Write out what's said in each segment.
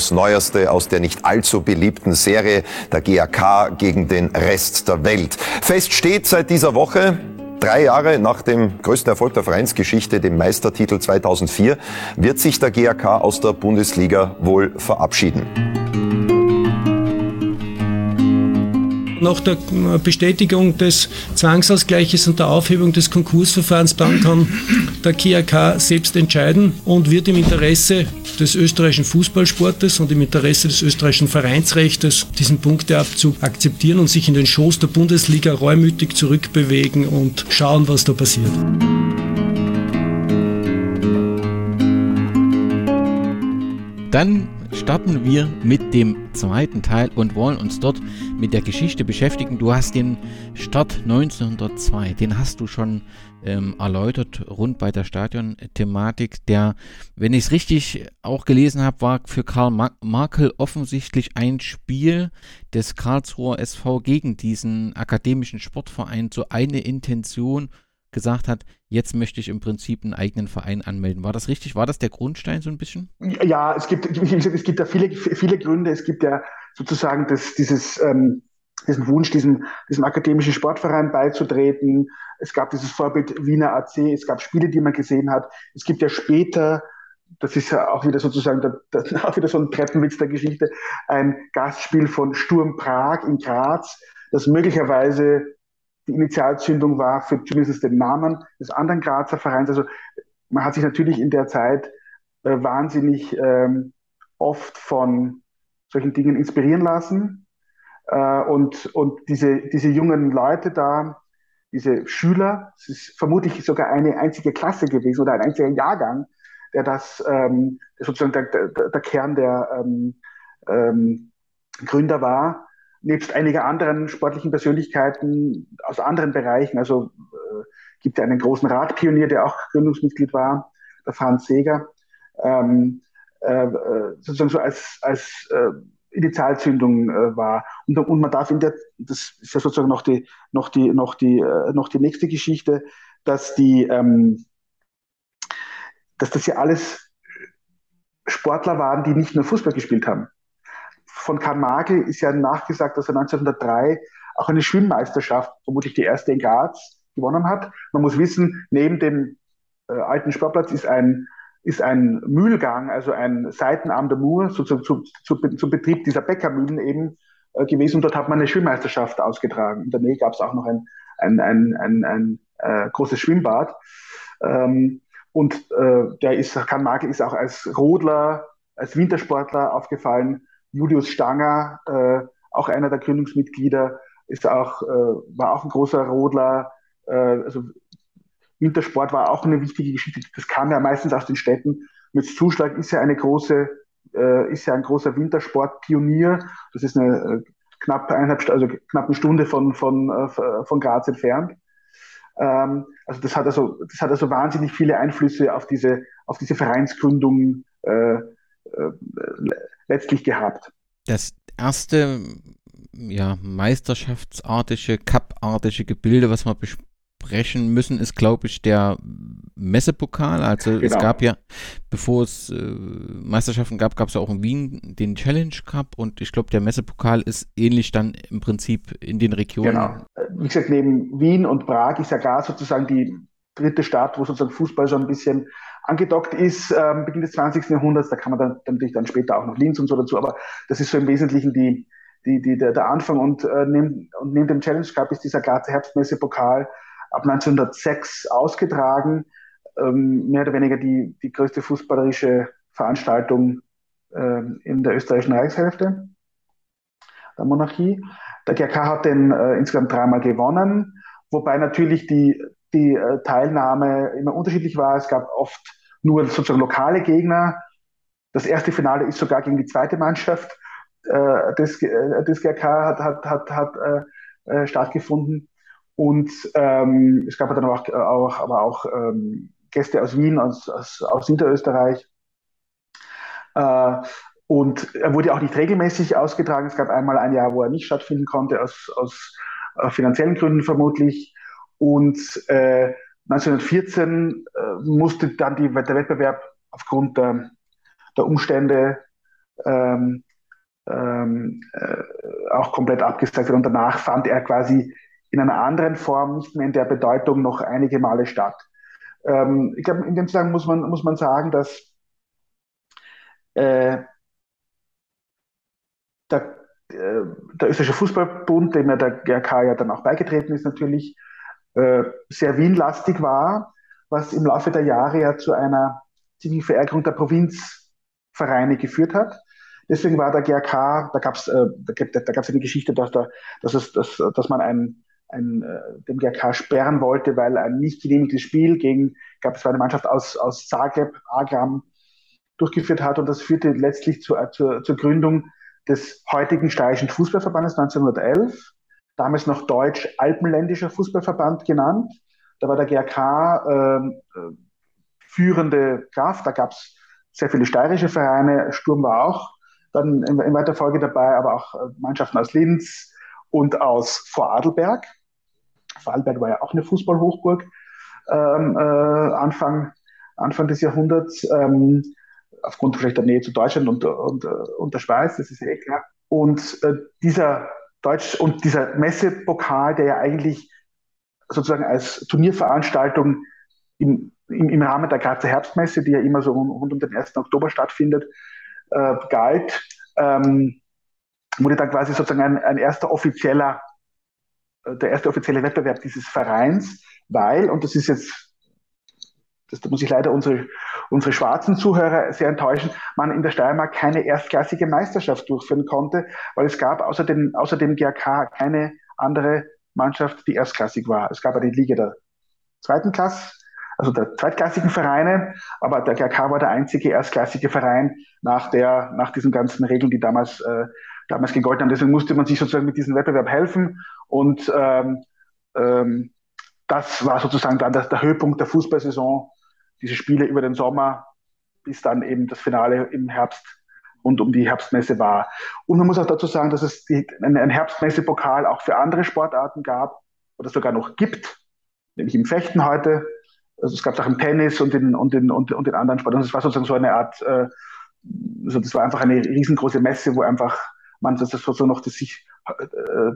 das Neueste aus der nicht allzu beliebten Serie der GAK gegen den Rest der Welt. Fest steht seit dieser Woche, Drei Jahre nach dem größten Erfolg der Vereinsgeschichte, dem Meistertitel 2004, wird sich der GAK aus der Bundesliga wohl verabschieden. Nach der Bestätigung des Zwangsausgleiches und der Aufhebung des Konkursverfahrens kann der KAK selbst entscheiden und wird im Interesse des österreichischen Fußballsportes und im Interesse des österreichischen Vereinsrechts diesen Punkteabzug akzeptieren und sich in den Schoß der Bundesliga reumütig zurückbewegen und schauen, was da passiert. Dann starten wir mit dem zweiten Teil und wollen uns dort mit der Geschichte beschäftigen. Du hast den Start 1902, den hast du schon ähm, erläutert, rund bei der Stadion-Thematik. Der, wenn ich es richtig auch gelesen habe, war für Karl Markel offensichtlich ein Spiel des Karlsruher SV gegen diesen akademischen Sportverein, so eine Intention gesagt hat, jetzt möchte ich im Prinzip einen eigenen Verein anmelden. War das richtig? War das der Grundstein so ein bisschen? Ja, es gibt, es gibt da viele, viele Gründe. Es gibt ja sozusagen das, dieses, ähm, diesen Wunsch, diesem, diesem akademischen Sportverein beizutreten. Es gab dieses Vorbild Wiener AC, es gab Spiele, die man gesehen hat. Es gibt ja später, das ist ja auch wieder sozusagen der, der, auch wieder so ein Treppenwitz der Geschichte, ein Gastspiel von Sturm Prag in Graz, das möglicherweise die Initialzündung war für zumindest den Namen des anderen Grazer Vereins. Also man hat sich natürlich in der Zeit äh, wahnsinnig ähm, oft von solchen Dingen inspirieren lassen. Äh, und und diese, diese jungen Leute da, diese Schüler, es ist vermutlich sogar eine einzige Klasse gewesen oder ein einziger Jahrgang, der das ähm, sozusagen der, der, der Kern der ähm, ähm, Gründer war nebst einiger anderen sportlichen Persönlichkeiten aus anderen Bereichen, also äh, gibt ja einen großen Radpionier, der auch Gründungsmitglied war, der Franz Seger, ähm, äh, äh, sozusagen so als, als äh, Initialzündung äh, war. Und, und man darf in der, das ist ja sozusagen noch die, noch die, noch die, äh, noch die nächste Geschichte, dass die, ähm, dass das ja alles Sportler waren, die nicht nur Fußball gespielt haben von Karl Magel ist ja nachgesagt, dass er 1903 auch eine Schwimmmeisterschaft, vermutlich die erste in Graz, gewonnen hat. Man muss wissen, neben dem äh, alten Sportplatz ist ein, ist ein Mühlgang, also ein Seitenarm der Mur, sozusagen zu, zu, zum Betrieb dieser Bäckermühlen eben äh, gewesen. Und dort hat man eine Schwimmmeisterschaft ausgetragen. In der Nähe gab es auch noch ein, ein, ein, ein, ein äh, großes Schwimmbad. Ähm, und äh, der ist, Karl Magel ist auch als Rodler, als Wintersportler aufgefallen. Julius Stanger, äh, auch einer der Gründungsmitglieder, ist auch, äh, war auch ein großer Rodler. Äh, also Wintersport war auch eine wichtige Geschichte. Das kam ja meistens aus den Städten. Mit Zuschlag ist ja eine große, äh, ist ja ein großer Wintersportpionier. Das ist eine äh, knapp eineinhalb, also knapp eine Stunde von, von, äh, von Graz entfernt. Ähm, also das hat also, das hat also wahnsinnig viele Einflüsse auf diese, auf diese Vereinsgründung äh, äh, letztlich gehabt. Das erste ja, meisterschaftsartige, cupartige Gebilde, was wir besprechen müssen, ist, glaube ich, der Messepokal. Also genau. es gab ja, bevor es äh, Meisterschaften gab, gab es ja auch in Wien den Challenge Cup und ich glaube, der Messepokal ist ähnlich dann im Prinzip in den Regionen. Genau. Wie gesagt, neben Wien und Prag ist ja gar sozusagen die dritte Stadt, wo sozusagen Fußball so ein bisschen angedockt ist, ähm, Beginn des 20. Jahrhunderts. Da kann man dann, dann natürlich dann später auch noch Linz und so dazu, aber das ist so im Wesentlichen die, die, die, der, der Anfang. Und, äh, neben, und neben dem Challenge Cup ist dieser Grazer Herbstmesse-Pokal ab 1906 ausgetragen. Ähm, mehr oder weniger die, die größte fußballerische Veranstaltung äh, in der österreichischen Reichshälfte der Monarchie. Der GRK hat den äh, insgesamt dreimal gewonnen, wobei natürlich die, die äh, Teilnahme immer unterschiedlich war. Es gab oft nur sozusagen lokale Gegner. Das erste Finale ist sogar gegen die zweite Mannschaft äh, des, äh, des GRK hat, hat, hat, hat äh, äh, stattgefunden. Und ähm, es gab dann auch, auch, aber auch ähm, Gäste aus Wien, aus, aus, aus Niederösterreich. Äh, und er wurde auch nicht regelmäßig ausgetragen. Es gab einmal ein Jahr, wo er nicht stattfinden konnte, aus, aus äh, finanziellen Gründen vermutlich. Und äh, 1914 äh, musste dann die, der Wettbewerb aufgrund der, der Umstände ähm, ähm, äh, auch komplett abgesagt wird. Und danach fand er quasi in einer anderen Form, nicht mehr in der Bedeutung, noch einige Male statt. Ähm, ich glaube, in dem Zusammenhang muss man, muss man sagen, dass äh, der, äh, der österreichische Fußballbund, dem ja der GRK ja dann auch beigetreten ist, natürlich äh, sehr Wien-lastig war, was im Laufe der Jahre ja zu einer ziemlichen Verärgerung der Provinzvereine geführt hat. Deswegen war der GRK, da gab es äh, da, da gab's eine Geschichte, dass, da, dass, es, dass, dass man ein, ein, äh, dem GRK sperren wollte, weil ein nicht genehmigtes Spiel gegen, gab es eine Mannschaft aus, aus Zagreb, Agram, durchgeführt hat. Und das führte letztlich zu, äh, zur, zur Gründung des heutigen Steirischen Fußballverbandes 1911, damals noch Deutsch-Alpenländischer Fußballverband genannt. Da war der GRK ähm, äh, führende Kraft. Da gab es sehr viele steirische Vereine. Sturm war auch dann in, in weiter Folge dabei, aber auch äh, Mannschaften aus Linz und aus Vorarlberg. Vorarlberg war ja auch eine Fußballhochburg ähm, äh, Anfang, Anfang des Jahrhunderts. Ähm, aufgrund vielleicht der Nähe zu Deutschland und, und, und der Schweiz, das ist ja eh klar. Und äh, dieser Deutsch und dieser Messepokal, der ja eigentlich sozusagen als Turnierveranstaltung im, im, im Rahmen der Grazer Herbstmesse, die ja immer so rund um den 1. Oktober stattfindet, äh, galt, ähm, wurde dann quasi sozusagen ein, ein erster offizieller, äh, der erste offizielle Wettbewerb dieses Vereins, weil, und das ist jetzt das, da muss ich leider unsere, unsere schwarzen Zuhörer sehr enttäuschen, man in der Steiermark keine erstklassige Meisterschaft durchführen konnte, weil es gab außer dem, außer dem GRK keine andere Mannschaft, die erstklassig war. Es gab ja die Liga der zweiten Klasse, also der zweitklassigen Vereine, aber der GRK war der einzige erstklassige Verein nach der, nach diesen ganzen Regeln, die damals, äh, damals gegolten haben. Deswegen musste man sich sozusagen mit diesem Wettbewerb helfen und ähm, ähm, das war sozusagen dann der, der Höhepunkt der Fußballsaison diese Spiele über den Sommer, bis dann eben das Finale im Herbst und um die Herbstmesse war. Und man muss auch dazu sagen, dass es die, einen Herbstmesse-Pokal auch für andere Sportarten gab oder sogar noch gibt, nämlich im Fechten heute. Also es gab es auch im Tennis und in, und in, und, und in anderen Sportarten. Es war sozusagen so eine Art, äh, also das war einfach eine riesengroße Messe, wo einfach man das so noch das sich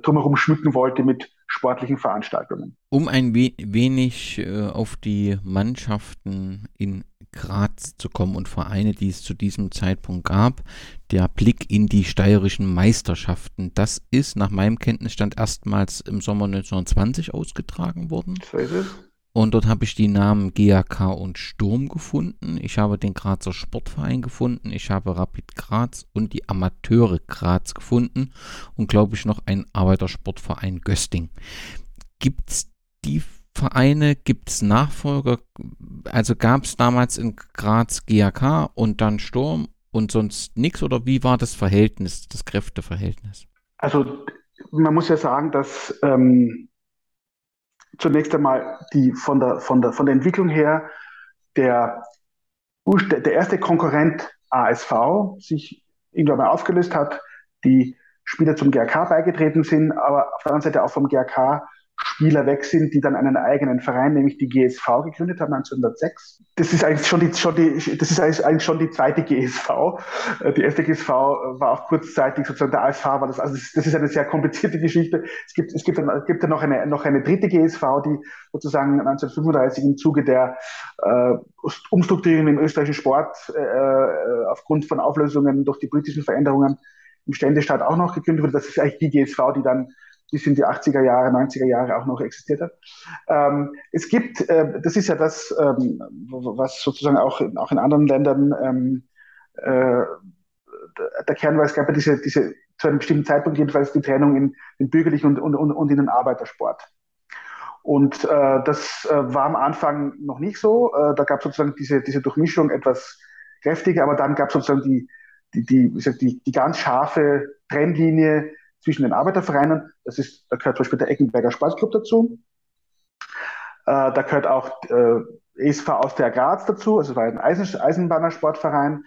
drumherum schmücken wollte mit sportlichen Veranstaltungen. Um ein we wenig äh, auf die Mannschaften in Graz zu kommen und Vereine, die es zu diesem Zeitpunkt gab, der Blick in die steirischen Meisterschaften. Das ist nach meinem Kenntnisstand erstmals im Sommer 1920 ausgetragen worden. So ist es. Und dort habe ich die Namen GAK und Sturm gefunden. Ich habe den Grazer Sportverein gefunden. Ich habe Rapid Graz und die Amateure Graz gefunden. Und glaube ich noch ein Arbeitersportverein Gösting. Gibt es die Vereine, gibt es Nachfolger? Also gab es damals in Graz GAK und dann Sturm und sonst nichts? Oder wie war das Verhältnis, das Kräfteverhältnis? Also man muss ja sagen, dass ähm zunächst einmal die von der, von der, von der Entwicklung her der, der erste Konkurrent ASV sich irgendwann mal aufgelöst hat, die Spieler zum GRK beigetreten sind, aber auf der anderen Seite auch vom GRK Spieler weg sind, die dann einen eigenen Verein, nämlich die GSV, gegründet haben 1906. Das ist eigentlich schon die, schon die, das ist eigentlich schon die zweite GSV. Äh, die erste GSV war auch kurzzeitig sozusagen der ASV war das. Also das ist eine sehr komplizierte Geschichte. Es gibt, es gibt, es gibt ja noch eine, noch eine dritte GSV, die sozusagen 1935 im Zuge der äh, Umstrukturierung im österreichischen Sport äh, äh, aufgrund von Auflösungen durch die politischen Veränderungen im Ständestaat auch noch gegründet wurde. Das ist eigentlich die GSV, die dann bis in die 80er Jahre, 90er Jahre auch noch existiert hat. Ähm, es gibt, äh, das ist ja das, ähm, was sozusagen auch, auch in anderen Ländern ähm, äh, der Kern war, es gab ja diese, diese, zu einem bestimmten Zeitpunkt jedenfalls die Trennung in den bürgerlichen und, und, und in den Arbeitersport. Und äh, das äh, war am Anfang noch nicht so. Äh, da gab es sozusagen diese, diese Durchmischung etwas kräftiger, aber dann gab es sozusagen die, die, die, die, die ganz scharfe Trennlinie zwischen den Arbeitervereinen. Das ist, da gehört zum Beispiel der Eckenberger Sportclub dazu. Äh, da gehört auch äh, ESV aus der Graz dazu, also war ein Eisen, Eisenbahnersportverein.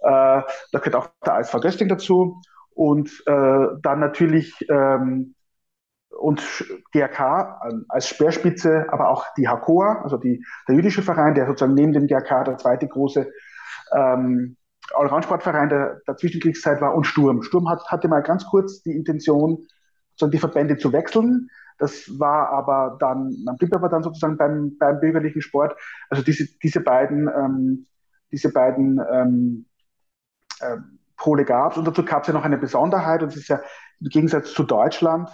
Äh, da gehört auch der ASV Gösting dazu. Und äh, dann natürlich ähm, und GRK als Speerspitze, aber auch die HAKOA, also die, der jüdische Verein, der sozusagen neben dem GRK der zweite große ähm, Allround-Sportverein der, der Zwischenkriegszeit war und Sturm. Sturm hat, hatte mal ganz kurz die Intention, die Verbände zu wechseln. Das war aber dann, man blieb aber dann sozusagen beim, beim bürgerlichen Sport. Also diese, diese beiden, ähm, diese beiden ähm, äh, Pole gab es. Und dazu gab es ja noch eine Besonderheit, und es ist ja im Gegensatz zu Deutschland,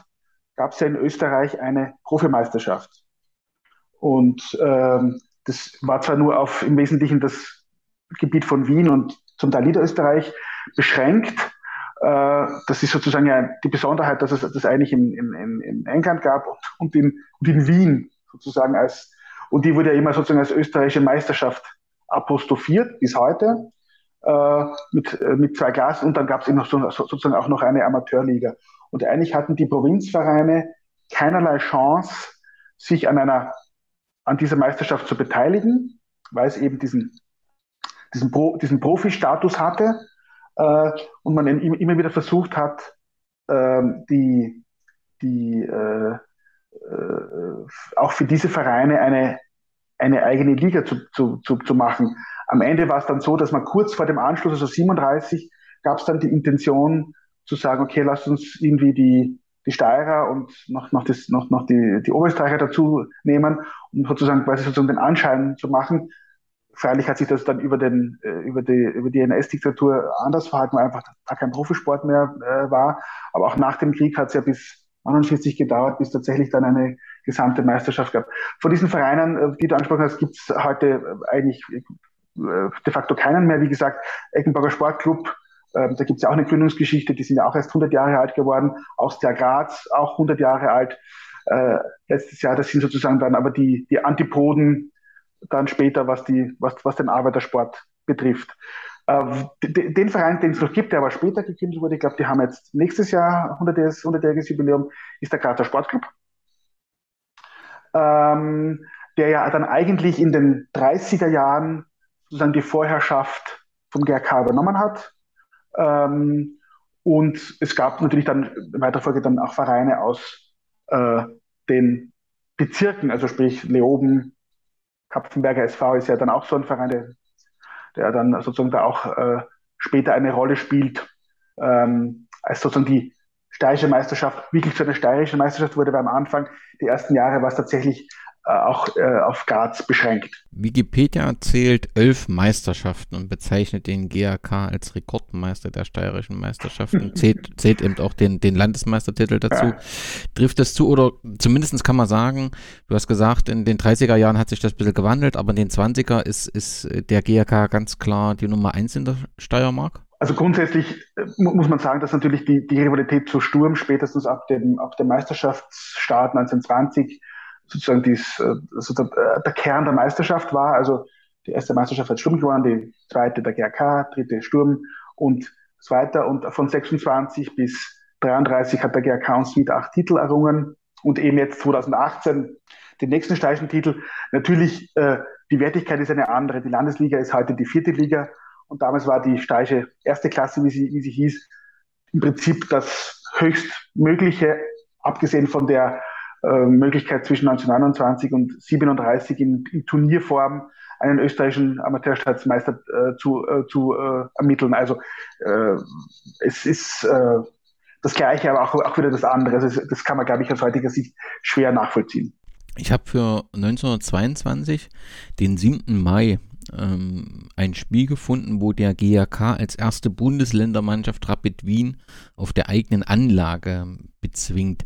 gab es ja in Österreich eine Profimeisterschaft. Und ähm, das war zwar nur auf im Wesentlichen das Gebiet von Wien und zum Teil Niederösterreich beschränkt. Äh, das ist sozusagen ja die Besonderheit, dass es das eigentlich in, in, in England gab und, in, und in Wien sozusagen als, und die wurde ja immer sozusagen als österreichische Meisterschaft apostrophiert bis heute äh, mit, äh, mit zwei Klassen und dann gab es so, sozusagen auch noch eine Amateurliga. Und eigentlich hatten die Provinzvereine keinerlei Chance, sich an einer an dieser Meisterschaft zu beteiligen, weil es eben diesen, diesen, Pro, diesen Profi-Status hatte äh, und man immer wieder versucht hat, äh, die, die äh, äh, auch für diese Vereine eine, eine eigene Liga zu, zu, zu, zu machen. Am Ende war es dann so, dass man kurz vor dem Anschluss, also 37, gab es dann die Intention zu sagen, okay, lasst uns irgendwie die, die Steirer und noch, noch, das, noch, noch die, die Oberösterreicher dazu nehmen, um sozusagen quasi sozusagen den Anschein zu machen. Freilich hat sich das dann über, den, äh, über die, über die NS-Diktatur anders verhalten, weil einfach da kein Profisport mehr äh, war. Aber auch nach dem Krieg hat es ja bis 49 gedauert, bis tatsächlich dann eine gesamte Meisterschaft gab. Von diesen Vereinen, äh, die du angesprochen hast, gibt es heute eigentlich äh, de facto keinen mehr. Wie gesagt, Eckenberger Sportclub ähm, da gibt es ja auch eine Gründungsgeschichte, die sind ja auch erst 100 Jahre alt geworden. Austria Graz, auch 100 Jahre alt. Letztes Jahr, das sind sozusagen dann aber die, die Antipoden dann später, was, die, was, was den Arbeitersport betrifft. Äh, den Verein, den es noch gibt, der aber später gegründet wurde, ich glaube, die haben jetzt nächstes Jahr 100-jähriges 100 Jubiläum, ist der Grazer Sportclub. Ähm, der ja dann eigentlich in den 30er Jahren sozusagen die Vorherrschaft vom GRK übernommen hat. Ähm, und es gab natürlich dann in weiterer Folge dann auch Vereine aus äh, den Bezirken, also sprich Leoben, Kapfenberger SV ist ja dann auch so ein Verein, der, der dann sozusagen da auch äh, später eine Rolle spielt, ähm, als sozusagen die steirische Meisterschaft wirklich zu einer steirischen Meisterschaft wurde, weil am Anfang, die ersten Jahre, war es tatsächlich auch äh, auf Graz beschränkt. Wikipedia zählt elf Meisterschaften und bezeichnet den GAK als Rekordmeister der steirischen Meisterschaften. zählt, zählt eben auch den, den Landesmeistertitel dazu. Ja. Trifft das zu oder zumindest kann man sagen, du hast gesagt, in den 30er Jahren hat sich das ein bisschen gewandelt, aber in den 20er ist, ist der GAK ganz klar die Nummer eins in der Steiermark? Also grundsätzlich äh, muss man sagen, dass natürlich die, die Rivalität zu Sturm spätestens ab dem, ab dem Meisterschaftsstart 1920 sozusagen dies, also der, der, Kern der Meisterschaft war. Also die erste Meisterschaft hat Sturm gewonnen, die zweite der GRK, dritte Sturm und so weiter. Und von 26 bis 33 hat der GRK uns wieder acht Titel errungen und eben jetzt 2018 den nächsten steigenden Titel. Natürlich, äh, die Wertigkeit ist eine andere. Die Landesliga ist heute die vierte Liga und damals war die steirische erste Klasse, wie sie, wie sie hieß, im Prinzip das höchstmögliche, abgesehen von der äh, Möglichkeit zwischen 1929 und 37 in, in Turnierform einen österreichischen Amateurstaatsmeister äh, zu, äh, zu äh, ermitteln. Also äh, es ist das Gleiche, aber auch, auch wieder das andere. Also das kann man, glaube ich, aus heutiger Sicht schwer nachvollziehen. Ich habe für 1922 den 7. Mai ähm, ein Spiel gefunden, wo der GAK als erste Bundesländermannschaft Rapid Wien auf der eigenen Anlage bezwingt.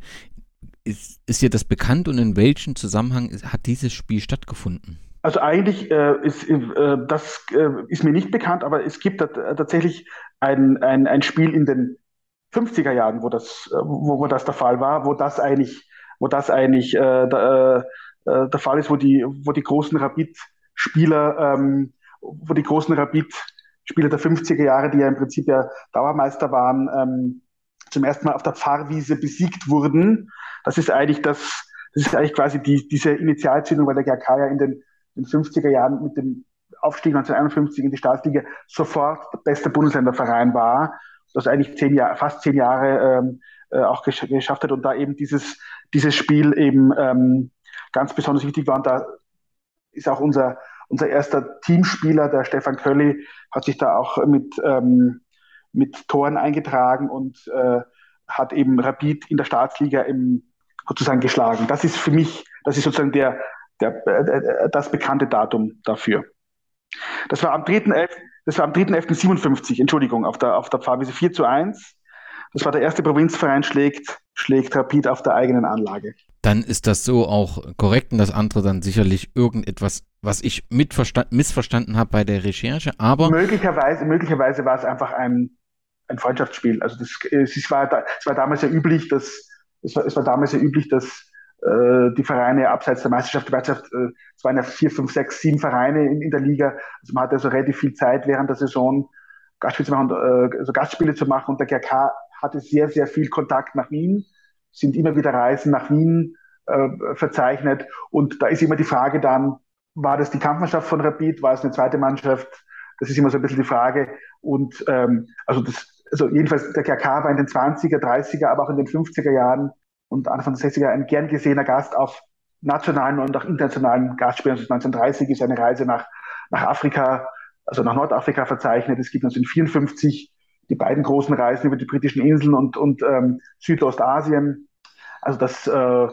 Ist, ist dir das bekannt und in welchem Zusammenhang hat dieses Spiel stattgefunden? Also eigentlich äh, ist äh, das äh, ist mir nicht bekannt, aber es gibt tatsächlich ein, ein, ein Spiel in den 50er Jahren, wo das, äh, wo, wo das der Fall war, wo das eigentlich, wo das eigentlich äh, der, äh, der Fall ist, wo die, wo die großen Rapid-Spieler, ähm, wo die großen Rapid-Spieler der 50er Jahre, die ja im Prinzip ja Dauermeister waren, ähm, zum ersten Mal auf der Pfarrwiese besiegt wurden das ist eigentlich das, das ist eigentlich quasi die, diese Initialzündung, weil der GRK ja in den, in den 50er Jahren mit dem Aufstieg 1951 in die Staatsliga sofort der beste Bundesländerverein war, das eigentlich zehn Jahre, fast zehn Jahre ähm, äh, auch gesch geschafft hat und da eben dieses, dieses Spiel eben ähm, ganz besonders wichtig war. Und da ist auch unser, unser erster Teamspieler, der Stefan Kölli, hat sich da auch mit, ähm, mit Toren eingetragen und äh, hat eben Rapid in der Staatsliga im, sozusagen geschlagen. Das ist für mich, das ist sozusagen der, der, äh, das bekannte Datum dafür. Das war am 3.11. Das war am 3.11.57, Entschuldigung, auf der, auf der Pfarrwiese 4 zu 1. Das war der erste Provinzverein schlägt, schlägt Rapid auf der eigenen Anlage. Dann ist das so auch korrekt und das andere dann sicherlich irgendetwas, was ich missverstanden habe bei der Recherche, aber. Möglicherweise, möglicherweise war es einfach ein, ein Freundschaftsspiel. Also das, es, war, es war damals ja üblich, dass, es war, es war damals ja üblich, dass äh, die Vereine abseits der Meisterschaft, die Meisterschaft, äh, es waren ja vier, fünf, sechs, sieben Vereine in, in der Liga. Also man hatte also relativ viel Zeit während der Saison Gastspiele zu machen, äh, also Gastspiele zu machen. Und der GRK hatte sehr, sehr viel Kontakt nach Wien, sind immer wieder Reisen nach Wien äh, verzeichnet. Und da ist immer die Frage dann, war das die Kampfmannschaft von Rapid, war es eine zweite Mannschaft? Das ist immer so ein bisschen die Frage. Und ähm, also das, also jedenfalls der GRK war in den 20er, 30er, aber auch in den 50er Jahren und Anfang der 60er ein gern gesehener Gast auf nationalen und auch internationalen Gastspielen. Also 1930 ist eine Reise nach, nach Afrika, also nach Nordafrika verzeichnet. Es gibt 1954 die beiden großen Reisen über die britischen Inseln und, und ähm, Südostasien. Also das, äh,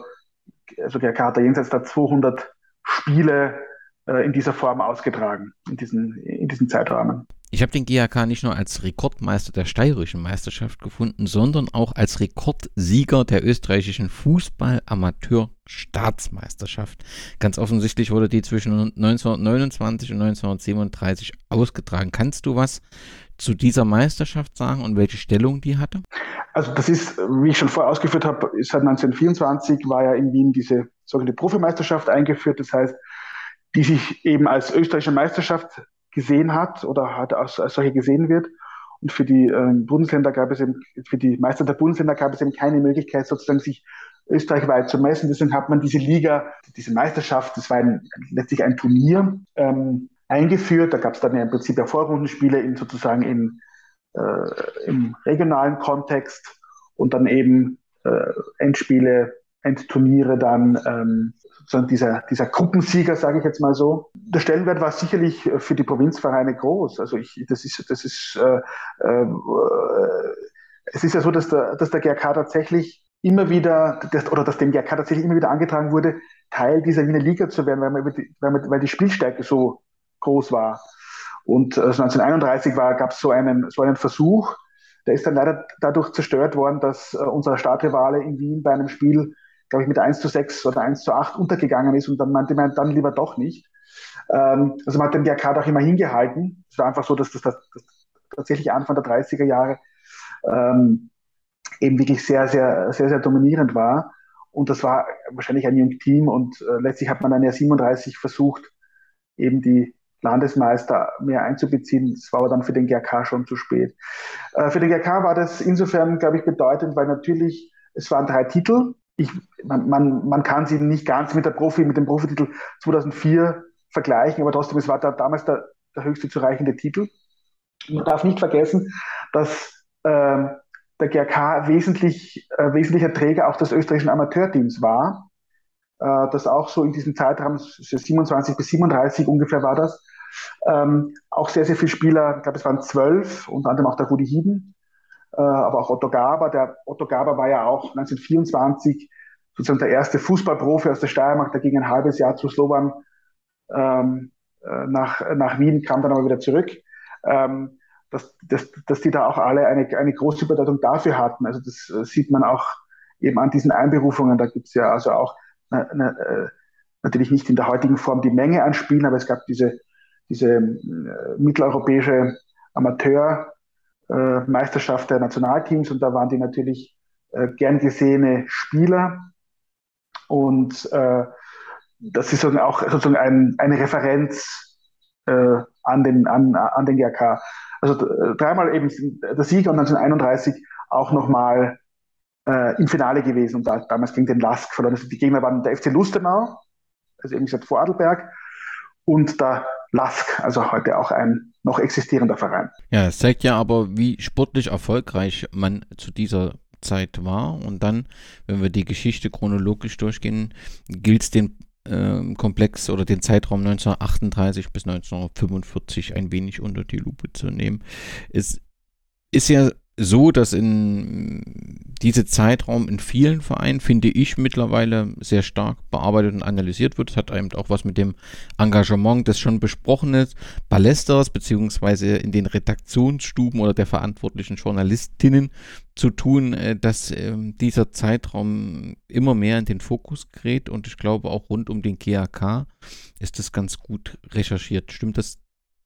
also der hat jenseits der 200 Spiele äh, in dieser Form ausgetragen, in diesen, in diesen Zeitrahmen. Ich habe den GAK nicht nur als Rekordmeister der steirischen Meisterschaft gefunden, sondern auch als Rekordsieger der österreichischen Fußball-Amateur-Staatsmeisterschaft. Ganz offensichtlich wurde die zwischen 1929 und 1937 ausgetragen. Kannst du was zu dieser Meisterschaft sagen und welche Stellung die hatte? Also das ist, wie ich schon vorher ausgeführt habe, seit 1924 war ja in Wien diese sogenannte Profimeisterschaft eingeführt. Das heißt, die sich eben als österreichische Meisterschaft gesehen hat oder hat als, als solche gesehen wird. Und für die äh, Bundesländer gab es eben, für die Meister der Bundesländer gab es eben keine Möglichkeit, sozusagen sich österreichweit zu messen. Deswegen hat man diese Liga, diese Meisterschaft, das war ein, letztlich ein Turnier, ähm, eingeführt. Da gab es dann ja im Prinzip ja Vorrundenspiele in, sozusagen in, äh, im regionalen Kontext und dann eben äh, Endspiele, Endturniere dann ähm, sozusagen dieser, dieser Gruppensieger, sage ich jetzt mal so. Der Stellenwert war sicherlich äh, für die Provinzvereine groß. Also ich, das ist, das ist, äh, äh, es ist ja so, dass der, dass der GRK tatsächlich immer wieder, das, oder dass dem GRK tatsächlich immer wieder angetragen wurde, Teil dieser Wiener Liga zu werden, weil, man weil, man, weil die Spielstärke so groß war. Und äh, 1931 gab es so einen, so einen Versuch, der ist dann leider dadurch zerstört worden, dass äh, unser Stadtrivale in Wien bei einem Spiel glaube ich, mit 1 zu 6 oder 1 zu 8 untergegangen ist und dann meinte man dann lieber doch nicht. Ähm, also man hat den GRK auch immer hingehalten. Es war einfach so, dass das, das, das tatsächlich Anfang der 30er Jahre ähm, eben wirklich sehr, sehr, sehr, sehr dominierend war. Und das war wahrscheinlich ein junges Team und äh, letztlich hat man dann ja 37 versucht, eben die Landesmeister mehr einzubeziehen. Das war aber dann für den GRK schon zu spät. Äh, für den GRK war das insofern, glaube ich, bedeutend, weil natürlich es waren drei Titel ich, man, man, man kann sie nicht ganz mit der Profi, mit dem Profititel 2004 vergleichen, aber trotzdem, es war da, damals der, der höchste zu reichende Titel. Man darf nicht vergessen, dass äh, der GRK wesentlich, äh, wesentlicher Träger auch des österreichischen Amateurteams war, äh, das auch so in diesem Zeitraum 27 bis 37 ungefähr war das, ähm, auch sehr, sehr viele Spieler, ich glaube es waren zwölf, unter anderem auch der Rudi Hieden, aber auch Otto Gaber. Der Otto Gaber war ja auch 1924 sozusagen der erste Fußballprofi aus der Steiermark, der ging ein halbes Jahr zu Slovan ähm, äh, nach, nach Wien, kam dann aber wieder zurück. Ähm, dass, dass, dass die da auch alle eine, eine große Bedeutung dafür hatten. Also das äh, sieht man auch eben an diesen Einberufungen. Da gibt es ja also auch ne, ne, natürlich nicht in der heutigen Form die Menge an Spielen, aber es gab diese, diese äh, mitteleuropäische Amateur- äh, Meisterschaft der Nationalteams und da waren die natürlich äh, gern gesehene Spieler. Und äh, das ist sozusagen auch sozusagen ein, eine Referenz äh, an, den, an, an den GRK. Also äh, dreimal eben der Sieger und 1931 auch nochmal äh, im Finale gewesen und da, damals gegen den Lask verloren. Also die Gegner waren der FC Lustenau, also eben gesagt Vorarlberg und der Lask, also heute auch ein noch existierender Verein. Ja, es zeigt ja aber, wie sportlich erfolgreich man zu dieser Zeit war. Und dann, wenn wir die Geschichte chronologisch durchgehen, gilt es den äh, Komplex oder den Zeitraum 1938 bis 1945 ein wenig unter die Lupe zu nehmen. Es ist ja so, dass in diese Zeitraum in vielen Vereinen, finde ich, mittlerweile sehr stark bearbeitet und analysiert wird. Das hat eben auch was mit dem Engagement des schon besprochenen Ballesters beziehungsweise in den Redaktionsstuben oder der verantwortlichen Journalistinnen zu tun, äh, dass ähm, dieser Zeitraum immer mehr in den Fokus gerät und ich glaube auch rund um den GAK ist das ganz gut recherchiert. Stimmt das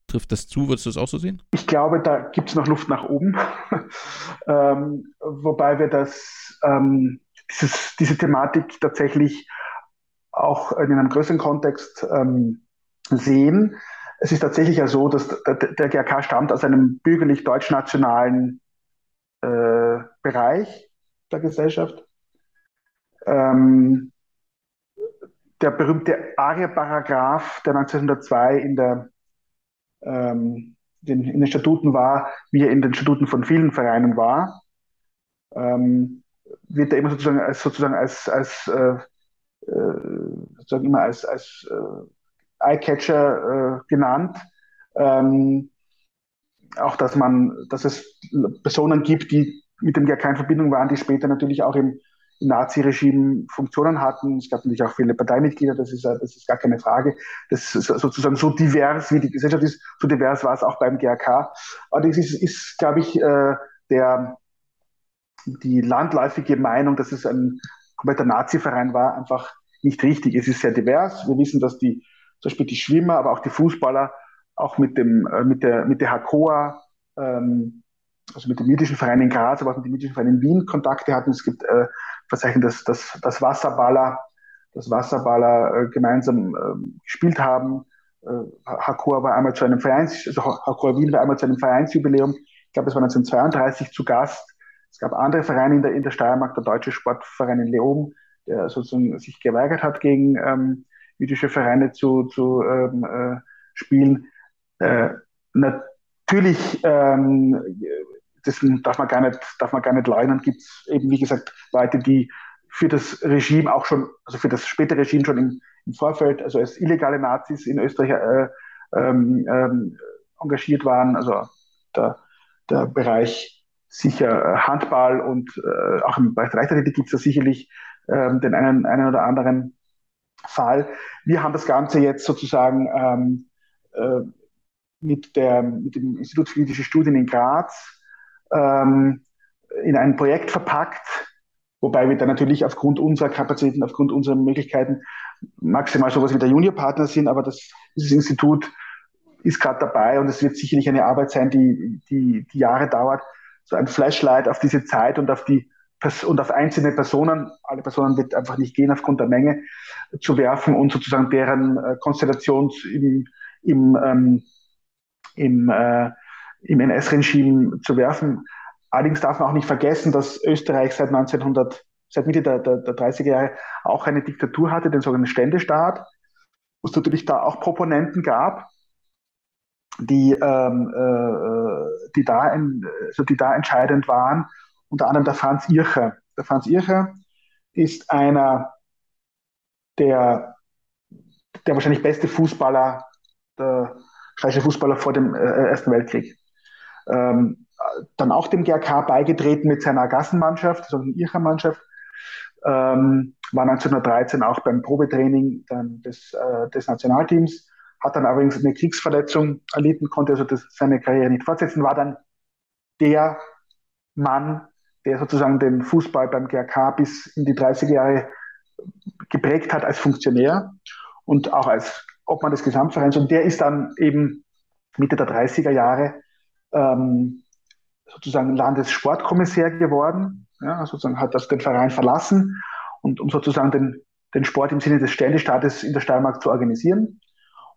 Trifft das zu? Würdest du das auch so sehen? Ich glaube, da gibt es noch Luft nach oben. ähm, wobei wir das, ähm, dieses, diese Thematik tatsächlich auch in einem größeren Kontext ähm, sehen. Es ist tatsächlich ja so, dass der, der GRK stammt aus einem bürgerlich-deutschnationalen äh, Bereich der Gesellschaft. Ähm, der berühmte ARIA-Paragraph, der 1902 in der ähm, den, in den Statuten war, wie er in den Statuten von vielen Vereinen war, ähm, wird er immer sozusagen als, sozusagen als, als äh, äh, sozusagen immer als, als äh, Eyecatcher äh, genannt. Ähm, auch dass man, dass es Personen gibt, die mit dem GRK in Verbindung waren, die später natürlich auch im Nazi-Regime Funktionen hatten. Es gab natürlich auch viele Parteimitglieder, das ist, das ist gar keine Frage. Das ist sozusagen so divers, wie die Gesellschaft ist, so divers war es auch beim GRK. Aber das ist, ist glaube ich, äh, der, die landläufige Meinung, dass es ein kompletter Nazi-Verein war, einfach nicht richtig. Es ist sehr divers. Wir wissen, dass die, zum Beispiel die Schwimmer, aber auch die Fußballer auch mit dem, äh, mit der, mit der HACOA, ähm, also mit dem jüdischen Verein in Graz, aber auch mit dem jüdischen Verein in Wien Kontakte hatten. Es gibt äh, Verzeichnen, dass, dass, dass Wasserballer, dass Wasserballer äh, gemeinsam äh, gespielt haben. Äh, Hakua war einmal zu einem Vereins, also Hakua Wien war einmal zu einem Vereinsjubiläum. Ich glaube, es war 1932 zu Gast. Es gab andere Vereine in der, in der Steiermark, der Deutsche Sportverein in Leoben, der sozusagen sich geweigert hat, gegen ähm, jüdische Vereine zu, zu ähm, äh, spielen. Äh, natürlich ähm, das darf man gar nicht, darf man gar nicht leugnen, gibt es eben, wie gesagt, Leute, die für das Regime auch schon, also für das späte Regime schon im, im Vorfeld, also als illegale Nazis in Österreich äh, ähm, ähm, engagiert waren. Also der, der Bereich sicher äh, Handball und äh, auch im Bereich Leichtathletik gibt es da sicherlich ähm, den einen, einen oder anderen Fall. Wir haben das Ganze jetzt sozusagen ähm, äh, mit, der, mit dem Institut für politische Studien in Graz ähm, in ein Projekt verpackt, wobei wir dann natürlich aufgrund unserer Kapazitäten, aufgrund unserer Möglichkeiten maximal sowas wie der Juniorpartner sind, aber das, dieses Institut ist gerade dabei und es wird sicherlich eine Arbeit sein, die, die, die Jahre dauert, so ein Flashlight auf diese Zeit und auf die und auf einzelne Personen, alle Personen wird einfach nicht gehen aufgrund der Menge, zu werfen und sozusagen deren äh, Konstellation im, im, ähm, im äh, im NS-Regime zu werfen. Allerdings darf man auch nicht vergessen, dass Österreich seit 1900, seit Mitte der, der, der 30er Jahre auch eine Diktatur hatte, den sogenannten Ständestaat, wo es natürlich da auch Proponenten gab, die, ähm, äh, die, da, in, also die da entscheidend waren, unter anderem der Franz Ircher. Der Franz Ircher ist einer der, der wahrscheinlich beste Fußballer, der steirische Fußballer vor dem äh, Ersten Weltkrieg ähm, dann auch dem GRK beigetreten mit seiner Gassenmannschaft, also ihrer Mannschaft, ähm, war 1913 auch beim Probetraining dann des, äh, des Nationalteams, hat dann allerdings eine Kriegsverletzung erlitten, konnte also das, seine Karriere nicht fortsetzen, war dann der Mann, der sozusagen den Fußball beim GRK bis in die 30er Jahre geprägt hat als Funktionär und auch als Obmann des Gesamtvereins. Und der ist dann eben Mitte der 30er Jahre ähm, sozusagen Landessportkommissär geworden, ja, sozusagen hat das den Verein verlassen und um sozusagen den, den Sport im Sinne des Ständestaates in der Steiermark zu organisieren.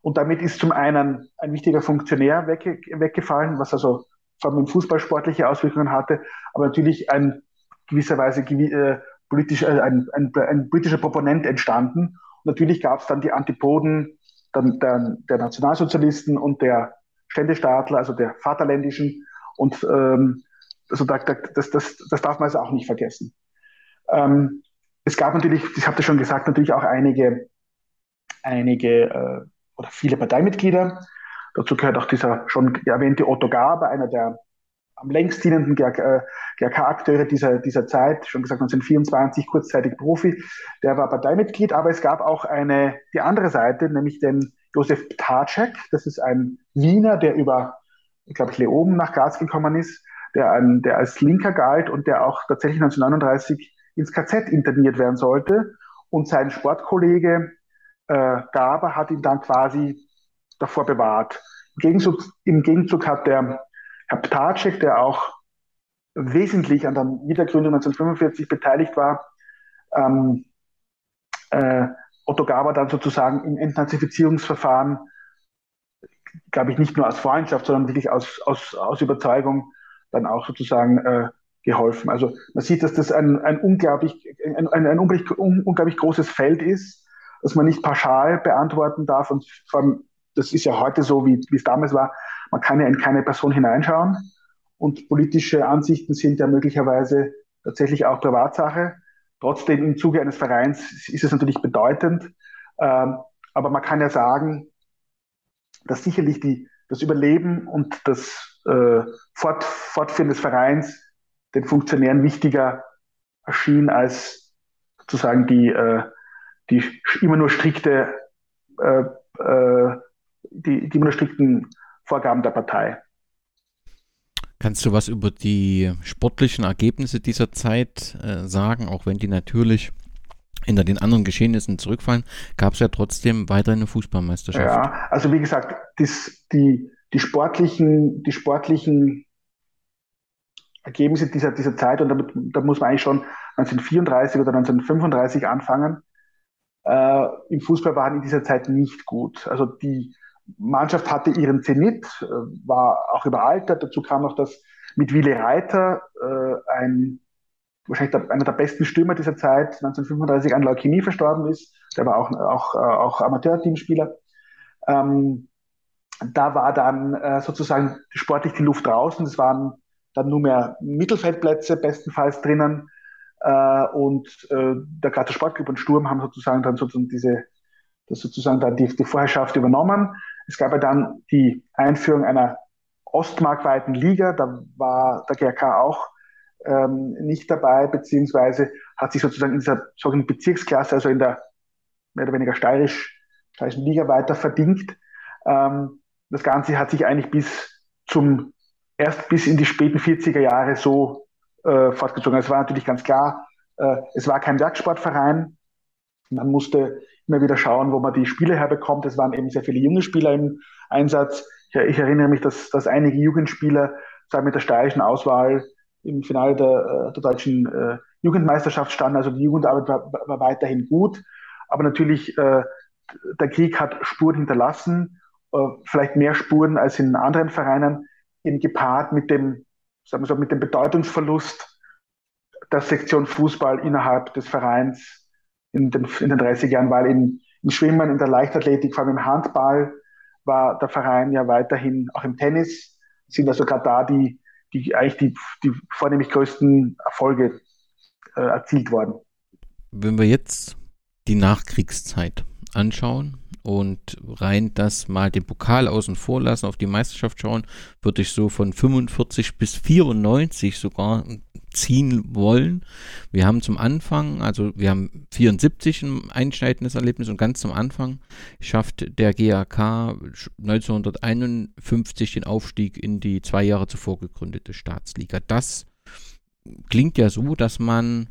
Und damit ist zum einen ein wichtiger Funktionär wegge weggefallen, was also vor allem im Fußball sportliche Auswirkungen hatte, aber natürlich ein gewisserweise äh, politisch, äh, ein, ein, ein, politischer Proponent entstanden. Und natürlich gab es dann die Antipoden der, der, der Nationalsozialisten und der Ständestaatler, also der Vaterländischen. Und ähm, also da, da, das, das, das darf man also auch nicht vergessen. Ähm, es gab natürlich, ich habe das schon gesagt, natürlich auch einige einige äh, oder viele Parteimitglieder. Dazu gehört auch dieser schon erwähnte Otto Gaber, einer der am längst dienenden GRK-Akteure dieser, dieser Zeit, schon gesagt 1924, kurzzeitig Profi, der war Parteimitglied, aber es gab auch eine, die andere Seite, nämlich den Josef Ptacek, das ist ein Wiener, der über, ich glaube, Leoben nach Graz gekommen ist, der, ein, der als Linker galt und der auch tatsächlich 1939 ins KZ interniert werden sollte. Und sein Sportkollege äh, Gaber hat ihn dann quasi davor bewahrt. Im Gegenzug, im Gegenzug hat der Herr Ptacek, der auch wesentlich an der Wiedergründung 1945 beteiligt war, ähm, äh, Otto Gaber dann sozusagen im Entnazifizierungsverfahren, glaube ich, nicht nur aus Freundschaft, sondern wirklich aus, aus, aus Überzeugung dann auch sozusagen äh, geholfen. Also man sieht, dass das ein, ein unglaublich, ein, ein, ein unglaublich, unglaublich großes Feld ist, das man nicht pauschal beantworten darf. Und vor allem, das ist ja heute so, wie, wie es damals war, man kann ja in keine Person hineinschauen. Und politische Ansichten sind ja möglicherweise tatsächlich auch Privatsache. Trotzdem im Zuge eines Vereins ist es natürlich bedeutend. Ähm, aber man kann ja sagen, dass sicherlich die, das Überleben und das äh, Fort, Fortführen des Vereins den Funktionären wichtiger erschien als sozusagen die, äh, die immer nur strikte, äh, äh, die, die immer nur strikten Vorgaben der Partei. Kannst du was über die sportlichen Ergebnisse dieser Zeit äh, sagen, auch wenn die natürlich hinter den anderen Geschehnissen zurückfallen, gab es ja trotzdem weiter eine Fußballmeisterschaft. Ja, also wie gesagt, das, die, die sportlichen, die sportlichen Ergebnisse dieser, dieser Zeit, und damit, da muss man eigentlich schon 1934 oder 1935 anfangen, äh, im Fußball waren in dieser Zeit nicht gut. Also die, Mannschaft hatte ihren Zenit, äh, war auch überaltert. Dazu kam noch, dass mit Willi Reiter, äh, ein, wahrscheinlich der, einer der besten Stürmer dieser Zeit, 1935 an Leukämie verstorben ist. Der war auch, auch, äh, auch Amateurteamspieler. Ähm, da war dann äh, sozusagen sportlich die Luft draußen. Es waren dann nur mehr Mittelfeldplätze bestenfalls drinnen. Äh, und äh, der Grazer Sportclub und Sturm haben sozusagen dann sozusagen diese, das sozusagen dann die, die Vorherrschaft übernommen. Es gab ja dann die Einführung einer ostmarkweiten Liga, da war der GRK auch ähm, nicht dabei, beziehungsweise hat sich sozusagen in dieser sogenannten Bezirksklasse, also in der mehr oder weniger steirisch, steirischen Liga weiter verdingt. Ähm, das Ganze hat sich eigentlich bis zum, erst bis in die späten 40er Jahre so äh, fortgezogen. Es war natürlich ganz klar, äh, es war kein Werksportverein. Man musste immer wieder schauen, wo man die Spiele herbekommt. Es waren eben sehr viele junge Spieler im Einsatz. Ich, ich erinnere mich, dass, dass einige Jugendspieler mit der steirischen Auswahl im Finale der, äh, der deutschen äh, Jugendmeisterschaft standen. Also die Jugendarbeit war, war weiterhin gut. Aber natürlich, äh, der Krieg hat Spuren hinterlassen, äh, vielleicht mehr Spuren als in anderen Vereinen, eben gepaart mit dem, sagen wir so, mit dem Bedeutungsverlust der Sektion Fußball innerhalb des Vereins in den, in den 30 Jahren, weil in, im Schwimmen, in der Leichtathletik, vor allem im Handball, war der Verein ja weiterhin, auch im Tennis, sind also gerade da die, die eigentlich die, die vornehmlich größten Erfolge äh, erzielt worden. Wenn wir jetzt die Nachkriegszeit anschauen und rein das mal den Pokal außen vor lassen, auf die Meisterschaft schauen, würde ich so von 45 bis 94 sogar ziehen wollen. Wir haben zum Anfang, also wir haben 74 ein einschneidendes Erlebnis und ganz zum Anfang schafft der GAK 1951 den Aufstieg in die zwei Jahre zuvor gegründete Staatsliga. Das klingt ja so, dass man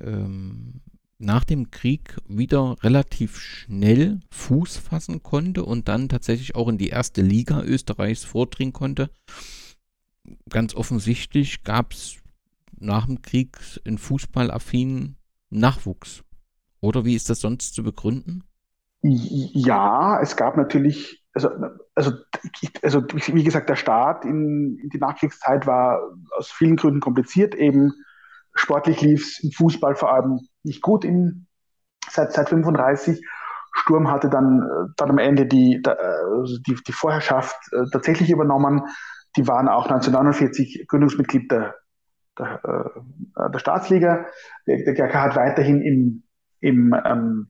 ähm, nach dem Krieg wieder relativ schnell Fuß fassen konnte und dann tatsächlich auch in die erste Liga Österreichs vordringen konnte. Ganz offensichtlich gab es nach dem Krieg in fußballaffinen Nachwuchs. Oder wie ist das sonst zu begründen? Ja, es gab natürlich, also, also, also wie gesagt, der Start in, in die Nachkriegszeit war aus vielen Gründen kompliziert. Eben sportlich lief es im Fußball vor allem nicht gut in, seit, seit 35. Sturm hatte dann, dann am Ende die, also die, die Vorherrschaft äh, tatsächlich übernommen. Die waren auch 1949 Gründungsmitglied der der, äh, der Staatsliga. Der, der GRK hat weiterhin im, im, ähm,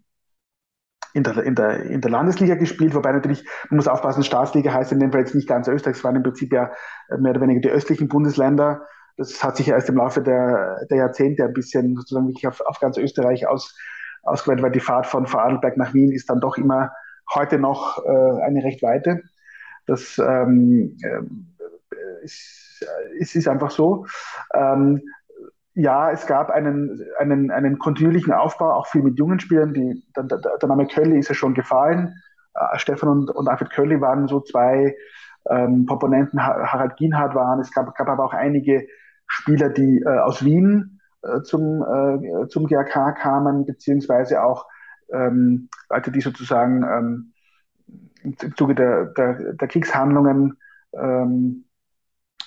in der, in, der, in der Landesliga gespielt, wobei natürlich, man muss aufpassen, Staatsliga heißt in dem Fall jetzt nicht ganz Österreich, es waren im Prinzip ja mehr oder weniger die östlichen Bundesländer. Das hat sich erst im Laufe der, der Jahrzehnte ein bisschen sozusagen wirklich auf, auf ganz Österreich aus, ausgeweitet, weil die Fahrt von Vorarlberg nach Wien ist dann doch immer heute noch äh, eine recht weite. Das ähm, äh, ist, ist einfach so. Ähm, ja, es gab einen, einen, einen kontinuierlichen Aufbau, auch viel mit jungen Spielern. Die, der, der Name Kölli ist ja schon gefallen. Äh, Stefan und, und Alfred Kölli waren so zwei ähm, Proponenten. Harald Gienhardt waren. Es gab, gab aber auch einige Spieler, die äh, aus Wien äh, zum, äh, zum GAK kamen, beziehungsweise auch ähm, Leute, die sozusagen ähm, im Zuge der, der, der Kriegshandlungen ähm,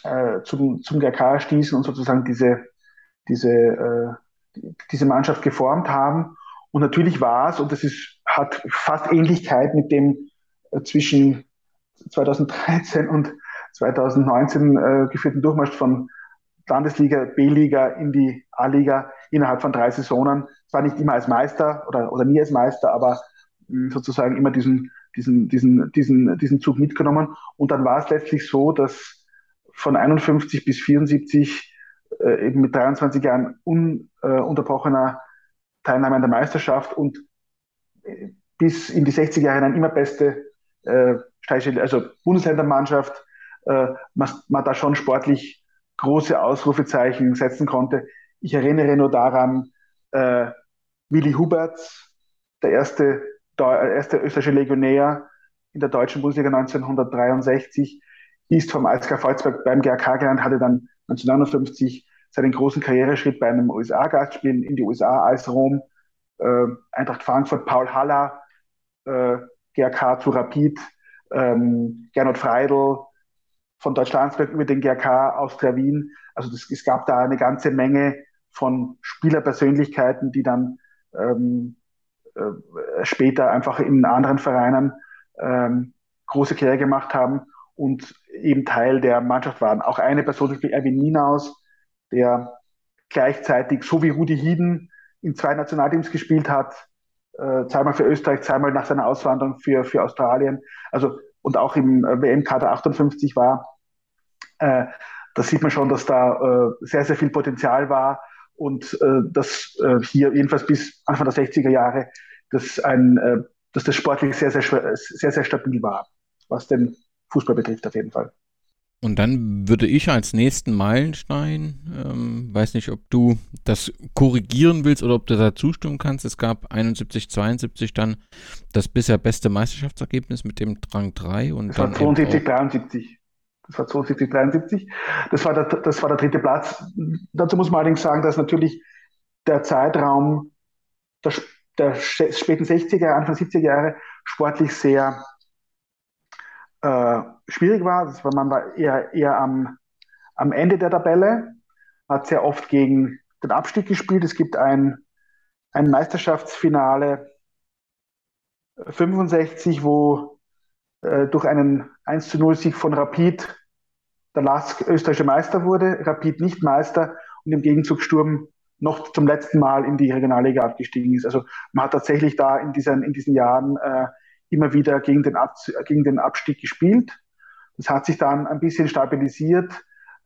äh, zum, zum GAK stießen und sozusagen diese diese, äh, diese Mannschaft geformt haben. Und natürlich war es, und das ist, hat fast Ähnlichkeit mit dem äh, zwischen 2013 und 2019 äh, geführten Durchmarsch von Landesliga, B-Liga in die A-Liga innerhalb von drei Saisonen. Zwar nicht immer als Meister oder, oder nie als Meister, aber mh, hm, sozusagen immer diesen, diesen, diesen, diesen, diesen Zug mitgenommen. Und dann war es letztlich so, dass von 51 bis 74 äh, eben mit 23 Jahren ununterbrochener äh, Teilnahme an der Meisterschaft und äh, bis in die 60er Jahre eine immer beste äh, also Bundesländermannschaft, äh, man, man da schon sportlich große Ausrufezeichen setzen konnte. Ich erinnere nur daran, äh, Willi Huberts, der erste, der erste österreichische Legionär in der deutschen Bundesliga 1963, ist vom ASK Volzberg beim GRK gelernt, hatte dann 1959 seinen großen Karriereschritt bei einem USA-Gastspiel in die USA als Rom, äh, Eintracht Frankfurt, Paul Haller, äh, GRK zu Rapid, ähm, Gernot Freidel von Deutschlandsberg über den GRK Austria Wien. Also das, es gab da eine ganze Menge von Spielerpersönlichkeiten, die dann ähm, äh, später einfach in anderen Vereinen ähm, große Karriere gemacht haben und eben Teil der Mannschaft waren. Auch eine Person wie Erwin Ninaus, der gleichzeitig, so wie Rudi Hieden, in zwei Nationalteams gespielt hat, äh, zweimal für Österreich, zweimal nach seiner Auswanderung für, für Australien, also und auch im äh, WM-Kader 58 war. Äh, da sieht man schon, dass da äh, sehr, sehr viel Potenzial war und äh, dass äh, hier jedenfalls bis Anfang der 60er Jahre dass, ein, äh, dass das sportlich sehr, sehr, sehr, sehr stabil war, was den Fußball betrifft auf jeden Fall. Und dann würde ich als nächsten Meilenstein, ähm, weiß nicht, ob du das korrigieren willst oder ob du da zustimmen kannst. Es gab 71, 72 dann das bisher beste Meisterschaftsergebnis mit dem Drang 3 und das war 72, 73. Das war 72, 73. Das war, der, das war der dritte Platz. Dazu muss man allerdings sagen, dass natürlich der Zeitraum der, der späten 60er, Anfang 70er Jahre sportlich sehr äh, schwierig war. Das war, man war eher, eher am, am Ende der Tabelle, hat sehr oft gegen den Abstieg gespielt. Es gibt ein, ein Meisterschaftsfinale 65, wo äh, durch einen 1 zu 0 Sieg von Rapid der Lask österreichische Meister wurde, Rapid nicht Meister und im Gegenzug Sturm noch zum letzten Mal in die Regionalliga abgestiegen ist. Also man hat tatsächlich da in diesen, in diesen Jahren äh, immer wieder gegen den, gegen den Abstieg gespielt. Das hat sich dann ein bisschen stabilisiert,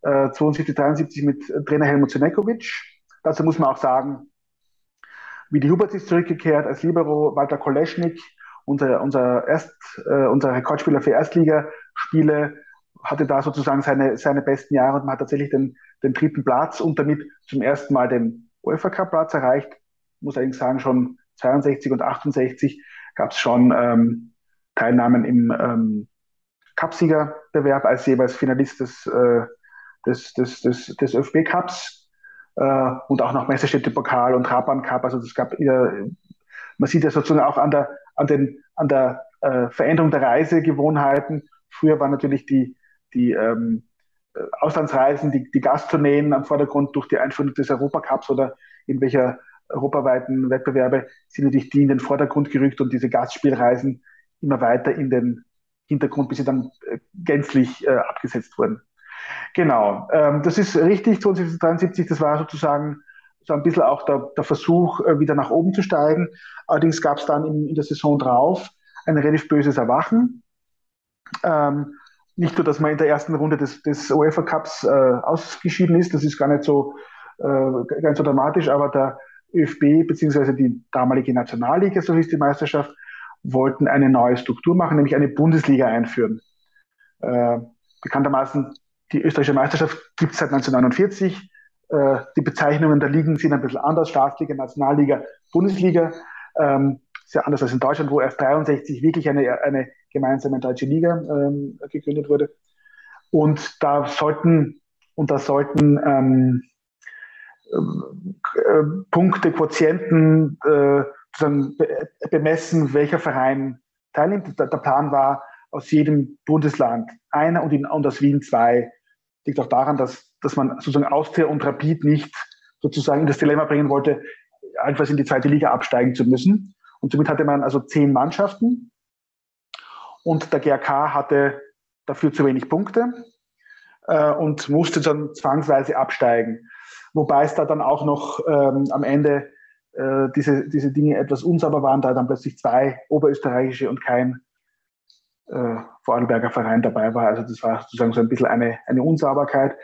äh, 72, 73 mit Trainer Helmut Zenekovic. Dazu muss man auch sagen, wie die Hubert ist zurückgekehrt als Libero, Walter Koleschnik, unser, unser, Erst, äh, unser Rekordspieler für Erstligaspiele, hatte da sozusagen seine, seine besten Jahre und man hat tatsächlich den, den dritten Platz und damit zum ersten Mal den UEFA Cup Platz erreicht. Muss allerdings sagen, schon 62 und 68 gab es schon ähm, Teilnahmen im ähm, Cupsiegerbewerb als jeweils Finalist des, äh, des, des, des, des ÖFB Cups äh, und auch noch Messerstädte-Pokal und Raban Cup. Also es gab, äh, man sieht ja sozusagen auch an der, an den, an der äh, Veränderung der Reisegewohnheiten. Früher waren natürlich die, die ähm, Auslandsreisen, die, die Gasttourneen am Vordergrund durch die Einführung des Europacups oder irgendwelcher europaweiten Wettbewerbe sind natürlich die in den Vordergrund gerückt und diese Gastspielreisen immer weiter in den Hintergrund, bis sie dann äh, gänzlich äh, abgesetzt wurden. Genau, ähm, das ist richtig, 2073, das war sozusagen so ein bisschen auch der, der Versuch, äh, wieder nach oben zu steigen. Allerdings gab es dann in, in, der Saison drauf ein relativ böses Erwachen. Ähm, nicht nur, dass man in der ersten Runde des, des UEFA Cups äh, ausgeschieden ist, das ist gar nicht so, äh, ganz so dramatisch, aber der ÖFB bzw. die damalige Nationalliga, so hieß die Meisterschaft, wollten eine neue Struktur machen, nämlich eine Bundesliga einführen. Äh, bekanntermaßen, die österreichische Meisterschaft gibt es seit 1949. Äh, die Bezeichnungen der Ligen sind ein bisschen anders. Staatsliga, Nationalliga, Bundesliga. Ähm, sehr anders als in Deutschland, wo erst 63 wirklich eine, eine gemeinsame deutsche Liga ähm, gegründet wurde. Und da sollten, und da sollten ähm, äh, Punkte, Quotienten äh, sozusagen bemessen, welcher Verein teilnimmt. Der, der Plan war, aus jedem Bundesland einer und, in, und aus Wien zwei. Liegt auch daran, dass, dass man sozusagen Austria und Rapid nicht sozusagen in das Dilemma bringen wollte, einfach in die zweite Liga absteigen zu müssen. Und somit hatte man also zehn Mannschaften und der GRK hatte dafür zu wenig Punkte äh, und musste dann zwangsweise absteigen. Wobei es da dann auch noch ähm, am Ende äh, diese, diese Dinge etwas unsauber waren, da dann plötzlich zwei oberösterreichische und kein äh, Vorarlberger Verein dabei war. Also das war sozusagen so ein bisschen eine, eine Unsauberkeit.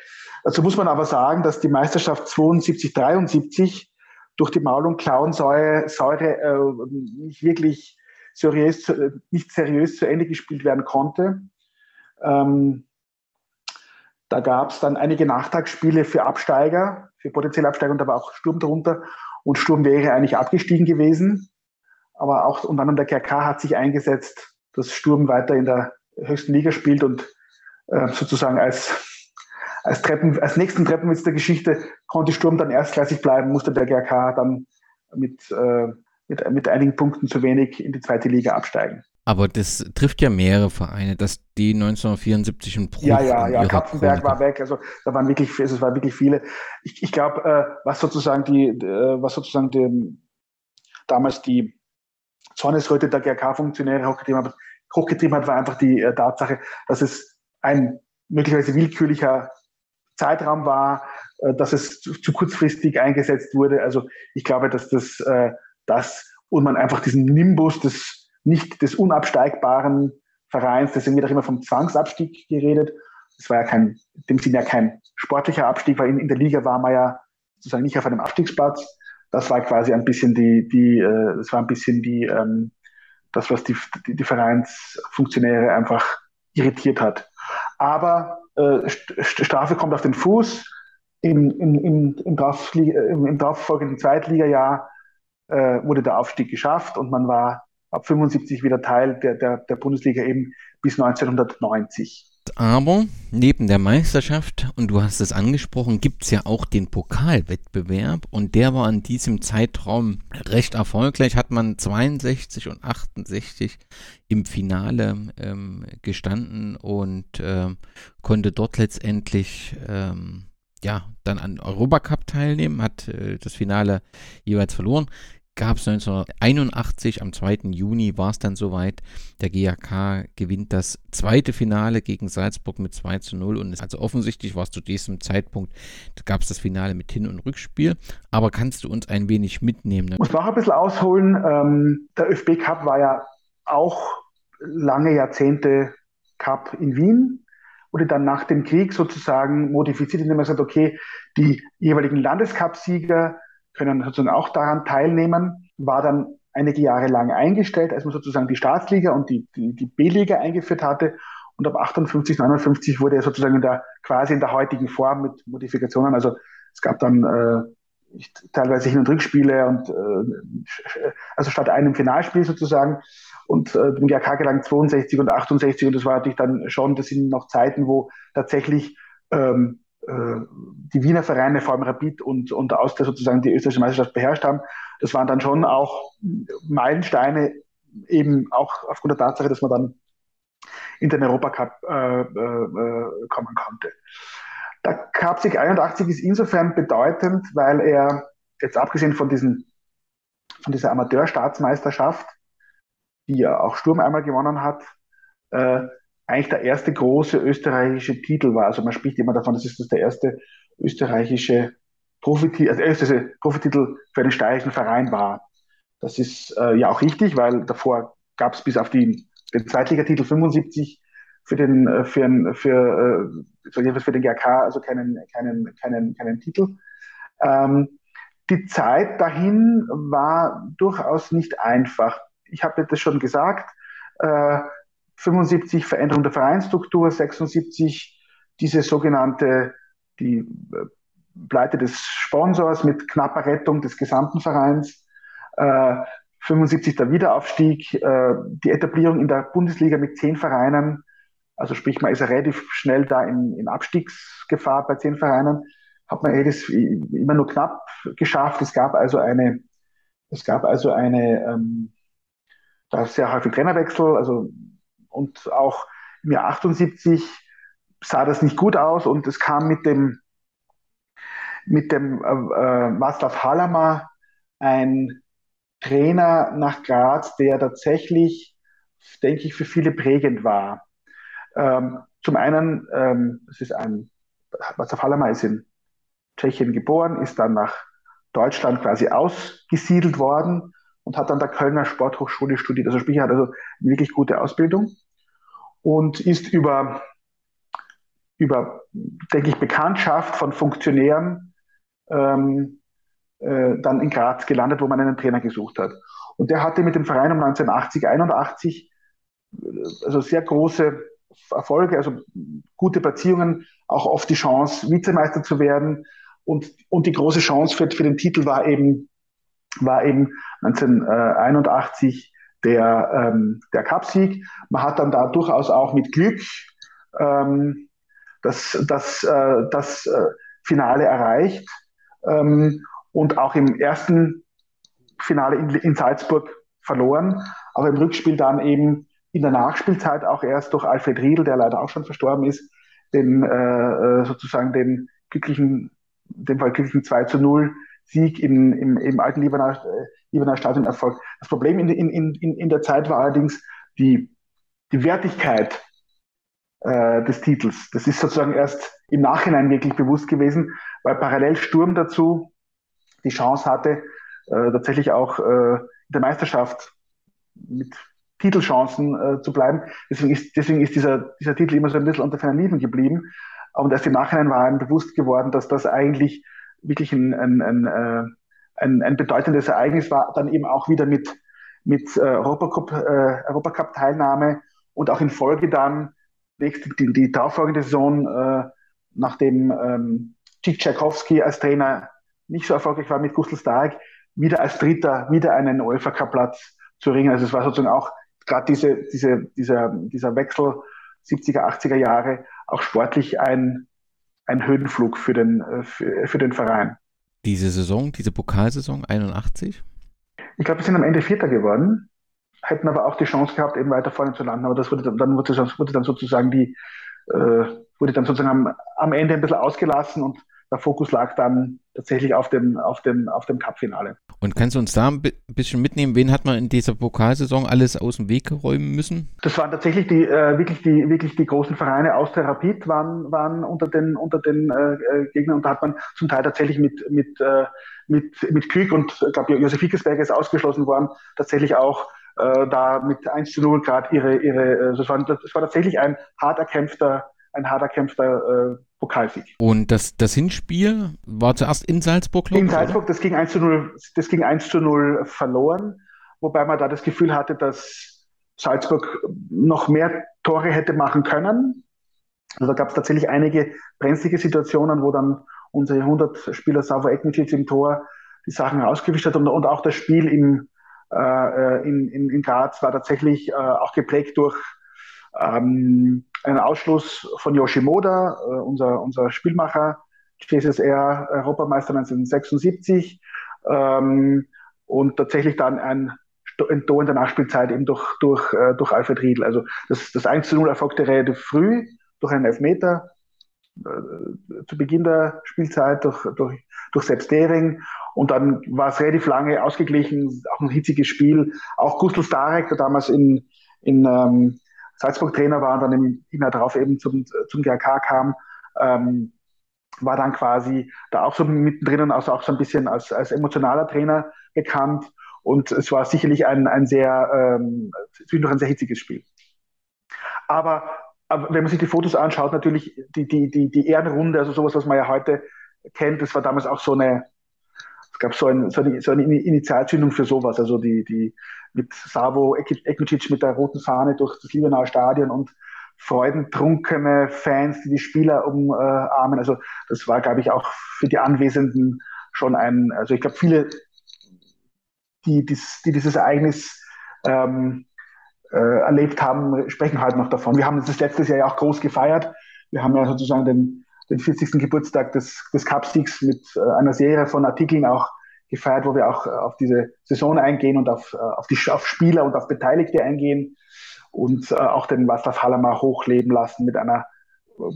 Dazu muss man aber sagen, dass die Meisterschaft 72, 73 durch die Maul- und Klauensäure Säure, äh, nicht wirklich seriös, nicht seriös zu Ende gespielt werden konnte. Ähm, da gab es dann einige Nachtragsspiele für Absteiger, für potenzielle Absteiger und da war auch Sturm darunter. Und Sturm wäre eigentlich abgestiegen gewesen. Aber auch unter anderem der KK hat sich eingesetzt, dass Sturm weiter in der höchsten Liga spielt und äh, sozusagen als, als, Treppen, als nächsten Treppenwitz der Geschichte konnte Sturm dann erstklassig bleiben, musste der GRK dann mit, äh, mit, mit einigen Punkten zu wenig in die zweite Liga absteigen. Aber das trifft ja mehrere Vereine, dass die 1974 ein Bruch Ja, ja, ja, Kapfenberg war weg, also da waren wirklich, es waren wirklich viele. Ich, ich glaube, äh, was sozusagen die, äh, was sozusagen die, damals die Zornesröte der GRK-Funktionäre hochgetrieben hat, hochgetrieben hat, war einfach die äh, Tatsache, dass es ein möglicherweise willkürlicher Zeitraum war, äh, dass es zu, zu, kurzfristig eingesetzt wurde. Also ich glaube, dass das, äh, das und man einfach diesen Nimbus des nicht des unabsteigbaren Vereins, deswegen wird auch immer vom Zwangsabstieg geredet. Das war ja kein, in dem Sinne ja kein sportlicher Abstieg, weil in, in der Liga war man ja sozusagen nicht auf einem Abstiegsplatz. Das war quasi ein bisschen die, die, äh, das war ein bisschen die, ähm, das, was die, die, die Vereinsfunktionäre einfach irritiert hat. Aber äh, Strafe kommt auf den Fuß. Im, im, im, im, drauf, im, im darauffolgenden Zweitligajahr äh, wurde der Aufstieg geschafft und man war ab 75 wieder Teil der, der, der Bundesliga eben bis 1990. Aber neben der Meisterschaft, und du hast es angesprochen, gibt es ja auch den Pokalwettbewerb und der war in diesem Zeitraum recht erfolgreich. Hat man 62 und 68 im Finale ähm, gestanden und äh, konnte dort letztendlich ähm, ja dann an Europacup teilnehmen, hat äh, das Finale jeweils verloren gab es 1981, am 2. Juni war es dann soweit. Der GAK gewinnt das zweite Finale gegen Salzburg mit 2 zu 0. Und also offensichtlich war es zu diesem Zeitpunkt, gab es das Finale mit Hin- und Rückspiel. Aber kannst du uns ein wenig mitnehmen? Ich muss noch ein bisschen ausholen. Ähm, der ÖFB Cup war ja auch lange Jahrzehnte Cup in Wien wurde dann nach dem Krieg sozusagen modifiziert, indem man sagt, okay, die jeweiligen Landescup-Sieger können sozusagen auch daran teilnehmen, war dann einige Jahre lang eingestellt, als man sozusagen die Staatsliga und die, die, die B-Liga eingeführt hatte. Und ab 58, 59 wurde er sozusagen in der, quasi in der heutigen Form mit Modifikationen. Also es gab dann äh, teilweise Hin- und Rückspiele und äh, also statt einem Finalspiel sozusagen. Und äh, dem GRK gelang 62 und 68 und das war natürlich dann schon, das sind noch Zeiten, wo tatsächlich ähm, äh, die Wiener Vereine, vor allem Rapid und, und Austria sozusagen die österreichische Meisterschaft beherrscht haben. Das waren dann schon auch Meilensteine, eben auch aufgrund der Tatsache, dass man dann in den Europacup äh, äh, kommen konnte. Der Cup Sieg 81 ist insofern bedeutend, weil er jetzt abgesehen von, diesen, von dieser Amateurstaatsmeisterschaft, die ja auch Sturm einmal gewonnen hat, äh, eigentlich der erste große österreichische Titel war. Also man spricht immer davon, das ist das der erste österreichische Profititel, also erste Profititel für den steirischen Verein war. Das ist äh, ja auch richtig, weil davor gab es bis auf die, den Zweitligatitel 75 für den, äh, für, für, äh, für den GRK also keinen, keinen, keinen, keinen Titel. Ähm, die Zeit dahin war durchaus nicht einfach. Ich habe das schon gesagt, äh, 75 Veränderung der Vereinsstruktur, 76 diese sogenannte die äh, Pleite des Sponsors mit knapper Rettung des gesamten Vereins, äh, 75 der Wiederaufstieg, äh, die Etablierung in der Bundesliga mit zehn Vereinen, also sprich man ist ja relativ schnell da in, in Abstiegsgefahr bei zehn Vereinen, hat man jedes immer nur knapp geschafft. Es gab also eine, es gab also eine, ähm, da sehr häufig Trainerwechsel, also und auch im Jahr 78 sah das nicht gut aus und es kam mit dem mit dem äh, äh, Václav Halama ein Trainer nach Graz, der tatsächlich, denke ich, für viele prägend war. Ähm, zum einen, ähm, es ist ein, Václav Halama ist in Tschechien geboren, ist dann nach Deutschland quasi ausgesiedelt worden und hat an der Kölner Sporthochschule studiert. Also sprich, er hat also eine wirklich gute Ausbildung und ist über, über denke ich, Bekanntschaft von Funktionären ähm, äh, dann in Graz gelandet, wo man einen Trainer gesucht hat. Und der hatte mit dem Verein um 1980, 81 äh, also sehr große Erfolge, also gute Platzierungen, auch oft die Chance, Vizemeister zu werden. Und, und die große Chance für, für den Titel war eben, war eben 1981 der, ähm, der Cupsieg. Man hat dann da durchaus auch mit Glück ähm, das, das, äh, das äh, Finale erreicht ähm, und auch im ersten Finale in, in Salzburg verloren, aber im Rückspiel dann eben in der Nachspielzeit auch erst durch Alfred Riedel, der leider auch schon verstorben ist, den äh, äh sozusagen den glücklichen, dem Fall glücklichen 2 zu 0 Sieg in, im, im alten Libaner, äh, Libaner Stadion erfolgt. Das Problem in, in, in, in der Zeit war allerdings die, die Wertigkeit äh, des Titels. Das ist sozusagen erst im Nachhinein wirklich bewusst gewesen, weil parallel Sturm dazu die Chance hatte, äh, tatsächlich auch äh, in der Meisterschaft mit Titelchancen äh, zu bleiben. Deswegen ist, deswegen ist dieser, dieser Titel immer so ein bisschen unter fernen Liefen geblieben. Und erst im Nachhinein war ihm bewusst geworden, dass das eigentlich wirklich ein, ein, ein, äh, ein, ein bedeutendes Ereignis war, dann eben auch wieder mit, mit äh, Europacup, äh, Europacup-Teilnahme und auch in Folge dann nächste, die, die darauffolgende Saison, äh, nachdem ähm, Cik Tchaikovsky als Trainer nicht so erfolgreich war mit Gustl Starek, wieder als Dritter, wieder einen UEFA Cup Platz zu ringen. Also es war sozusagen auch gerade diese, diese, dieser, dieser Wechsel 70er, 80er Jahre auch sportlich ein, ein Höhenflug für den, äh, für, für den Verein. Diese Saison, diese Pokalsaison 81? Ich glaube, wir sind am Ende Vierter geworden, hätten aber auch die Chance gehabt, eben weiter vorne zu landen. Aber das wurde dann, dann wurde, wurde dann sozusagen die, äh, wurde dann sozusagen am, am Ende ein bisschen ausgelassen und der Fokus lag dann tatsächlich auf dem, auf dem, auf dem Cup-Finale. Und kannst du uns da ein bisschen mitnehmen, wen hat man in dieser Pokalsaison alles aus dem Weg räumen müssen? Das waren tatsächlich die, äh, wirklich die, wirklich die großen Vereine. Aus der Rapid waren, waren unter den, unter den äh, äh Gegnern. Und da hat man zum Teil tatsächlich mit, mit, äh, mit, mit Glück und ich glaube, Josef Hickesberger ist ausgeschlossen worden, tatsächlich auch äh, da mit 1 zu 0 gerade ihre, ihre, äh, das war, das war tatsächlich ein hart erkämpfter, ein hart erkämpfter äh, Pokalsieg. Und das, das Hinspiel war zuerst in Salzburg, In Salzburg, das ging, 1 zu 0, das ging 1 zu 0 verloren, wobei man da das Gefühl hatte, dass Salzburg noch mehr Tore hätte machen können. Also da gab es tatsächlich einige brenzlige Situationen, wo dann unser Jahrhundertspieler Savo Ekmicic im Tor die Sachen rausgewischt hat und, und auch das Spiel im, äh, in, in, in Graz war tatsächlich äh, auch geprägt durch ähm, einen Ausschluss von Yoshimoda, äh, unser, unser Spielmacher, CSSR Europameister 1976 ähm, und tatsächlich dann ein, ein Tor in der Nachspielzeit eben durch, durch, äh, durch Alfred Riedl. Also das, das 1 zu 0 erfolgte relativ früh durch einen Elfmeter äh, zu Beginn der Spielzeit durch, durch, durch Sepp Dering und dann war es relativ lange ausgeglichen, auch ein hitziges Spiel. Auch Gustl Starek, der damals in, in ähm, Salzburg Trainer war und dann im, Jahr darauf eben zum, zum GRK kam, ähm, war dann quasi da auch so mittendrin, also auch so ein bisschen als, als emotionaler Trainer bekannt. Und es war sicherlich ein, ein sehr, ähm, zwischendurch ein sehr hitziges Spiel. Aber, aber wenn man sich die Fotos anschaut, natürlich die, die, die, die Ehrenrunde, also sowas, was man ja heute kennt, das war damals auch so eine, es gab so, ein, so, eine, so eine Initialzündung für sowas, also die, die mit Savo Ekmicic mit der roten Fahne durch das Liebenauer Stadion und freudentrunkene Fans, die die Spieler umarmen. Also das war, glaube ich, auch für die Anwesenden schon ein, also ich glaube, viele, die, dies, die dieses Ereignis ähm, äh, erlebt haben, sprechen halt noch davon. Wir haben das letztes Jahr ja auch groß gefeiert. Wir haben ja sozusagen den, den 40. Geburtstag des, des Cupsticks mit äh, einer Serie von Artikeln auch gefeiert, wo wir auch äh, auf diese Saison eingehen und auf, äh, auf, die, auf Spieler und auf Beteiligte eingehen und auch den Václav Halama hochleben lassen mit einer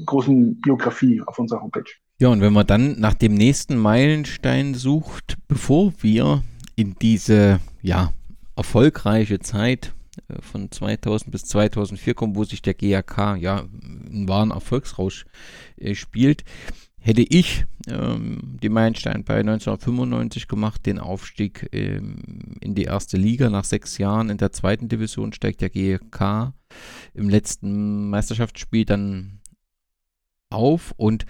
großen Biografie auf unserer Homepage. Ja, und wenn man dann nach dem nächsten Meilenstein sucht, bevor wir in diese ja, erfolgreiche Zeit von 2000 bis 2004 kommen, wo sich der GAK ja einen wahren Erfolgsrausch äh, spielt, hätte ich ähm, die Meilenstein bei 1995 gemacht, den Aufstieg ähm, in die erste Liga. Nach sechs Jahren in der zweiten Division steigt der GK im letzten Meisterschaftsspiel dann auf und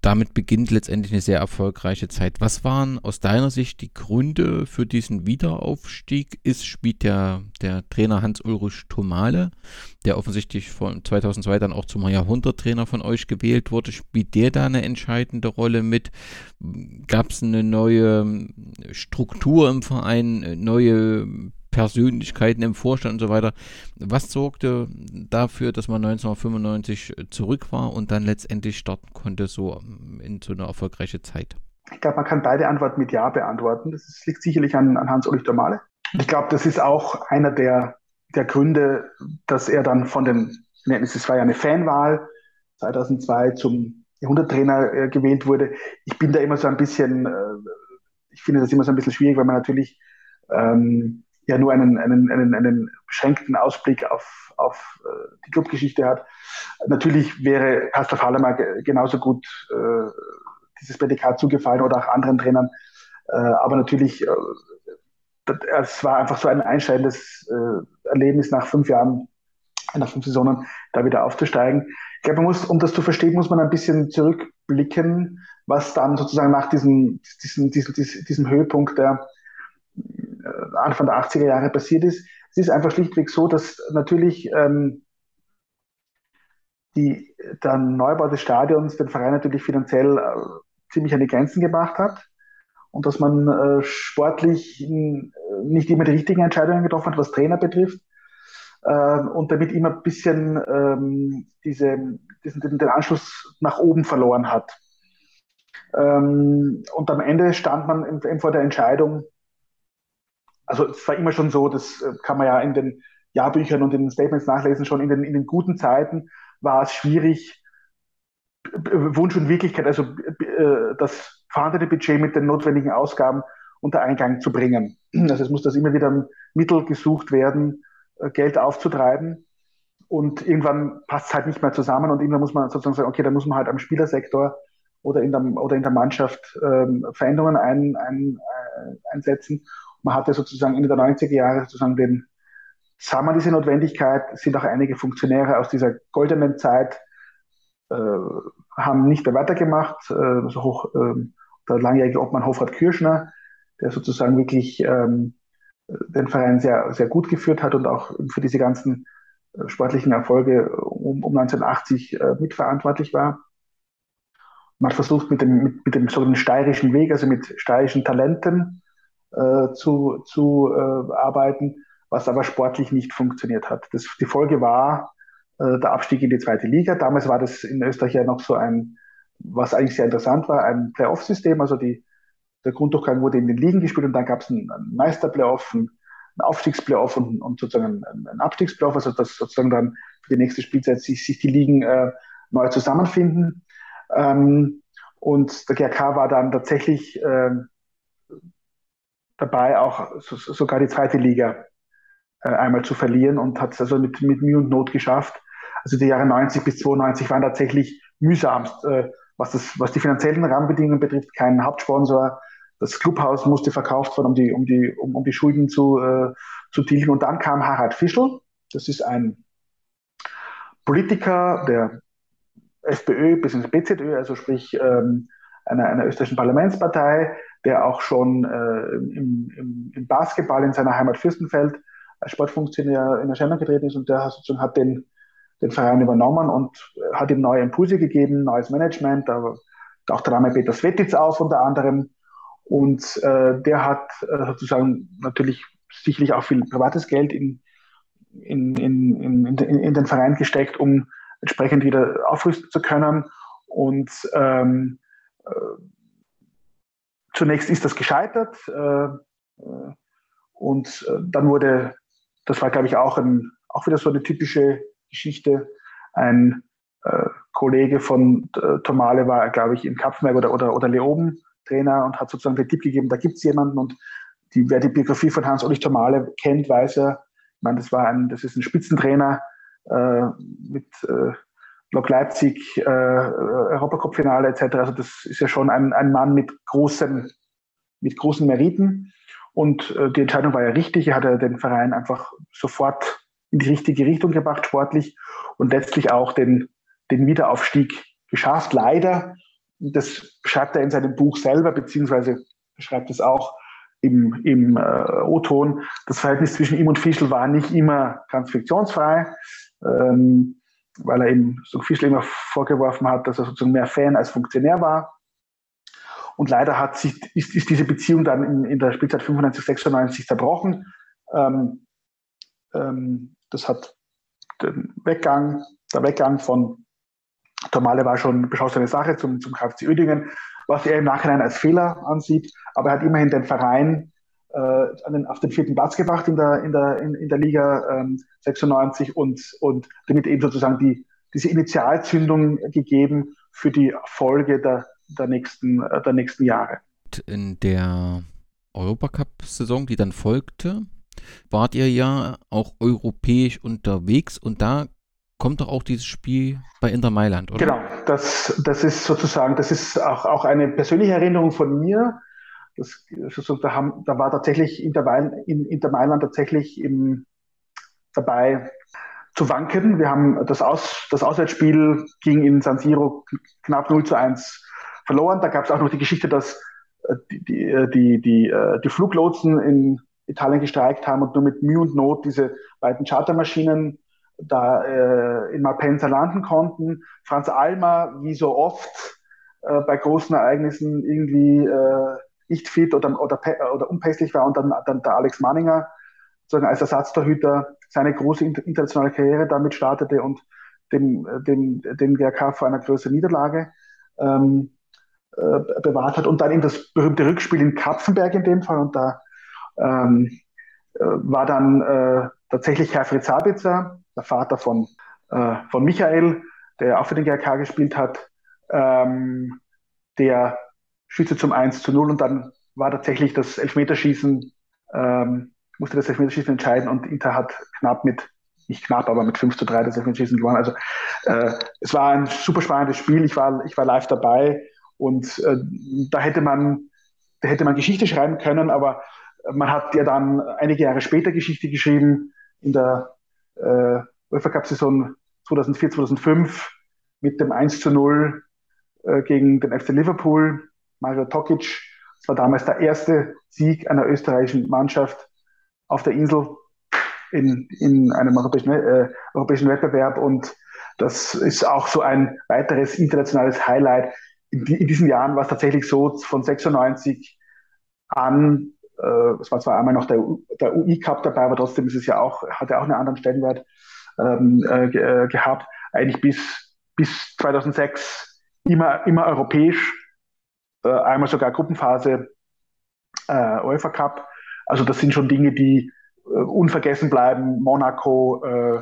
damit beginnt letztendlich eine sehr erfolgreiche Zeit. Was waren aus deiner Sicht die Gründe für diesen Wiederaufstieg? Ist, spielt der, der Trainer Hans-Ulrich Thomale, der offensichtlich von 2002 dann auch zum Jahrhunderttrainer von euch gewählt wurde, spielt der da eine entscheidende Rolle mit? Gab es eine neue Struktur im Verein, neue Persönlichkeiten im Vorstand und so weiter. Was sorgte dafür, dass man 1995 zurück war und dann letztendlich starten konnte, so ähm, in so eine erfolgreiche Zeit? Ich glaube, man kann beide Antworten mit Ja beantworten. Das liegt sicherlich an, an Hans-Ulrich Domale. Ich glaube, das ist auch einer der, der Gründe, dass er dann von den, es war ja eine Fanwahl, 2002 zum Jahrhunderttrainer äh, gewählt wurde. Ich bin da immer so ein bisschen, äh, ich finde das immer so ein bisschen schwierig, weil man natürlich ähm, ja nur einen, einen, einen, einen beschränkten Ausblick auf, auf äh, die Clubgeschichte hat. Natürlich wäre Pastor Hallemer genauso gut äh, dieses Prädikat zugefallen oder auch anderen Trainern. Äh, aber natürlich, äh, es war einfach so ein einschneidendes äh, Erlebnis nach fünf Jahren, nach fünf Saisonen, da wieder aufzusteigen. Ich glaube, man muss, um das zu verstehen, muss man ein bisschen zurückblicken, was dann sozusagen nach diesem, diesem, diesem, diesem Höhepunkt der Anfang der 80er Jahre passiert ist. Es ist einfach schlichtweg so, dass natürlich ähm, die, der Neubau des Stadions den Verein natürlich finanziell äh, ziemlich an die Grenzen gebracht hat und dass man äh, sportlich nicht immer die richtigen Entscheidungen getroffen hat, was Trainer betrifft äh, und damit immer ein bisschen ähm, diese, diesen, den Anschluss nach oben verloren hat. Ähm, und am Ende stand man eben vor der Entscheidung, also es war immer schon so, das äh, kann man ja in den Jahrbüchern und in den Statements nachlesen, schon in den, in den guten Zeiten war es schwierig, Wunsch und Wirklichkeit, also äh, das vorhandene Budget mit den notwendigen Ausgaben unter Eingang zu bringen. Also es muss das immer wieder Mittel gesucht werden, äh, Geld aufzutreiben. Und irgendwann passt es halt nicht mehr zusammen und irgendwann muss man sozusagen sagen, okay, da muss man halt am Spielersektor oder in der, oder in der Mannschaft ähm, Veränderungen ein, ein, einsetzen man hatte sozusagen Ende der 90er Jahre sozusagen den, sah man diese Notwendigkeit, sind auch einige Funktionäre aus dieser goldenen Zeit, äh, haben nicht mehr weitergemacht, äh, also hoch, äh, der langjährige Obmann Hofrat Kirschner, der sozusagen wirklich ähm, den Verein sehr, sehr gut geführt hat und auch für diese ganzen äh, sportlichen Erfolge um, um 1980 äh, mitverantwortlich war. Man hat versucht, mit dem, mit, mit dem sogenannten steirischen Weg, also mit steirischen Talenten, äh, zu, zu äh, arbeiten, was aber sportlich nicht funktioniert hat. Das, die Folge war äh, der Abstieg in die zweite Liga. Damals war das in Österreich ja noch so ein, was eigentlich sehr interessant war, ein Playoff-System. Also die, der Grunddurchgang wurde in den Ligen gespielt und dann gab es einen, Meister-Playoff, einen, Aufstiegsplayoff und, und sozusagen einen, Abstiegsplayoff, also dass sozusagen dann für die nächste Spielzeit sich, sich die Ligen äh, neu zusammenfinden. Ähm, und der GRK war dann tatsächlich äh, dabei, auch so, sogar die zweite Liga äh, einmal zu verlieren und hat es also mit, mit Mühe und Not geschafft. Also die Jahre 90 bis 92 waren tatsächlich mühsamst äh, was, das, was die finanziellen Rahmenbedingungen betrifft, kein Hauptsponsor. Das Clubhaus musste verkauft werden, um die, um die, um, um die Schulden zu, äh, zu tilgen. Und dann kam Harald Fischl. Das ist ein Politiker der FPÖ bzw. BZÖ, also sprich ähm, einer, einer österreichischen Parlamentspartei, der auch schon äh, im, im, im, Basketball in seiner Heimat Fürstenfeld als Sportfunktionär in Erscheinung getreten ist und der sozusagen hat den, den Verein übernommen und hat ihm neue Impulse gegeben, neues Management. Da auch der Name Peter Svetic auf unter anderem. Und äh, der hat äh, sozusagen natürlich sicherlich auch viel privates Geld in, in, in, in, in, in den Verein gesteckt, um entsprechend wieder aufrüsten zu können. Und ähm, äh, zunächst ist das gescheitert. Äh, und äh, dann wurde, das war, glaube ich, auch, ein, auch wieder so eine typische Geschichte, ein äh, Kollege von Tomale war, glaube ich, in Kapfenberg oder, oder, oder Leoben Trainer und hat sozusagen den Tipp gegeben, da gibt es jemanden und die, wer die Biografie von Hans-Ulrich Tomale kennt, weiß er, ich meine, das war ein, das ist ein Spitzentrainer äh, mit äh, Lok Leipzig, äh, Europacup-Finale etc. Also das ist ja schon ein, ein Mann mit großen, mit großen Meriten. Und äh, die Entscheidung war ja richtig. Er hat ja den Verein einfach sofort in die richtige Richtung gebracht, sportlich, und letztlich auch den, den Wiederaufstieg geschafft. Leider, das schreibt er in seinem Buch selber, beziehungsweise schreibt es auch im, im äh, O-Ton, das Verhältnis zwischen ihm und Fischl war nicht immer ganz ähm, weil er ihm so Fischl immer vorgeworfen hat, dass er sozusagen mehr Fan als Funktionär war. Und leider hat sich, ist, ist diese Beziehung dann in, in der Spielzeit 95, 96 zerbrochen. Ähm, ähm, das hat den Weggang, der Weggang von Tomale war schon beschlossene Sache zum, zum KFC Oedingen was er im Nachhinein als Fehler ansieht. Aber er hat immerhin den Verein äh, den, auf den vierten Platz gebracht in der, in der, in, in der Liga ähm, 96 und, und damit eben sozusagen die, diese Initialzündung gegeben für die Folge der, der, nächsten, äh, der nächsten Jahre. In der Europacup-Saison, die dann folgte, wart ihr ja auch europäisch unterwegs und da kommt doch auch dieses Spiel bei Inter Mailand, oder? Genau, das, das ist sozusagen, das ist auch, auch eine persönliche Erinnerung von mir. Das, da, haben, da war tatsächlich Inter, Inter Mailand tatsächlich im, dabei zu wanken. Wir haben das, Aus, das Auswärtsspiel ging in San Siro knapp 0 zu 1 verloren. Da gab es auch noch die Geschichte, dass äh, die, die, äh, die, die, äh, die Fluglotsen in Italien gestreikt haben und nur mit Mühe und Not diese beiden Chartermaschinen da äh, in Malpensa landen konnten. Franz Almer, wie so oft äh, bei großen Ereignissen, irgendwie äh, nicht fit oder, oder, oder unpässlich war und dann, dann der Alex Manninger sozusagen als Ersatztorhüter seine große internationale Karriere damit startete und dem, dem, dem GRK vor einer größeren Niederlage ähm, äh, bewahrt hat. Und dann in das berühmte Rückspiel in Kapfenberg in dem Fall. Und da ähm, äh, war dann äh, tatsächlich Herfried Sabitzer, der Vater von, äh, von Michael, der auch für den GRK gespielt hat, ähm, der schießte zum 1 zu 0 und dann war tatsächlich das Elfmeterschießen, ähm, musste das Elfmeterschießen entscheiden und Inter hat knapp mit, nicht knapp, aber mit 5 zu 3 das Elfmeterschießen gewonnen. Also äh, es war ein super spannendes Spiel, ich war, ich war live dabei und äh, da hätte man, da hätte man Geschichte schreiben können, aber man hat ja dann einige Jahre später Geschichte geschrieben in der äh, UEFA Cup Saison 2004, 2005 mit dem 1 zu 0 äh, gegen den FC Liverpool. Mario Tokic, das war damals der erste Sieg einer österreichischen Mannschaft auf der Insel in, in einem europäischen, äh, europäischen Wettbewerb und das ist auch so ein weiteres internationales Highlight. In, in diesen Jahren war es tatsächlich so, von 96 an äh, es war zwar einmal noch der, der UI-Cup dabei, aber trotzdem ist es ja auch, hat ja auch einen anderen Stellenwert ähm, äh, äh, gehabt. Eigentlich bis, bis 2006 immer, immer europäisch, äh, einmal sogar Gruppenphase äh, UEFA Cup. Also das sind schon Dinge, die äh, unvergessen bleiben. Monaco, äh,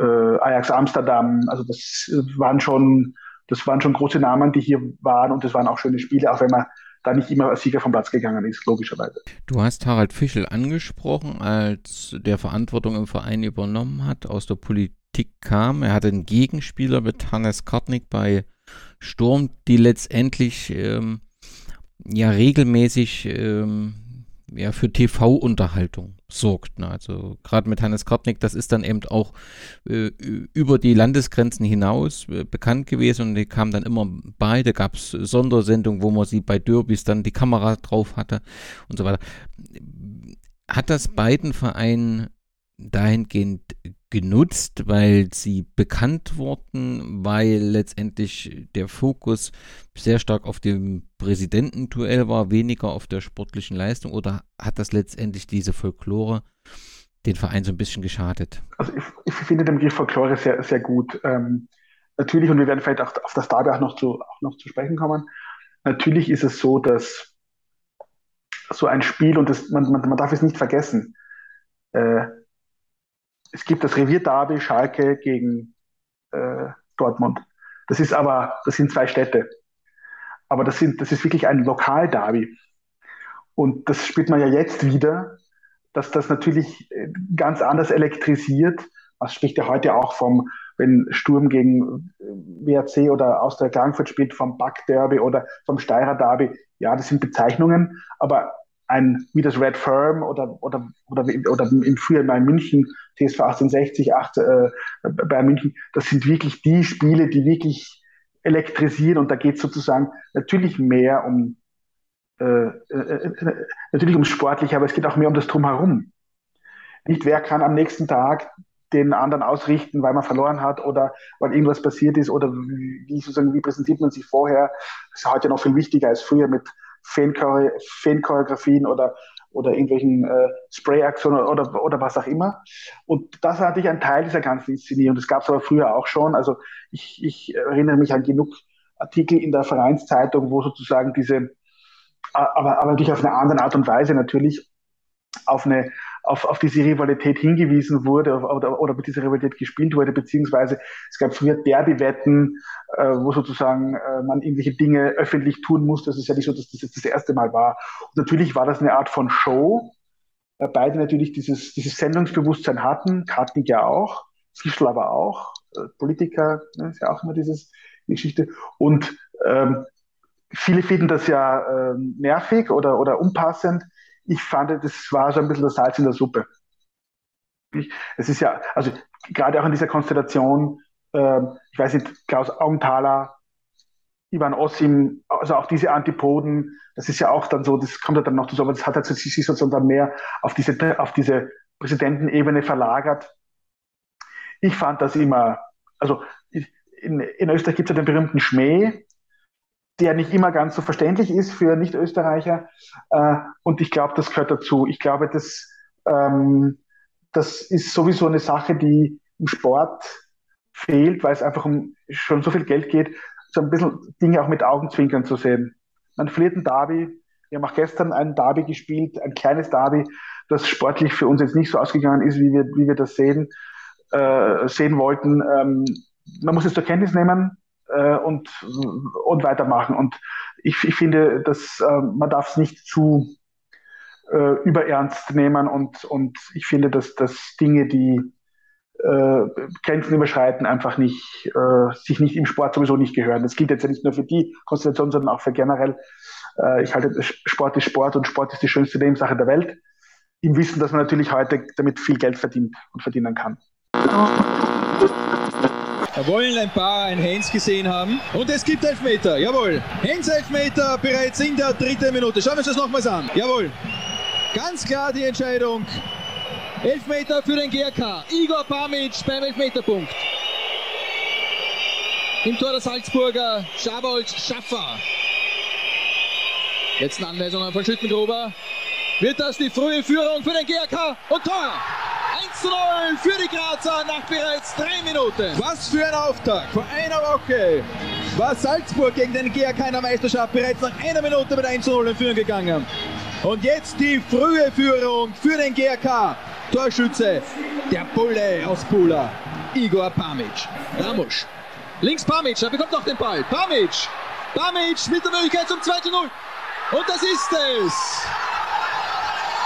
äh, Ajax Amsterdam, also das waren schon, das waren schon große Namen, die hier waren und das waren auch schöne Spiele, auch wenn man da nicht immer als Sieger vom Platz gegangen ist, logischerweise. Du hast Harald Fischel angesprochen, als der Verantwortung im Verein übernommen hat, aus der Politik kam. Er hatte einen Gegenspieler mit Hannes Kartnick bei Sturm, die letztendlich ähm, ja regelmäßig ähm, ja, für TV-Unterhaltung sorgt. Ne? Also gerade mit Hannes Kartnick, das ist dann eben auch äh, über die Landesgrenzen hinaus äh, bekannt gewesen und die kamen dann immer beide, gab es Sondersendungen, wo man sie bei Derbys dann die Kamera drauf hatte und so weiter. Hat das beiden Vereinen dahingehend genutzt, weil sie bekannt wurden, weil letztendlich der Fokus sehr stark auf dem Präsidentenduell war, weniger auf der sportlichen Leistung oder hat das letztendlich diese Folklore den Verein so ein bisschen geschadet? Also ich, ich finde den Begriff Folklore sehr, sehr gut. Ähm, natürlich, und wir werden vielleicht auch auf das Derby auch noch zu, auch noch zu sprechen kommen, natürlich ist es so, dass so ein Spiel, und das, man, man, man darf es nicht vergessen, äh, es gibt das Revier-Derby Schalke gegen äh, Dortmund. Das ist aber, das sind zwei Städte. Aber das, sind, das ist wirklich ein Lokal-Derby. Und das spielt man ja jetzt wieder, dass das natürlich äh, ganz anders elektrisiert. Man spricht ja heute auch vom, wenn Sturm gegen äh, WRC oder Austria Frankfurt spielt, vom Back-Derby oder vom Steirer Derby. Ja, das sind Bezeichnungen, aber ein, wie das Red Firm oder, oder, oder, oder im Frühjahr bei München, TSV 1860, 8, äh, bei München, das sind wirklich die Spiele, die wirklich elektrisieren und da geht es sozusagen natürlich mehr um, äh, äh, äh, natürlich um sportlich, aber es geht auch mehr um das Drumherum. Nicht wer kann am nächsten Tag den anderen ausrichten, weil man verloren hat oder weil irgendwas passiert ist oder wie, sozusagen, wie präsentiert man sich vorher. Das ist heute noch viel wichtiger als früher mit Fan-Choreografien oder, oder irgendwelchen äh, Spray-Aktionen oder, oder, oder was auch immer. Und das war natürlich ein Teil dieser ganzen Inszenierung. Das gab es aber früher auch schon. Also ich, ich erinnere mich an genug Artikel in der Vereinszeitung, wo sozusagen diese, aber, aber natürlich auf eine andere Art und Weise natürlich, auf eine auf, auf diese Rivalität hingewiesen wurde oder, oder mit dieser Rivalität gespielt wurde, beziehungsweise es gab früher Derby-Wetten, äh, wo sozusagen äh, man irgendwelche Dinge öffentlich tun musste. Das ist ja nicht so, dass das jetzt das erste Mal war. Und natürlich war das eine Art von Show, weil beide natürlich dieses, dieses Sendungsbewusstsein hatten, Kartnick ja auch, Fischl aber auch, äh, Politiker, ne, ist ja auch immer dieses die Geschichte. Und ähm, viele finden das ja äh, nervig oder, oder unpassend ich fand, das war so ein bisschen das Salz in der Suppe. Es ist ja, also gerade auch in dieser Konstellation, äh, ich weiß nicht, Klaus Augenthaler, Ivan Ossim, also auch diese Antipoden, das ist ja auch dann so, das kommt ja dann noch dazu, aber das hat halt sich sozusagen dann mehr auf diese, auf diese Präsidentenebene verlagert. Ich fand das immer, also in, in Österreich gibt es ja den berühmten Schmäh, der nicht immer ganz so verständlich ist für Nicht-Österreicher. Äh, und ich glaube, das gehört dazu. Ich glaube, das, ähm, das ist sowieso eine Sache, die im Sport fehlt, weil es einfach um schon so viel Geld geht, so ein bisschen Dinge auch mit Augenzwinkern zu sehen. Man verliert ein Derby. Wir haben auch gestern ein Derby gespielt, ein kleines Derby, das sportlich für uns jetzt nicht so ausgegangen ist, wie wir, wie wir das sehen, äh, sehen wollten. Ähm, man muss es zur Kenntnis nehmen äh, und, und weitermachen. Und ich, ich finde, dass äh, man darf es nicht zu äh, überernst nehmen und, und ich finde, dass, dass Dinge, die äh, Grenzen überschreiten, einfach nicht, äh, sich nicht im Sport sowieso nicht gehören. Das gilt jetzt ja nicht nur für die Konstellation, sondern auch für generell. Äh, ich halte, Sport ist Sport und Sport ist die schönste Nebensache der Welt. Im Wissen, dass man natürlich heute damit viel Geld verdient und verdienen kann wollen ein paar ein Hens gesehen haben. Und es gibt Elfmeter, jawohl. Hens Elfmeter bereits in der dritten Minute. Schauen wir uns das nochmals an. Jawohl. Ganz klar die Entscheidung. Elfmeter für den GRK. Igor Pamic beim Elfmeterpunkt. Im Tor der Salzburger Schabold Schaffer. Letzten Anweisungen von Schüttengruber. Wird das die frühe Führung für den GRK und Tor? 1 0 für die Grazer nach bereits drei Minuten. Was für ein Auftakt. Vor einer Woche war Salzburg gegen den GRK in der Meisterschaft bereits nach einer Minute mit 1 0 in Führung gegangen. Und jetzt die frühe Führung für den GRK. Torschütze, der Bulle aus Pula, Igor Pamic. Ramusch. Links Pamic, er bekommt noch den Ball. Pamic. Pamic mit der Möglichkeit zum 2 0. Und das ist es.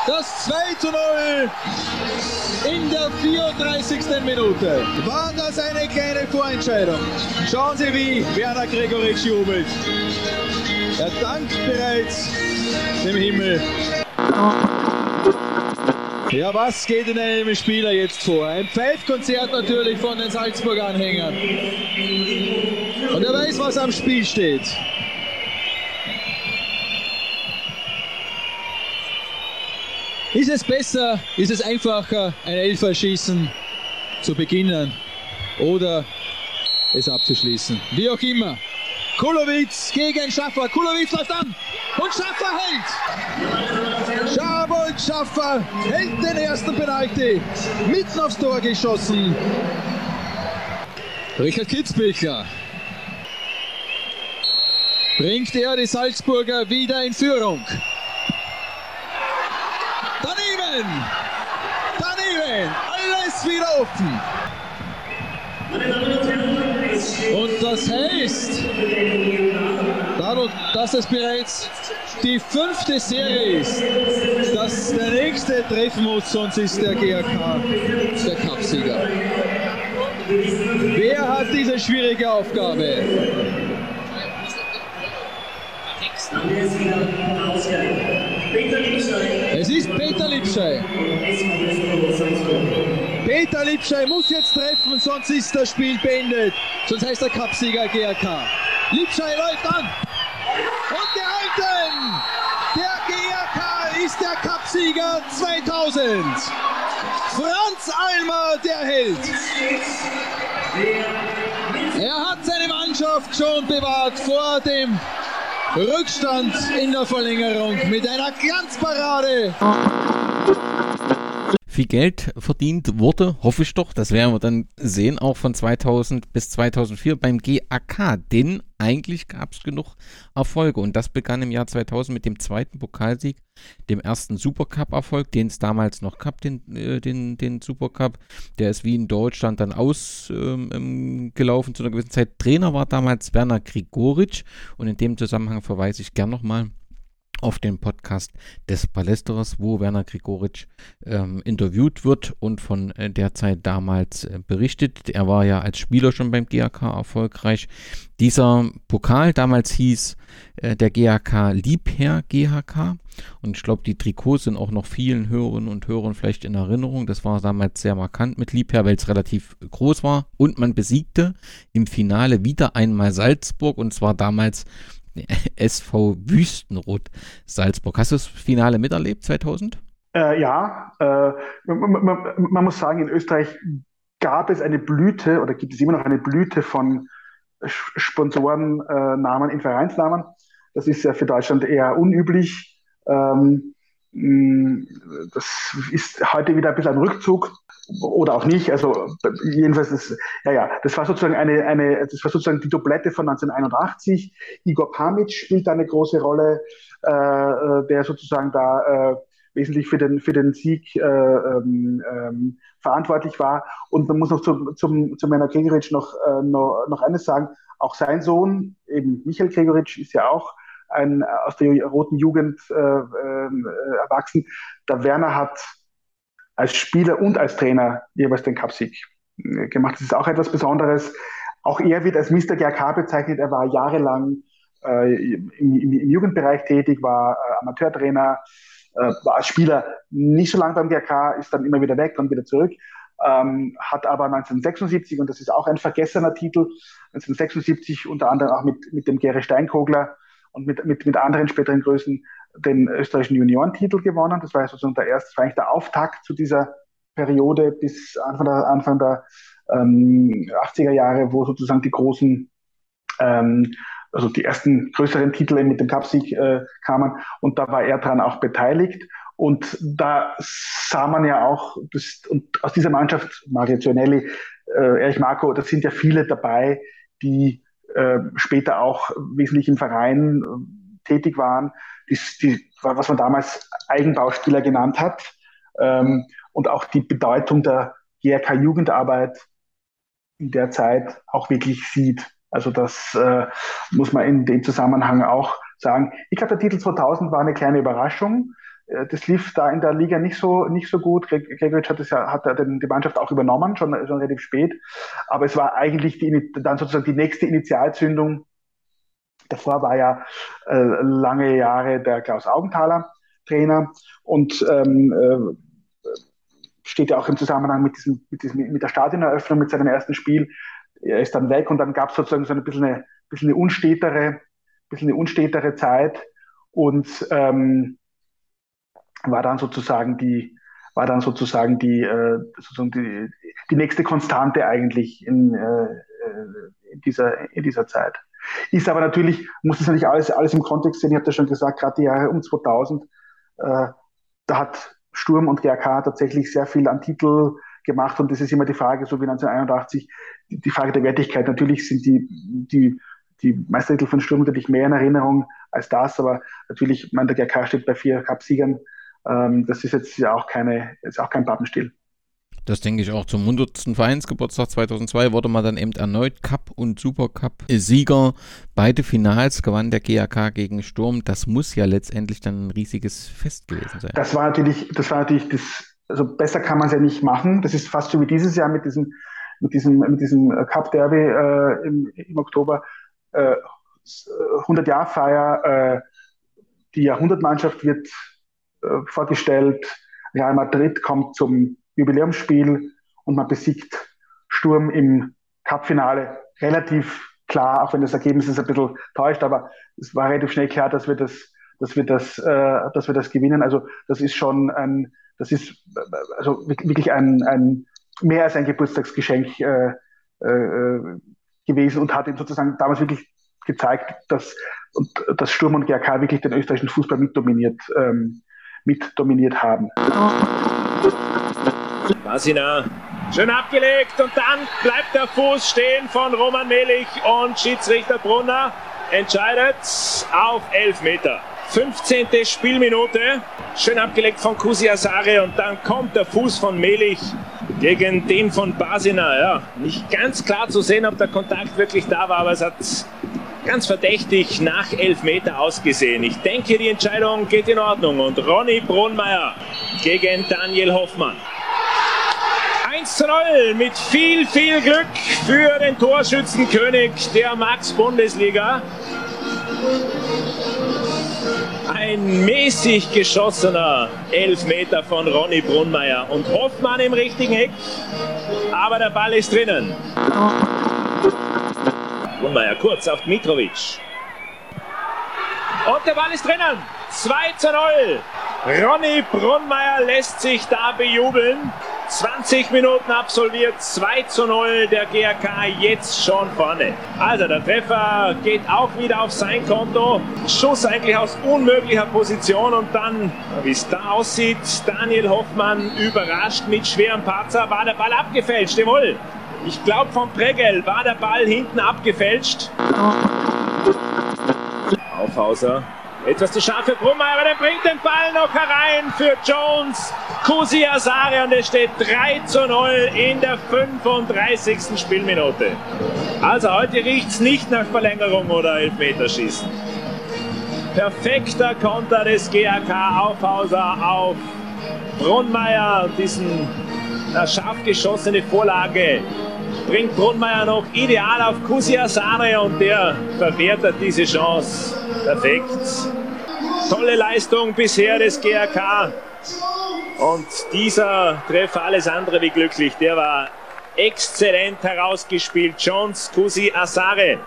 Das 2 zu 0 in der 34. Minute. War das eine kleine Vorentscheidung? Schauen Sie, wie Werner Gregoritsch jubelt. Er dankt bereits dem Himmel. Ja, was geht in einem Spieler jetzt vor? Ein Pfeifkonzert natürlich von den Salzburg-Anhängern. Und er weiß, was am Spiel steht. Ist es besser, ist es einfacher, ein Elferschießen zu beginnen oder es abzuschließen? Wie auch immer. Kulowitz gegen Schaffer. Kulowitz läuft an und Schaffer hält. Schabold Schaffer hält den ersten Penalty. Mitten aufs Tor geschossen. Richard Kitzbichler bringt er die Salzburger wieder in Führung. Daneben! Daneben! Alles wieder offen! Und das heißt, dadurch, dass es bereits die fünfte Serie ist, dass der nächste treffen muss, sonst ist der GAK der Cupsieger. Wer hat diese schwierige Aufgabe? Ist Peter Lipschei. Peter Lipschei muss jetzt treffen, sonst ist das Spiel beendet. Sonst heißt der Cupsieger GRK. Lipschei läuft an. Und gehalten! Der GRK ist der Cupsieger 2000. Franz Almer, der Held. Er hat seine Mannschaft schon bewahrt vor dem Rückstand in der Verlängerung mit einer Glanzparade. Viel Geld verdient wurde, hoffe ich doch, das werden wir dann sehen, auch von 2000 bis 2004 beim GAK, denn eigentlich gab es genug Erfolge und das begann im Jahr 2000 mit dem zweiten Pokalsieg, dem ersten Supercup-Erfolg, den es damals noch gab, den, äh, den, den Supercup, der ist wie in Deutschland dann ausgelaufen ähm, ähm zu einer gewissen Zeit. Trainer war damals Werner Grigoritsch und in dem Zusammenhang verweise ich gern nochmal auf den Podcast des Palästeros, wo Werner Grigoritsch ähm, interviewt wird und von äh, der Zeit damals äh, berichtet. Er war ja als Spieler schon beim GAK erfolgreich. Dieser Pokal damals hieß äh, der GAK Liebherr GHK und ich glaube, die Trikots sind auch noch vielen Hörerinnen und Hörern vielleicht in Erinnerung. Das war damals sehr markant mit Liebherr, weil es relativ groß war und man besiegte im Finale wieder einmal Salzburg und zwar damals SV Wüstenrot Salzburg. Hast du das Finale miterlebt 2000? Äh, ja, äh, man, man, man, muss sagen, in Österreich gab es eine Blüte oder gibt es immer noch eine Blüte von Sponsorennamen in Vereinsnamen. Das ist ja für Deutschland eher unüblich. Ähm, das ist heute wieder ein bisschen ein Rückzug oder auch nicht. Also jedenfalls, das, ja, ja, das war sozusagen eine, eine, das war sozusagen die Doublette von 1981. Igor Pamic spielt da eine große Rolle, äh, äh, der sozusagen da äh, wesentlich für den, für den Sieg äh, ähm, ähm, verantwortlich war. Und man muss noch zum, zum, zu Männer Gregoritsch noch, äh, noch, noch eines sagen. Auch sein Sohn, eben Michael Gregoritsch, ist ja auch ein, aus der roten Jugend äh, äh, erwachsen. Der Werner hat als Spieler und als Trainer jeweils den Cupsieg äh, gemacht. Das ist auch etwas Besonderes. Auch er wird als Mr. GRK bezeichnet. Er war jahrelang äh, im, im, im, Jugendbereich tätig, war äh, Amateurtrainer, äh, war als Spieler nicht so lange beim GRK, ist dann immer wieder weg, dann wieder zurück. Ähm, hat aber 1976, und das ist auch ein vergessener Titel, 1976 unter anderem auch mit, mit dem Gere Steinkogler und mit, mit, mit anderen späteren Größen den österreichischen Juniorentitel gewonnen. Das war sozusagen der erste, eigentlich der Auftakt zu dieser Periode bis Anfang der, Anfang der ähm, 80er Jahre, wo sozusagen die großen, ähm, also die ersten größeren Titel mit dem Cupsieg äh, kamen. Und da war er dran auch beteiligt. Und da sah man ja auch, das, und aus dieser Mannschaft, Mario Zionelli, äh, Erich Marco, da sind ja viele dabei, die äh, später auch wesentlich im Verein äh, tätig waren, die, die, was man damals Eigenbauspieler genannt hat ähm, und auch die Bedeutung der GRK-Jugendarbeit in der Zeit auch wirklich sieht. Also das äh, muss man in dem Zusammenhang auch sagen. Ich glaube, der Titel 2000 war eine kleine Überraschung. äh, das lief da in der Liga nicht so, nicht so gut. Gregoritsch hat, das ja, hat die Mannschaft auch übernommen, schon, schon relativ spät. Aber es war eigentlich die, dann sozusagen die nächste Initialzündung. Davor war ja äh, lange Jahre der Klaus Augenthaler Trainer und ähm, äh, steht ja auch im Zusammenhang mit, diesem, mit, diesem, mit der Stadioneröffnung, mit seinem ersten Spiel. Er ist dann weg und dann gab es sozusagen so ein bisschen eine, bisschen eine unstetere, bisschen eine unstetere Zeit und ähm, war dann sozusagen die, war dann sozusagen die, äh, sozusagen die, die nächste Konstante eigentlich in, äh, in, dieser, in dieser Zeit. Ist aber natürlich, muss das natürlich alles, alles im Kontext sehen. Ich habe das schon gesagt, gerade die Jahre um 2000, äh, da hat Sturm und GRK tatsächlich sehr viel an Titel gemacht und das ist immer die Frage, so wie 1981, die, die Frage der Wertigkeit. Natürlich sind die, die, die Meistertitel von Sturm natürlich mehr in Erinnerung als das, aber natürlich, ich meine, der GRK steht bei vier Cupsiegern ähm, das ist jetzt ja auch keine, ist auch kein Pappenstiel. Das denke ich auch. Zum 100. Vereinsgeburtstag 2002 wurde man dann eben erneut Cup und Supercup-Sieger. Beide Finals gewann der GAK gegen Sturm. Das muss ja letztendlich dann ein riesiges Fest gewesen sein. Das war natürlich, das war natürlich das, also besser kann man es ja nicht machen. Das ist fast so wie dieses Jahr mit diesem, mit diesem, mit diesem Cup Derby äh, im, im, Oktober. Äh, 100 Jahr Feier, äh, die Jahrhundertmannschaft wird äh, vorgestellt. Real Madrid kommt zum Jubiläumsspiel und man besiegt Sturm im Cupfinale relativ klar, auch wenn das Ergebnis ist ein bisschen täuscht, aber es war relativ schnell klar, dass wir das, dass wir das, äh, dass wir das gewinnen. Also das ist schon ein, das ist also wirklich ein, ein mehr als ein Geburtstagsgeschenk äh, äh, gewesen und hat ihm sozusagen damals wirklich gezeigt, dass, dass Sturm und GRK wirklich den österreichischen Fußball mitdominiert. Ähm, mit dominiert haben. Basina, schön abgelegt und dann bleibt der Fuß stehen von Roman Melich und Schiedsrichter Brunner entscheidet auf 11 Meter. 15. Spielminute, schön abgelegt von Kusi Asare und dann kommt der Fuß von Melich gegen den von Basina. Ja, nicht ganz klar zu sehen, ob der Kontakt wirklich da war, aber es hat ganz verdächtig nach Elfmeter ausgesehen. Ich denke, die Entscheidung geht in Ordnung. Und Ronny Brunmeier gegen Daniel Hoffmann. 1 zu 0 mit viel, viel Glück für den Torschützenkönig der Max-Bundesliga. Ein mäßig geschossener Elfmeter von Ronny Brunmeier und Hoffmann im richtigen Eck, aber der Ball ist drinnen. Brunmeier kurz auf Mitrovic. Und der Ball ist drinnen. 2 zu 0. Ronny Brunmeier lässt sich da bejubeln. 20 Minuten absolviert, 2 zu 0, der GRK jetzt schon vorne. Also der Treffer geht auch wieder auf sein Konto. Schuss eigentlich aus unmöglicher Position und dann, wie es da aussieht, Daniel Hoffmann überrascht mit schwerem Patzer. War der Ball abgefälscht, jawohl. Ich glaube, vom Pregel war der Ball hinten abgefälscht. Aufhauser. Etwas zu scharf für Brummer, aber der bringt den Ball noch herein für Jones. Kusi Asare und es steht 3 zu 0 in der 35. Spielminute. Also heute riecht es nicht nach Verlängerung oder Elfmeterschießen. Perfekter Konter des GAK Aufhauser auf Brunmeier. Diesen na, scharf geschossene Vorlage bringt Brunmeier noch ideal auf Kusi Asare und der verwertet diese Chance. Perfekt. Tolle Leistung bisher des GRK. Und dieser Treffer alles andere wie glücklich. Der war exzellent herausgespielt. Jones Kusi Asare.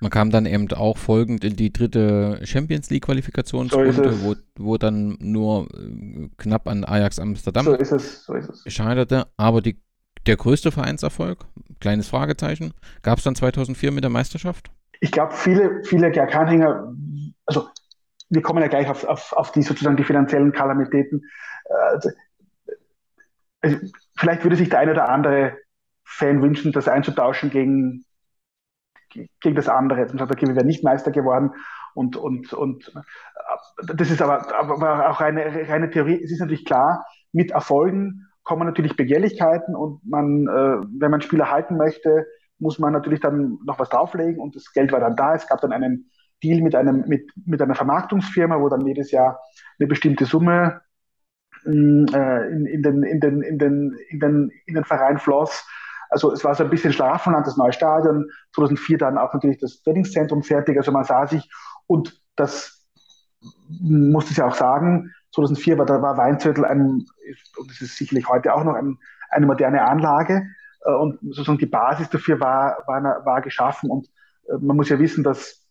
Man kam dann eben auch folgend in die dritte Champions League Qualifikationsrunde, so wo, wo dann nur äh, knapp an Ajax Amsterdam so ist es, so ist es. scheiterte. Aber die, der größte Vereinserfolg, kleines Fragezeichen, gab es dann 2004 mit der Meisterschaft? Ich glaube, viele, viele GRK-Anhänger, also wir kommen ja gleich auf, auf, auf die sozusagen die finanziellen Kalamitäten. Also, also, vielleicht würde sich der eine oder andere Fan wünschen, das einzutauschen gegen gegen das andere. Jetzt sagt, okay, wir wären nicht Meister geworden. Und, und, und äh, das ist aber, aber auch eine reine Theorie. Es ist natürlich klar, mit Erfolgen kommen natürlich Begehrlichkeiten und man, äh, wenn man Spieler halten möchte, muss man natürlich dann noch was drauflegen und das Geld war dann da. Es gab dann einen, Deal mit, einem, mit, mit einer Vermarktungsfirma, wo dann jedes Jahr eine bestimmte Summe mm, äh, in, den, in, den, in, den, in, den, in den Verein floss. Also es war so ein bisschen Schlafenland, das neue Stadion, 2004 dann auch natürlich das Trainingszentrum fertig, also man sah sich und das musste ich ja auch sagen, 2004 war, da war Weinzettel ein, und das ist sicherlich heute auch noch ein, eine moderne Anlage und sozusagen die Basis dafür war, war, war geschaffen und äh, man muss ja wissen, dass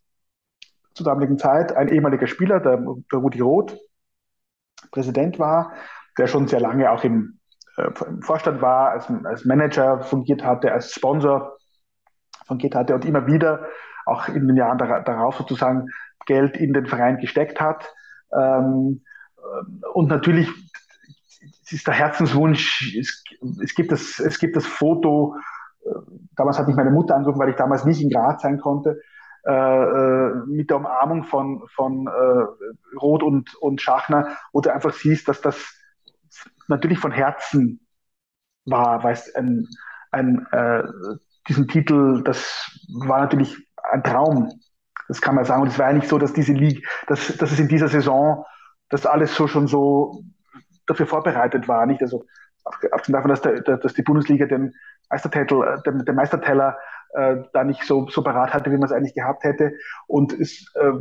zur damaligen Zeit ein ehemaliger Spieler, der, der Rudi Roth, Präsident war, der schon sehr lange auch im, äh, im Vorstand war, als, als, Manager fungiert hatte, als Sponsor fungiert hatte und immer wieder auch in den Jahren darauf sozusagen Geld in den Verein gesteckt hat. Ähm, und natürlich ist der Herzenswunsch, es, es, gibt das, es gibt das Foto, äh, damals hat mich meine Mutter angerufen, weil ich damals nicht in Graz sein konnte, äh, äh, mit der Umarmung von, von äh, Roth und, und Schachner, wo du einfach siehst, dass das natürlich von Herzen war, weißt ein, ein, äh, diesen Titel, das war natürlich ein Traum, das kann man sagen. Und es war ja nicht so, dass diese Liga, dass, dass es in dieser Saison, dass alles so schon so dafür vorbereitet war, nicht? Also abgesehen davon, dass, der, dass die Bundesliga den Meistertitel, äh, den, den Meisterteller äh, da nicht so, so parat hatte, wie man es eigentlich gehabt hätte. Und es, äh,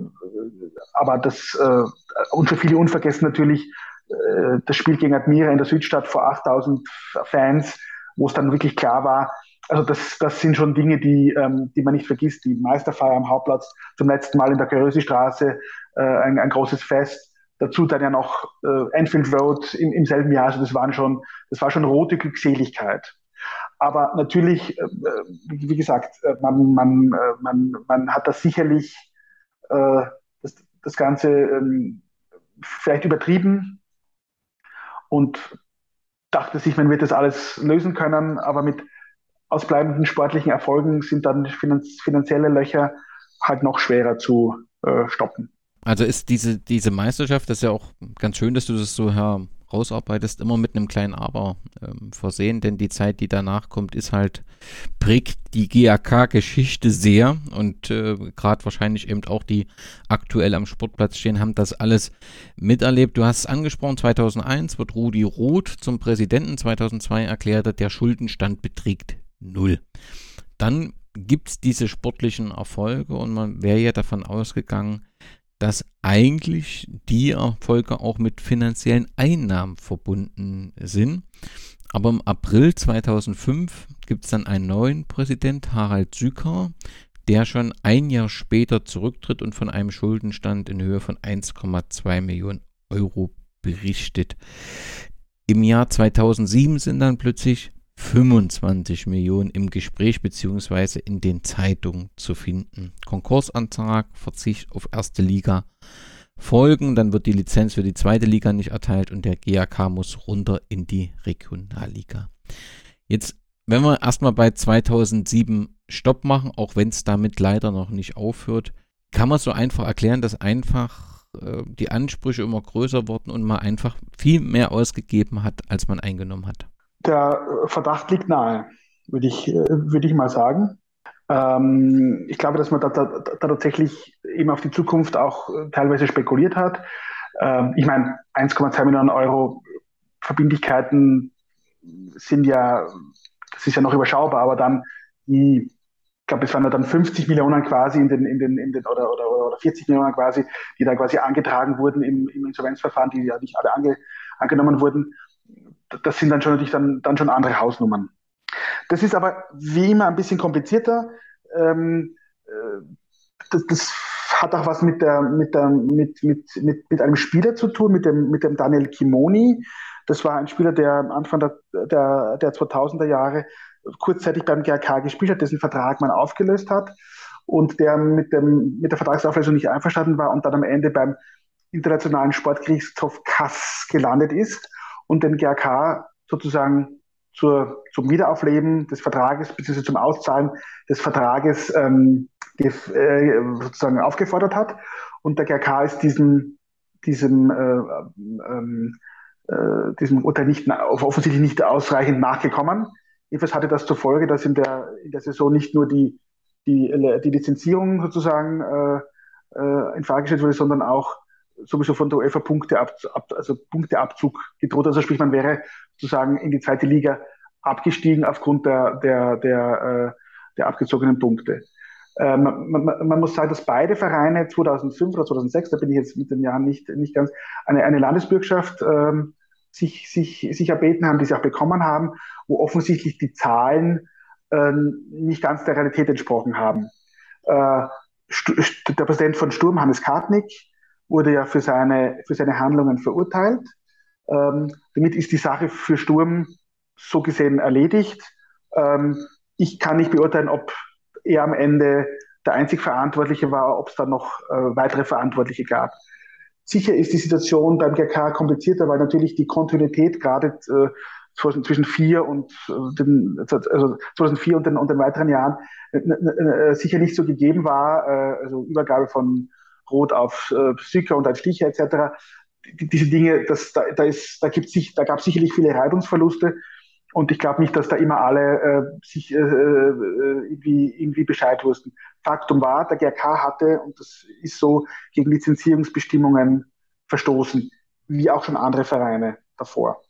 aber das, äh, und für viele unvergessen natürlich, äh, das Spiel gegen Admira in der Südstadt vor 8000 Fans, wo es dann wirklich klar war, also das, das sind schon Dinge, die, ähm, die man nicht vergisst. Die Meisterfeier am Hauptplatz, zum letzten Mal in der Körösi-Straße, äh, ein, ein großes Fest. Dazu dann ja noch äh, Enfield Road im, im selben Jahr. Also das waren schon, das war schon rote Glückseligkeit. Aber natürlich, äh, wie gesagt, äh, man, man, äh, man, man hat das sicherlich äh, das, das Ganze ähm, vielleicht übertrieben und dachte sich, man wird das alles lösen können, aber mit ausbleibenden sportlichen Erfolgen sind dann finanzielle Löcher halt noch schwerer zu äh, stoppen. Also ist diese, diese Meisterschaft, das ist ja auch ganz schön, dass du das so herausarbeitest, immer mit einem kleinen Aber ähm, versehen, denn die Zeit, die danach kommt, ist halt, prägt die GAK-Geschichte sehr und äh, gerade wahrscheinlich eben auch die aktuell am Sportplatz stehen, haben das alles miterlebt. Du hast es angesprochen, 2001 wird Rudi Roth zum Präsidenten, 2002 erklärte, der Schuldenstand beträgt null. Dann gibt es diese sportlichen Erfolge und man wäre ja davon ausgegangen, dass eigentlich die Erfolge auch mit finanziellen Einnahmen verbunden sind. Aber im April 2005 gibt es dann einen neuen Präsident, Harald Süker, der schon ein Jahr später zurücktritt und von einem Schuldenstand in Höhe von 1,2 Millionen Euro berichtet. Im Jahr 2007 sind dann plötzlich 25 Millionen im Gespräch bzw. in den Zeitungen zu finden. Konkursantrag, Verzicht auf erste Liga folgen, dann wird die Lizenz für die zweite Liga nicht erteilt und der GAK muss runter in die Regionalliga. Jetzt, wenn wir erstmal bei 2007 Stopp machen, auch wenn es damit leider noch nicht aufhört, kann man so einfach erklären, dass einfach äh, die Ansprüche immer größer wurden und man einfach viel mehr ausgegeben hat, als man eingenommen hat. Der Verdacht liegt nahe, würde ich, würde ich mal sagen. Ähm, ich glaube, dass man da, da, da, tatsächlich eben auf die Zukunft auch äh, teilweise spekuliert hat. Ähm, ich meine, 1,2 Millionen Euro Verbindlichkeiten sind ja, das ist ja noch überschaubar, aber dann die, ich glaube, es waren ja dann 50 Millionen quasi in den, in den, in den oder, oder, oder 40 Millionen quasi, die da quasi angetragen wurden im, im Insolvenzverfahren, die ja nicht alle ange, angenommen wurden das sind dann schon natürlich dann, dann schon andere Hausnummern. Das ist aber wie immer ein bisschen komplizierter. Ähm, äh, das, das, hat auch was mit, der, mit, der, mit, mit, mit, mit einem Spieler zu tun, mit dem, mit dem Daniel Kimoni. Das war ein Spieler, der Anfang der, der, der 2000er Jahre kurzzeitig beim GRK gespielt hat, dessen Vertrag man aufgelöst hat und der mit, dem, mit der Vertragsauflösung nicht einverstanden war und dann am Ende beim Internationalen Sportgerichtshof Kass gelandet ist und den GRK sozusagen zur, zum Wiederaufleben des Vertrages bzw. zum Auszahlen des Vertrages ähm, äh, sozusagen aufgefordert hat. Und der GRK ist diesem, diesem, äh, ähm, äh, diesem Urteil nicht, offensichtlich nicht ausreichend nachgekommen. Jedenfalls hatte das zur Folge, dass in der, in der Saison nicht nur die, die, die Lizenzierung sozusagen äh, äh, in Frage gestellt wurde, sondern auch sowieso von der UEFA Punkte ab, ab, also Punkteabzug gedroht. Also sprich, man wäre sozusagen in die zweite Liga abgestiegen aufgrund der, der, der, äh, der abgezogenen Punkte. Äh, man, man, man, muss sagen, dass beide Vereine 2005 oder 2006, da bin ich jetzt mit den Jahren nicht, nicht ganz, eine, eine Landesbürgschaft ähm, sich, sich, sich erbeten haben, die sie auch bekommen haben, wo offensichtlich die Zahlen äh, nicht ganz der Realität entsprochen haben. Äh, der Präsident von Sturm, Hannes Kartnick, wurde ja für seine, für seine Handlungen verurteilt. Ähm, damit ist die Sache für Sturm so gesehen erledigt. Ähm, ich kann nicht beurteilen, ob er am Ende der einzig Verantwortliche war, ob es da noch äh, weitere Verantwortliche gab. Sicher ist die Situation beim GK komplizierter, weil natürlich die Kontinuität gerade äh, zwischen vier und äh, dem, also 2004 und den, und den weiteren Jahren äh, äh, sicher nicht so gegeben war, äh, also Übergabe von Rot auf äh, Sücker und ein Sticher etc. Die, diese Dinge, das, da, da, da, sich, da gab es sicherlich viele Reibungsverluste. Und ich glaube nicht, dass da immer alle äh, sich äh, äh, irgendwie, irgendwie Bescheid wussten. Faktum war, der GRK hatte, und das ist so, gegen Lizenzierungsbestimmungen verstoßen, wie auch schon andere Vereine davor.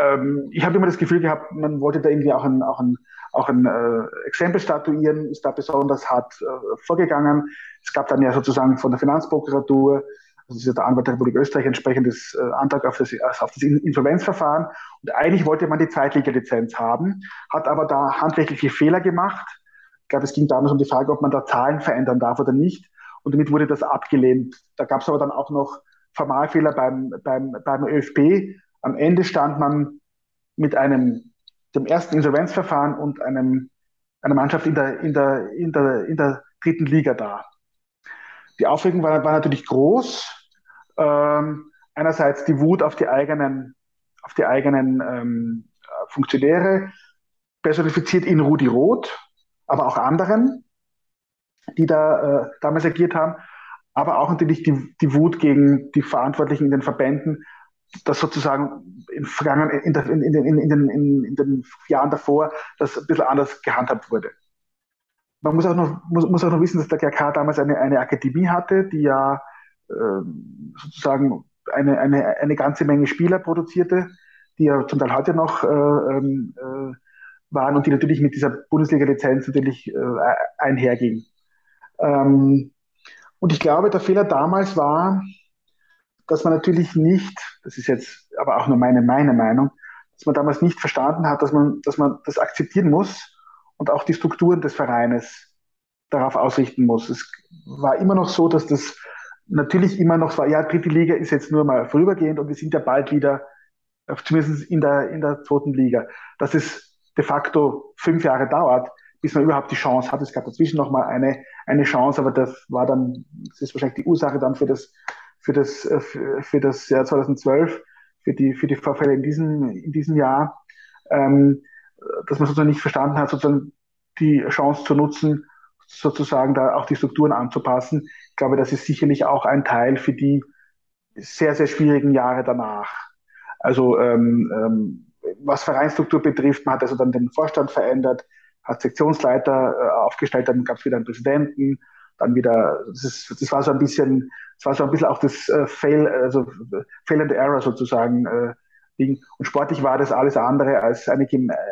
Ähm, ich habe immer das Gefühl gehabt, man wollte da irgendwie auch ein, auch ein, auch ein äh, Exempel statuieren, ist da besonders hart äh, vorgegangen. Es gab dann ja sozusagen von der Finanzprokuratur also das ist der Anwalt der Republik Österreich entsprechendes äh, Antrag auf das, auf das Insolvenzverfahren. Und eigentlich wollte man die Zweitliga-Lizenz haben, hat aber da handwerkliche Fehler gemacht. Ich glaube, es ging damals um die Frage, ob man da Zahlen verändern darf oder nicht. Und damit wurde das abgelehnt. Da gab es aber dann auch noch Formalfehler beim, beim, beim ÖFB. Am Ende stand man mit einem, dem ersten Insolvenzverfahren und einem, einer Mannschaft in der, in der, in der, in der dritten Liga da. Die Aufregung war, war natürlich groß. Ähm, einerseits die Wut auf die eigenen, auf die eigenen ähm, Funktionäre, personifiziert in Rudi Roth, aber auch anderen, die da äh, damals agiert haben, aber auch natürlich die, die Wut gegen die Verantwortlichen in den Verbänden, dass sozusagen in, in, in, in, in den Jahren davor das ein bisschen anders gehandhabt wurde man muss auch noch, muss, muss auch noch wissen, dass der GRK damals eine, eine Akademie hatte, die ja äh, sozusagen eine, eine, eine ganze Menge Spieler produzierte, die ja zum Teil heute noch äh, ähm, äh, waren und die natürlich mit dieser Bundesliga-Lizenz natürlich äh, einherging. Ähm, und ich glaube, der Fehler damals war, dass man natürlich nicht, das ist jetzt aber auch nur meine, meine Meinung, dass man damals nicht verstanden hat, dass man, dass man das akzeptieren muss, und auch die Strukturen des Vereines darauf ausrichten muss. Es war immer noch so, dass das natürlich immer noch war, ja, dritte Liga ist jetzt nur mal vorübergehend und wir sind ja bald wieder, äh, zumindest in der, in der zweiten Liga. Dass es de facto fünf Jahre dauert, bis man überhaupt die Chance hat. Es gab dazwischen noch mal eine, eine Chance, aber das war dann, das ist wahrscheinlich die Ursache dann für das, für das, äh, für, das Jahr 2012, für die, für die Vorfälle in diesem, in diesem Jahr. Ähm, dass man sozusagen nicht verstanden hat, sozusagen die Chance zu nutzen, sozusagen da auch die Strukturen anzupassen. Ich glaube, das ist sicherlich auch ein Teil für die sehr, sehr schwierigen Jahre danach. Also ähm, ähm, was Vereinsstruktur betrifft, man hat also dann den Vorstand verändert, hat Sektionsleiter äh, aufgestellt, dann gab es wieder einen Präsidenten, dann wieder, das, ist, das war so ein bisschen, das war so ein bisschen auch das äh, Fail, also Fail and Error sozusagen, äh, Ding. Und sportlich war das alles andere als eine,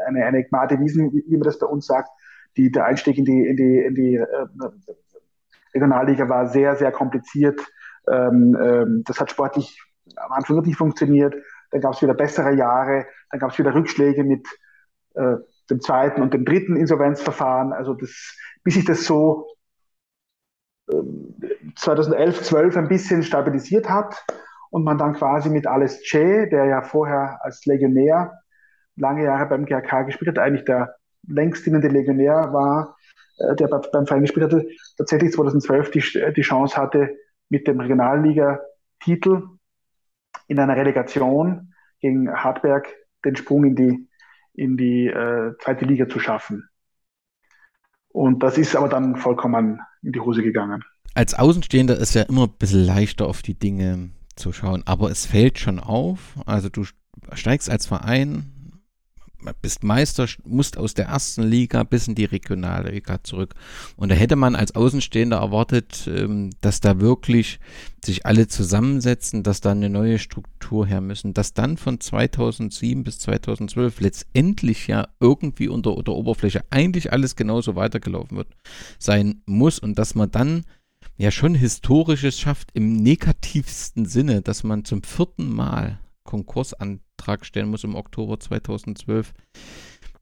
eine, eine Gmade Wiesen, wie man das bei uns sagt. Die, der Einstieg in die, in die, in die äh, Regionalliga war sehr, sehr kompliziert. Ähm, ähm, das hat sportlich am Anfang wirklich funktioniert. Dann gab es wieder bessere Jahre. Dann gab es wieder Rückschläge mit äh, dem zweiten und dem dritten Insolvenzverfahren. Also das, bis sich das so 2011, 12 ein bisschen stabilisiert hat, und man dann quasi mit Alice Che, der ja vorher als Legionär lange Jahre beim GRK gespielt hat, eigentlich der längst dienende Legionär war, äh, der beim Verein gespielt hatte, tatsächlich 2012 die, die Chance hatte, mit dem Regionalliga-Titel in einer Relegation gegen Hartberg den Sprung in die, in die äh, zweite Liga zu schaffen. Und das ist aber dann vollkommen in die Hose gegangen. Als Außenstehender ist ja immer ein bisschen leichter auf die Dinge zu schauen. Aber es fällt schon auf, also du steigst als Verein bist Meister, musst aus der ersten Liga bis in die Regionalliga zurück. Und da hätte man als Außenstehender erwartet, ähm, dass da wirklich sich alle zusammensetzen, dass da eine neue Struktur her müssen, dass dann von 2007 bis 2012 letztendlich ja irgendwie unter, unter Oberfläche eigentlich alles genauso weitergelaufen wird, sein muss und dass man dann ja schon Historisches schafft im negativsten Sinne, dass man zum vierten Mal Konkursantrag stellen muss im Oktober 2012.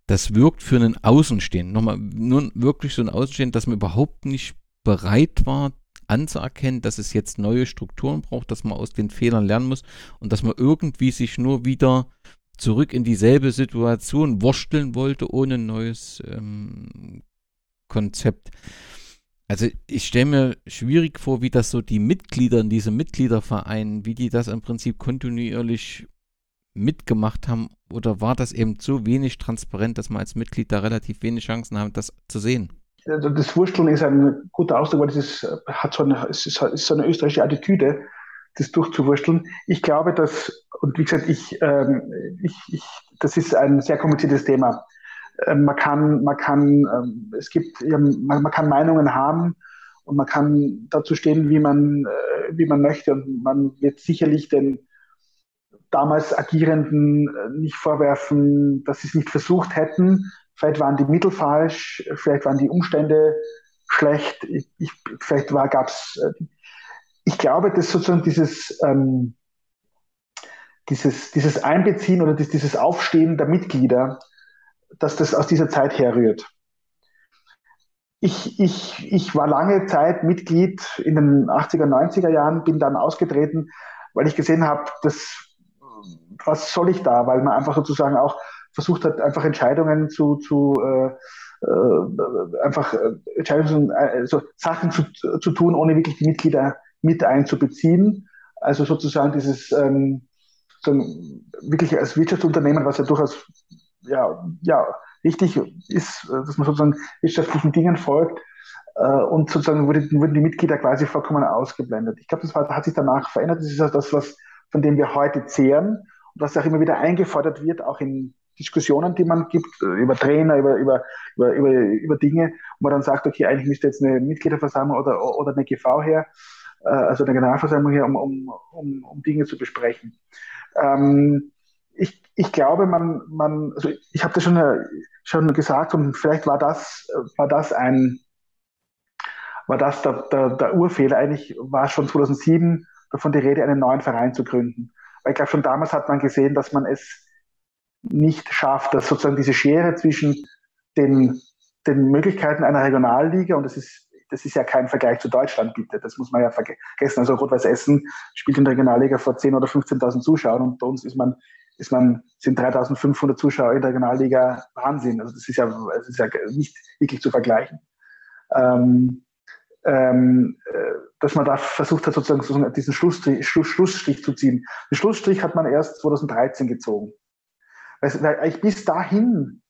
Das wirkt für einen Außenstehenden, nochmal, nur wirklich so ein Außenstehenden, dass man überhaupt nicht bereit war, anzuerkennen, dass es jetzt neue Strukturen braucht, dass man aus den Fehlern lernen muss und dass man irgendwie sich nur wieder zurück in dieselbe Situation wursteln wollte, ohne ein neues ähm, Konzept. Also ich stelle mir schwierig vor, wie das so die Mitglieder in diesem Mitgliederverein, wie die das im Prinzip kontinuierlich mitgemacht haben oder war das eben so wenig transparent, dass man als Mitglied da relativ wenig Chancen hat, das zu sehen? Das Wursteln ist ein guter Ausdruck, weil das ist, hat so eine, ist, ist so eine österreichische Attitüde, das durchzuwursteln. Ich glaube, dass, und wie gesagt, ich, ähm, ich, ich, das ist ein sehr kompliziertes Thema. Ähm, man kann, man kann, ähm, es gibt, man, man kann Meinungen haben und man kann dazu stehen, wie man, äh, wie man möchte und man wird sicherlich den damals Agierenden äh, nicht vorwerfen, dass sie es nicht versucht hätten. Vielleicht waren die Mittel falsch, vielleicht waren die Umstände schlecht, ich, ich, vielleicht war, gab's, äh, ich glaube, dass sozusagen dieses, ähm, dieses, dieses Einbeziehen oder dieses Aufstehen der Mitglieder dass das aus dieser Zeit herrührt. Ich, ich, ich war lange Zeit Mitglied in den 80er, 90er Jahren, bin dann ausgetreten, weil ich gesehen habe, dass, was soll ich da, weil man einfach sozusagen auch versucht hat, einfach Entscheidungen zu, zu äh, äh, einfach äh, Entscheidungen, äh, so Sachen zu, zu tun, ohne wirklich die Mitglieder mit einzubeziehen. Also sozusagen dieses ähm, so wirklich als Wirtschaftsunternehmen, was ja durchaus ja, ja, richtig ist, dass man sozusagen wirtschaftlichen Dingen folgt. Und sozusagen wurden, die Mitglieder quasi vollkommen ausgeblendet. Ich glaube, das hat sich danach verändert. Das ist auch das, was, von dem wir heute zehren und was auch immer wieder eingefordert wird, auch in Diskussionen, die man gibt, äh, über Trainer, über, über, über, über, über Dinge, wo man dann sagt, okay, eigentlich müsste jetzt eine Mitgliederversammlung oder, oder eine GV her, äh, also eine Generalversammlung her, um, um, um, um Dinge zu besprechen. Ähm, ich, ich glaube, man, man, also ich habe das schon, äh, schon gesagt und vielleicht war das, war das ein, war das der, der, der Urfehler. Eigentlich war schon 2007 davon die Rede, einen neuen Verein zu gründen. Weil ich glaube, schon damals hat man gesehen, dass man es nicht schafft, dass sozusagen diese Schere zwischen den, den Möglichkeiten einer Regionalliga, und das ist das ist ja kein Vergleich zu Deutschland, bitte. Das muss man ja vergessen. Also Rot-Weiß Essen spielt in der Regionalliga vor 10.000 oder 15.000 Zuschauern und bei uns ist man ist man, sind 3500 Zuschauer in der Regionalliga Wahnsinn. Also das ist ja, das ist ja nicht wirklich zu vergleichen. Ähm, ähm, äh, dass man da versucht hat, sozusagen, diesen Schlussstrich, Schluss, Schlussstrich zu ziehen. Den Schlussstrich hat man erst 2013 gezogen. Weil, weil eigentlich bis dahin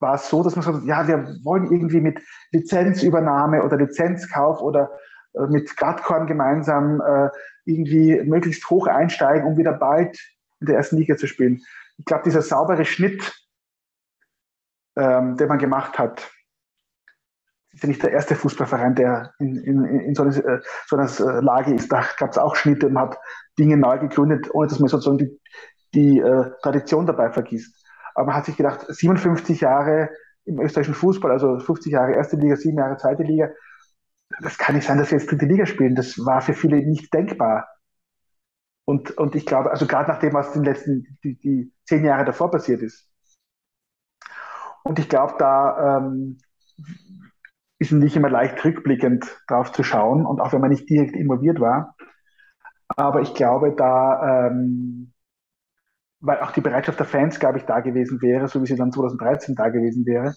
war es so, dass man sagt, ja, wir wollen irgendwie mit Lizenzübernahme oder Lizenzkauf oder äh, mit Gradkorn gemeinsam äh, irgendwie möglichst hoch einsteigen, um wieder bald in der ersten Liga zu spielen. Ich glaube, dieser saubere Schnitt, ähm, den man gemacht hat, ist ja nicht der erste Fußballverein, der in, in, in so, einer, äh, so einer äh, Lage ist. Da gab es auch Schnitte und hat Dinge neu gegründet, ohne dass man sozusagen die, die äh, Tradition dabei vergisst. Aber man hat sich gedacht, 57 Jahre im österreichischen Fußball, also 50 Jahre erste Liga, sieben Jahre zweite Liga, das kann nicht sein, dass wir jetzt dritte Liga spielen. Das war für viele nicht denkbar. Und, und ich glaube, also gerade nach dem, was in den letzten die, die zehn Jahre davor passiert ist. Und ich glaube, da ähm, ist nicht immer leicht rückblickend drauf zu schauen und auch wenn man nicht direkt involviert war. Aber ich glaube, da, ähm, weil auch die Bereitschaft der Fans, glaube ich, da gewesen wäre, so wie sie dann 2013 da gewesen wäre.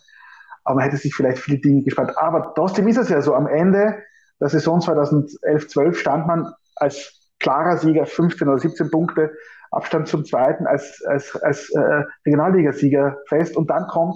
Aber man hätte sich vielleicht viele Dinge gespannt. Aber trotzdem ist es ja so, am Ende der Saison 2011-12 stand man als klarer Sieger, 15 oder 17 Punkte Abstand zum zweiten als, als, als äh, Regionalligasieger fest. Und dann kommt,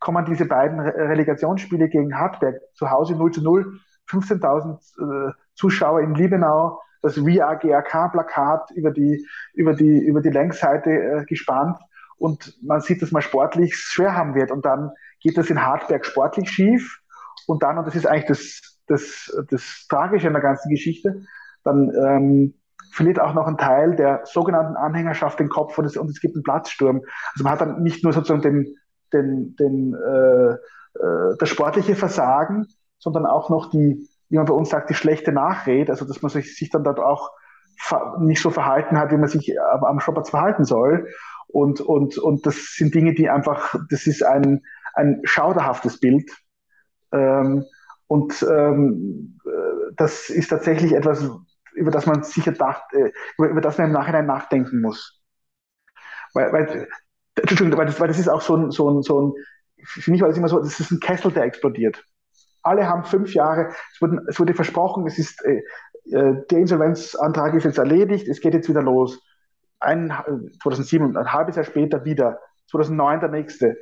kommen diese beiden Re Relegationsspiele gegen Hartberg zu Hause 0 zu 0, 15.000 äh, Zuschauer in Liebenau, das VA GAK-Plakat über die, über, die, über die Längsseite äh, gespannt. und man sieht, dass man sportlich schwer haben wird und dann geht das in Hartberg sportlich schief und dann, und das ist eigentlich das, das, das Tragische in der ganzen Geschichte, dann ähm, verliert auch noch ein Teil der sogenannten Anhängerschaft den Kopf und es, und es gibt einen Platzsturm. Also man hat dann nicht nur sozusagen den, den, den, äh, äh, das sportliche Versagen, sondern auch noch die, wie man bei uns sagt, die schlechte Nachrede, also dass man sich, sich dann dort auch nicht so verhalten hat, wie man sich am, am verhalten soll. Und, und, und das sind Dinge, die einfach, das ist ein, ein schauderhaftes Bild. Ähm, und ähm, äh, das ist tatsächlich etwas, über das man sicher dacht, äh, über, über das man im Nachhinein nachdenken muss. Weil, weil, Entschuldigung, weil das, weil das ist auch so ein, so ein, so ein, für mich war das immer so, das ist ein Kessel, der explodiert. Alle haben fünf Jahre, es wurde, es wurde versprochen, es ist, äh, äh der Insolvenzantrag ist jetzt erledigt, es geht jetzt wieder los. Ein, 2007, ein halbes Jahr später wieder, 2009 der nächste.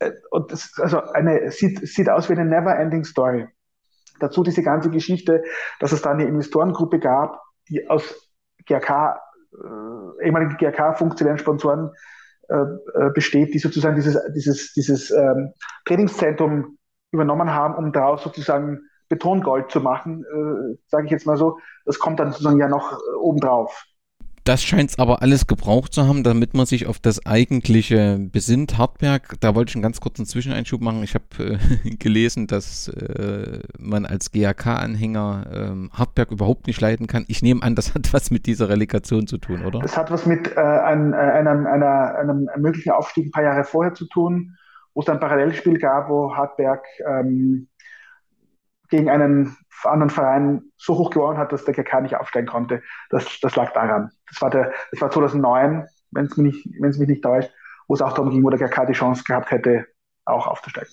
Äh, und das, also eine, sieht, sieht aus wie eine never-ending Story. Dazu diese ganze Geschichte, dass es da eine Investorengruppe gab, die aus GRK, äh, ehemaligen GRK-funktionären Sponsoren äh, äh, besteht, die sozusagen dieses, dieses, dieses ähm, Trainingszentrum übernommen haben, um daraus sozusagen Betongold zu machen, äh, sage ich jetzt mal so. Das kommt dann sozusagen ja noch äh, obendrauf. Das scheint es aber alles gebraucht zu haben, damit man sich auf das eigentliche besinnt. Hartberg, da wollte ich einen ganz kurzen Zwischeneinschub machen. Ich habe äh, gelesen, dass äh, man als GAK-Anhänger äh, Hartberg überhaupt nicht leiden kann. Ich nehme an, das hat was mit dieser Relegation zu tun, oder? Das hat was mit äh, ein, äh, einem, einer, einem möglichen Aufstieg ein paar Jahre vorher zu tun, wo es ein Parallelspiel gab, wo Hartberg ähm, gegen einen anderen Verein so hoch gewonnen hat, dass der GK nicht aufsteigen konnte. Das, das lag daran. Das war, der, das war 2009, wenn es mich, nicht, täuscht, wo es auch darum ging, wo der GK die Chance gehabt hätte, auch aufzusteigen.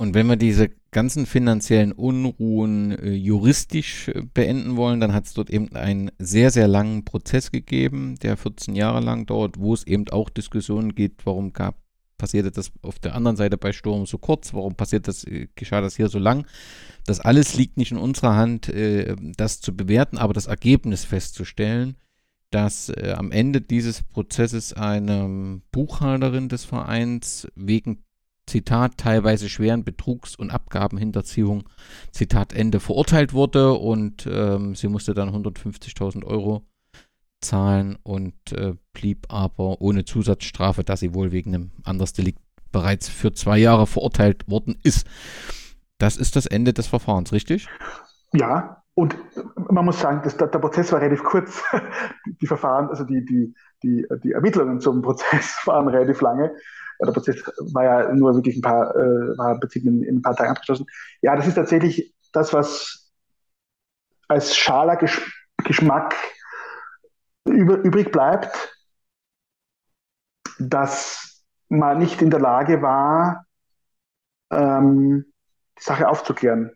Und wenn wir diese ganzen finanziellen Unruhen äh, juristisch äh, beenden wollen, dann hat es dort eben einen sehr, sehr langen Prozess gegeben, der 14 Jahre lang dauert, wo es eben auch Diskussionen geht, warum gab passierte das auf der anderen Seite bei Sturm so kurz? Warum passiert das, äh, geschah das hier so lang? Das alles liegt nicht in unserer Hand, äh, das zu bewerten, aber das Ergebnis festzustellen, dass äh, am Ende dieses Prozesses eine Buchhalterin des Vereins wegen Zitat, teilweise schweren Betrugs- und Abgabenhinterziehung, Zitat Ende, verurteilt wurde und ähm, sie musste dann 150.000 Euro zahlen und äh, blieb aber ohne Zusatzstrafe, da sie wohl wegen einem anderes Delikt bereits für zwei Jahre verurteilt worden ist. Das ist das Ende des Verfahrens, richtig? Ja, und man muss sagen, dass der, der Prozess war relativ kurz. Die Verfahren, also die, die, die, die Ermittlungen zum Prozess waren relativ lange. Der Prozess war ja nur wirklich ein paar, äh, war in, in ein paar Tagen abgeschlossen. Ja, das ist tatsächlich das, was als schaler Geschmack übrig bleibt, dass man nicht in der Lage war, ähm, die Sache aufzuklären,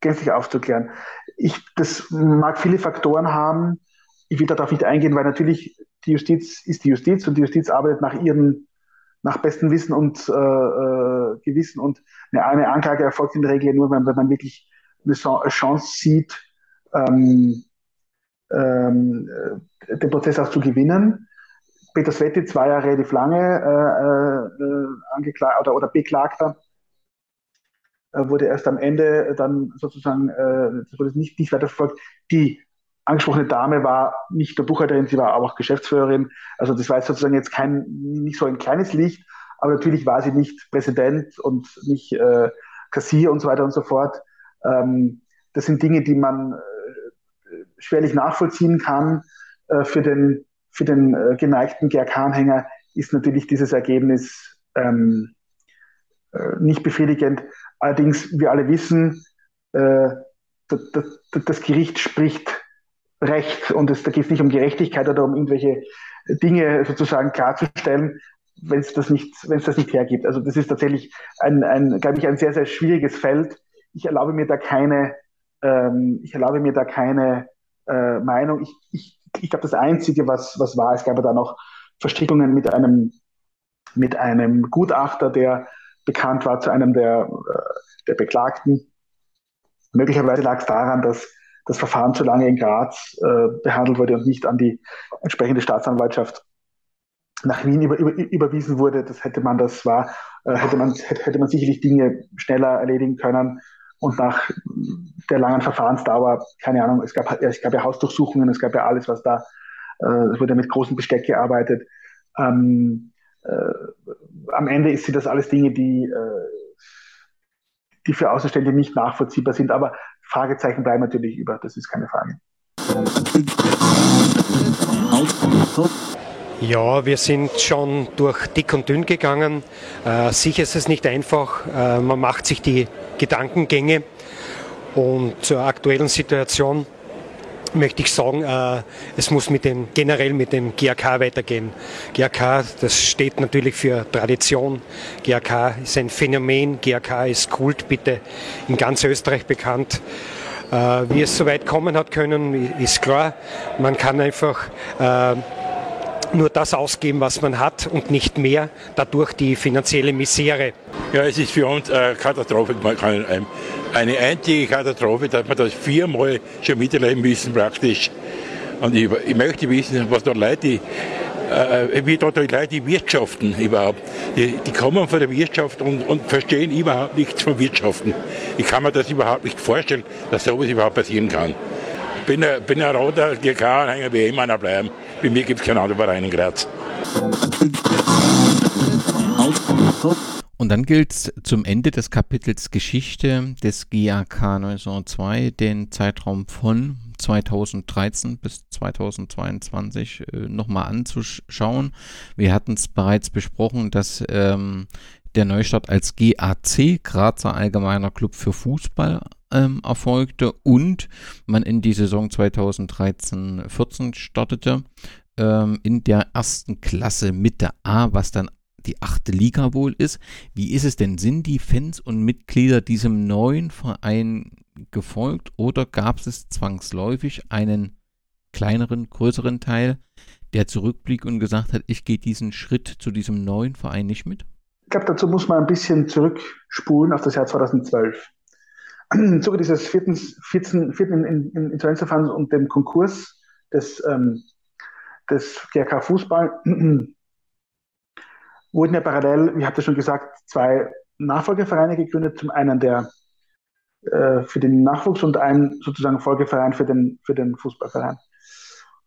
gänzlich aufzuklären. Ich, das mag viele Faktoren haben. Ich will darauf nicht eingehen, weil natürlich die Justiz ist die Justiz und die Justiz arbeitet nach ihrem, nach bestem Wissen und äh, äh, Gewissen und eine, eine, Anklage erfolgt in der Regel nur, wenn, wenn man wirklich eine Chance sieht, ähm, ähm, äh, den Prozess auch zu gewinnen. Peter Sveti, zwei Jahre relativ lange äh, äh, angeklagt oder, oder Beklagter, äh, wurde erst am Ende dann sozusagen, äh, das wurde nicht, nicht weiter verfolgt. Die angesprochene Dame war nicht nur Buchhalterin, sie war aber auch Geschäftsführerin. Also das war jetzt sozusagen jetzt kein, nicht so ein kleines Licht, aber natürlich war sie nicht Präsident und nicht äh, Kassier und so weiter und so fort. Ähm, das sind Dinge, die man schwerlich nachvollziehen kann äh, für den, für den äh, geneigten GRK-Anhänger, ist natürlich dieses Ergebnis ähm, äh, nicht befriedigend. Allerdings, wir alle wissen, äh, das, das, Gericht spricht Recht und es, da geht es nicht um Gerechtigkeit oder um irgendwelche Dinge sozusagen klarzustellen, wenn es das nicht, wenn es das nicht hergibt. Also das ist tatsächlich ein, ein, glaube ich, ein sehr, sehr schwieriges Feld. Ich erlaube mir da keine, ähm, ich erlaube mir da keine äh, Meinung. Ich, ich, ich glaube, das Einzige, was, was war, es gab ja da noch Verstrickungen mit einem, mit einem Gutachter, der bekannt war zu einem der, äh, der Beklagten. Möglicherweise lag es daran, dass das Verfahren zu lange in Graz äh, behandelt wurde und nicht an die entsprechende Staatsanwaltschaft nach Wien über, über, überwiesen wurde, das hätte man, das war, äh, hätte man, hätte, hätte man sicherlich Dinge schneller erledigen können. Und nach der langen Verfahrensdauer, keine Ahnung, es gab, es gab ja Hausdurchsuchungen, es gab ja alles, was da, äh, es wurde mit großem Besteck gearbeitet. Ähm, äh, am Ende ist, sind das alles Dinge, die, äh, die für Außenstände nicht nachvollziehbar sind, aber Fragezeichen bleiben natürlich über, das ist keine Frage. Ja, wir sind schon durch dick und dünn gegangen. Äh, sicher ist es nicht einfach. Äh, man macht sich die Gedankengänge. Und zur aktuellen Situation möchte ich sagen, äh, es muss mit dem, generell mit dem GAK weitergehen. GAK, das steht natürlich für Tradition. GAK ist ein Phänomen. GAK ist Kult, bitte in ganz Österreich bekannt. Äh, wie es so weit kommen hat können, ist klar. Man kann einfach äh, nur das ausgeben, was man hat und nicht mehr, dadurch die finanzielle Misere. Ja, es ist für uns eine Katastrophe, eine einzige Katastrophe, dass wir das viermal schon miterleben müssen praktisch. Und ich, ich möchte wissen, was da Leute, die, äh, wie da die Leute wirtschaften überhaupt. Die, die kommen von der Wirtschaft und, und, verstehen überhaupt nichts von Wirtschaften. Ich kann mir das überhaupt nicht vorstellen, dass sowas überhaupt passieren kann. Bin, bin ein roter GK-Anhänger, wie immer einer bleiben. Bei mir gibt es keinen anderen Verein in Graz. Und dann gilt es zum Ende des Kapitels Geschichte des GAK 1902 den Zeitraum von 2013 bis 2022 äh, nochmal anzuschauen. Wir hatten es bereits besprochen, dass ähm, der Neustart als GAC, Grazer Allgemeiner Club für Fußball, ähm, erfolgte und man in die Saison 2013-14 startete ähm, in der ersten Klasse Mitte A, was dann die achte Liga wohl ist. Wie ist es denn? Sind die Fans und Mitglieder diesem neuen Verein gefolgt oder gab es zwangsläufig einen kleineren, größeren Teil, der zurückblick und gesagt hat, ich gehe diesen Schritt zu diesem neuen Verein nicht mit? Ich glaube, dazu muss man ein bisschen zurückspulen auf das Jahr 2012 im Zuge dieses vierten, vierten, vierten Insolvenzverfahrens und dem Konkurs des, ähm, des GRK Fußball wurden ja parallel, wie habt ihr schon gesagt, zwei Nachfolgevereine gegründet. Zum einen der äh, für den Nachwuchs und ein sozusagen Folgeverein für den, für den Fußballverein.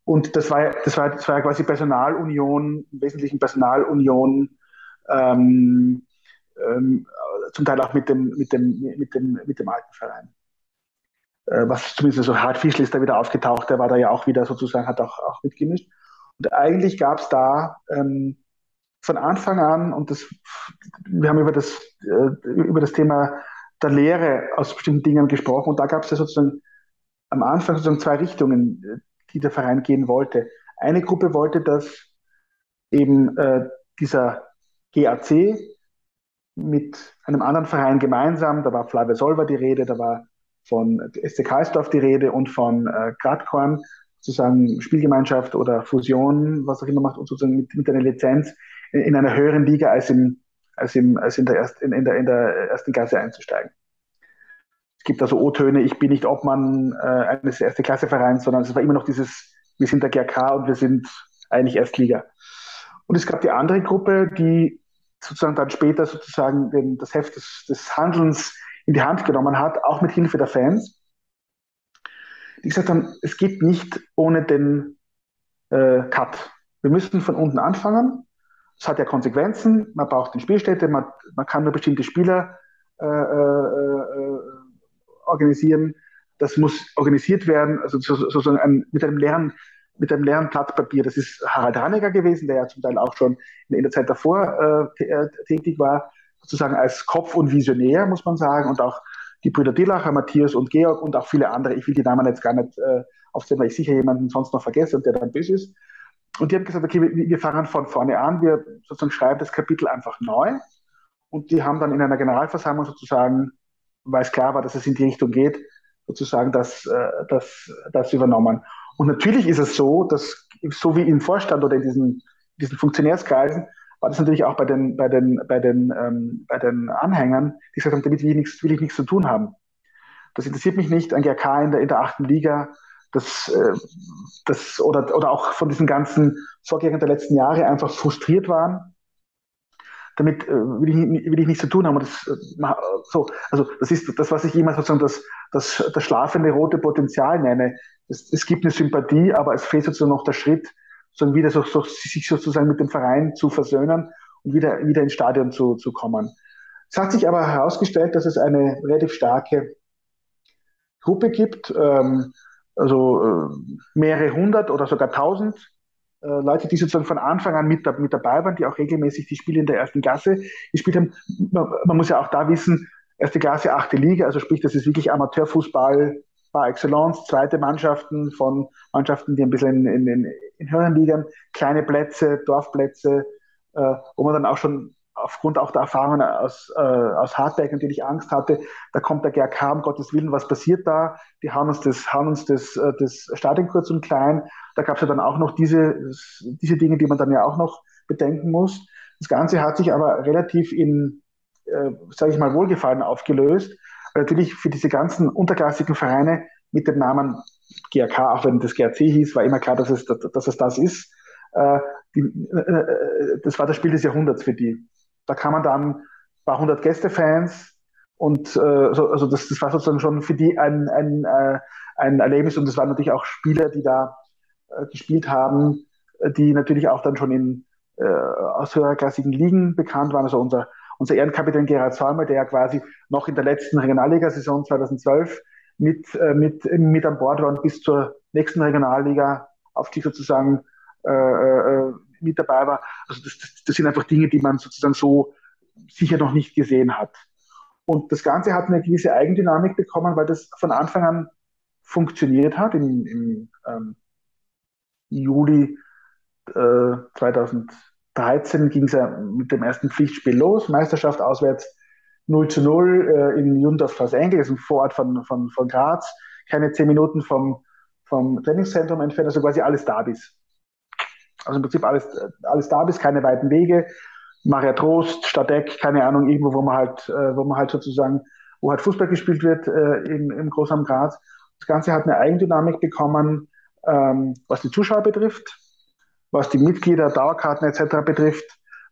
Und das war, das war, das war quasi Personalunion, im Wesentlichen Personalunion ähm, ähm, zum Teil auch mit dem, mit dem, mit dem, mit dem alten Verein. Äh, was zumindest so Hart Fischl ist da wieder aufgetaucht, der war da ja auch wieder sozusagen, hat auch, auch mitgemischt. Und eigentlich gab es da ähm, von Anfang an, und das, wir haben über das, äh, über das Thema der Lehre aus bestimmten Dingen gesprochen, und da gab es ja sozusagen am Anfang sozusagen zwei Richtungen, äh, die der Verein gehen wollte. Eine Gruppe wollte, dass eben äh, dieser GAC, mit einem anderen Verein gemeinsam. Da war Flavia Solver die Rede, da war von SC Karlsdorf die Rede und von äh, Gradkorn, sozusagen Spielgemeinschaft oder Fusion, was auch immer macht, und sozusagen mit, mit einer Lizenz in, in, einer höheren Liga als, im, als, im, als in, der erst, in, in, der, in der ersten Klasse einzusteigen. Es gibt also O-Töne, ich bin nicht Obmann äh, eines erste Klasse Vereins, sondern es war immer noch dieses, wir sind der GRK und wir sind eigentlich Erstliga. Und es gab die andere Gruppe, die sozusagen dann später sozusagen den, das Heft des, des Handelns in die Hand genommen hat, auch mit Hilfe der Fans, die gesagt haben, es geht nicht ohne den äh, Cut. Wir müssen von unten anfangen. Es hat ja Konsequenzen. Man braucht eine Spielstätte, man, man kann nur bestimmte Spieler äh, äh, äh organisieren. Das muss organisiert werden, also sozusagen ein, mit einem leeren mit einem leeren Blatt Papier. Das ist Harald Hanneger gewesen, der ja zum Teil auch schon in der Zeit davor äh, äh, tätig war, sozusagen als Kopf und Visionär, muss man sagen, und auch die Brüder Dillacher, Matthias und Georg und auch viele andere. Ich will die Namen jetzt gar nicht äh, aufzählen, weil ich sicher jemanden sonst noch vergesse und der dann böse ist. Und die haben gesagt, okay, wir, wir fangen von vorne an, wir sozusagen schreiben das Kapitel einfach neu. Und die haben dann in einer Generalversammlung sozusagen, weil es klar war, dass es in die Richtung geht, sozusagen das, äh, das, das übernommen. Und natürlich ist es so, dass so wie im Vorstand oder in diesen, diesen Funktionärskreisen, war das natürlich auch bei den, bei den, bei den, ähm, bei den Anhängern, die gesagt haben, damit will ich, nichts, will ich nichts zu tun haben. Das interessiert mich nicht, ein GRK in der, in der achten Liga, das, äh, das oder, oder auch von diesen ganzen Vorgängen der letzten Jahre einfach frustriert waren. Damit äh, will, ich, will ich nichts zu tun haben. Das, äh, so, also das ist das, was ich immer sozusagen das, das, das schlafende rote Potenzial nenne. Es, es gibt eine Sympathie, aber es fehlt sozusagen noch der Schritt, sondern wieder so, so, sich sozusagen mit dem Verein zu versöhnen und wieder, wieder ins Stadion zu, zu kommen. Es hat sich aber herausgestellt, dass es eine relativ starke Gruppe gibt, ähm, also äh, mehrere hundert oder sogar tausend Leute, die sozusagen von Anfang an mit, mit dabei waren, die auch regelmäßig die Spiele in der ersten Klasse gespielt haben. Man, man muss ja auch da wissen, erste Klasse, achte Liga, also sprich, das ist wirklich Amateurfußball par excellence, zweite Mannschaften von Mannschaften, die ein bisschen in, in, in höheren Ligen, kleine Plätze, Dorfplätze, äh, wo man dann auch schon aufgrund auch der Erfahrungen aus, äh, aus Hartberg natürlich Angst hatte, da kommt der GRK, um Gottes Willen, was passiert da? Die hauen uns das, hauen uns das, äh, das Stadion kurz und klein. Da gab es ja dann auch noch diese, diese Dinge, die man dann ja auch noch bedenken muss. Das Ganze hat sich aber relativ in, äh, sage ich mal, Wohlgefallen aufgelöst, weil natürlich für diese ganzen unterklassigen Vereine mit dem Namen GRK, auch wenn das GRC hieß, war immer klar, dass es, dass es das ist. Äh, die, äh, äh, das war das Spiel des Jahrhunderts für die. Da kann man dann ein paar hundert Gästefans und äh, so, also das, das war sozusagen schon für die ein, ein, äh, ein Erlebnis und es waren natürlich auch Spieler, die da äh, gespielt haben, äh, die natürlich auch dann schon in äh, aus höherklassigen Ligen bekannt waren. Also unser, unser Ehrenkapitän Gerhard Salmer, der ja quasi noch in der letzten Regionalliga-Saison 2012 mit, äh, mit, mit an Bord war und bis zur nächsten Regionalliga-Aufstieg sozusagen äh, äh, mit dabei war. Also das, das, das sind einfach Dinge, die man sozusagen so sicher noch nicht gesehen hat. Und das Ganze hat eine gewisse Eigendynamik bekommen, weil das von Anfang an funktioniert hat. Im, im ähm, Juli äh, 2013 ging es ja mit dem ersten Pflichtspiel los, Meisterschaft auswärts 0 zu 0 äh, in Jundorf Schloss Engel, das ist ein Vorort von, von, von Graz, keine zehn Minuten vom, vom Trainingszentrum entfernt, also quasi alles da bis. Also im Prinzip alles, alles da bis, keine weiten Wege. Maria Trost, Stadeck, keine Ahnung, irgendwo, wo man halt, äh, wo man halt sozusagen, wo halt Fußball gespielt wird äh, im, im Großraum Graz. Das Ganze hat eine Eigendynamik bekommen, ähm, was die Zuschauer betrifft, was die Mitglieder, Dauerkarten etc. betrifft,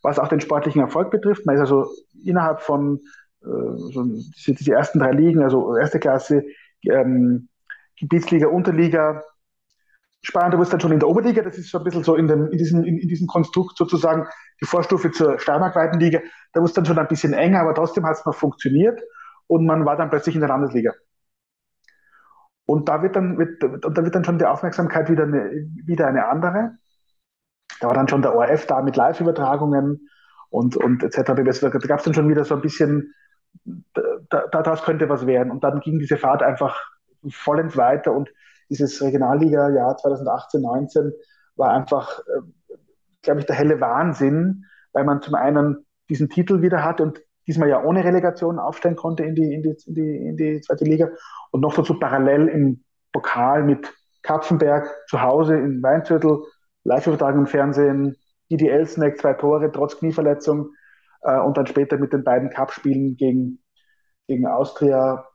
was auch den sportlichen Erfolg betrifft. Man ist also innerhalb von äh, so diese, ersten drei Ligen, also erste Klasse, ähm, Gebietsliga, Unterliga, Spanien, da wurde dann schon in der Oberliga, das ist so ein bisschen so in, dem, in, diesem, in, in diesem Konstrukt sozusagen die Vorstufe zur Steiermark-weiten Liga, da wurde es dann schon ein bisschen enger, aber trotzdem hat es noch funktioniert und man war dann plötzlich in der Landesliga. Und da wird dann, wird, und da wird dann schon die Aufmerksamkeit wieder eine, wieder eine andere. Da war dann schon der ORF da mit Live-Übertragungen und, und etc. Da gab es dann schon wieder so ein bisschen, da, daraus könnte was werden. Und dann ging diese Fahrt einfach vollends weiter und dieses Regionalliga-Jahr 2018, 19 war einfach, äh, glaube ich, der helle Wahnsinn, weil man zum einen diesen Titel wieder hatte und diesmal ja ohne Relegation aufsteigen konnte in die, in die, in die, in die zweite Liga und noch dazu parallel im Pokal mit Kapfenberg zu Hause in Weinviertel, Live-Übertragung im Fernsehen, Didi Elsneck, zwei Tore trotz Knieverletzung äh, und dann später mit den beiden Cup-Spielen gegen, gegen Austria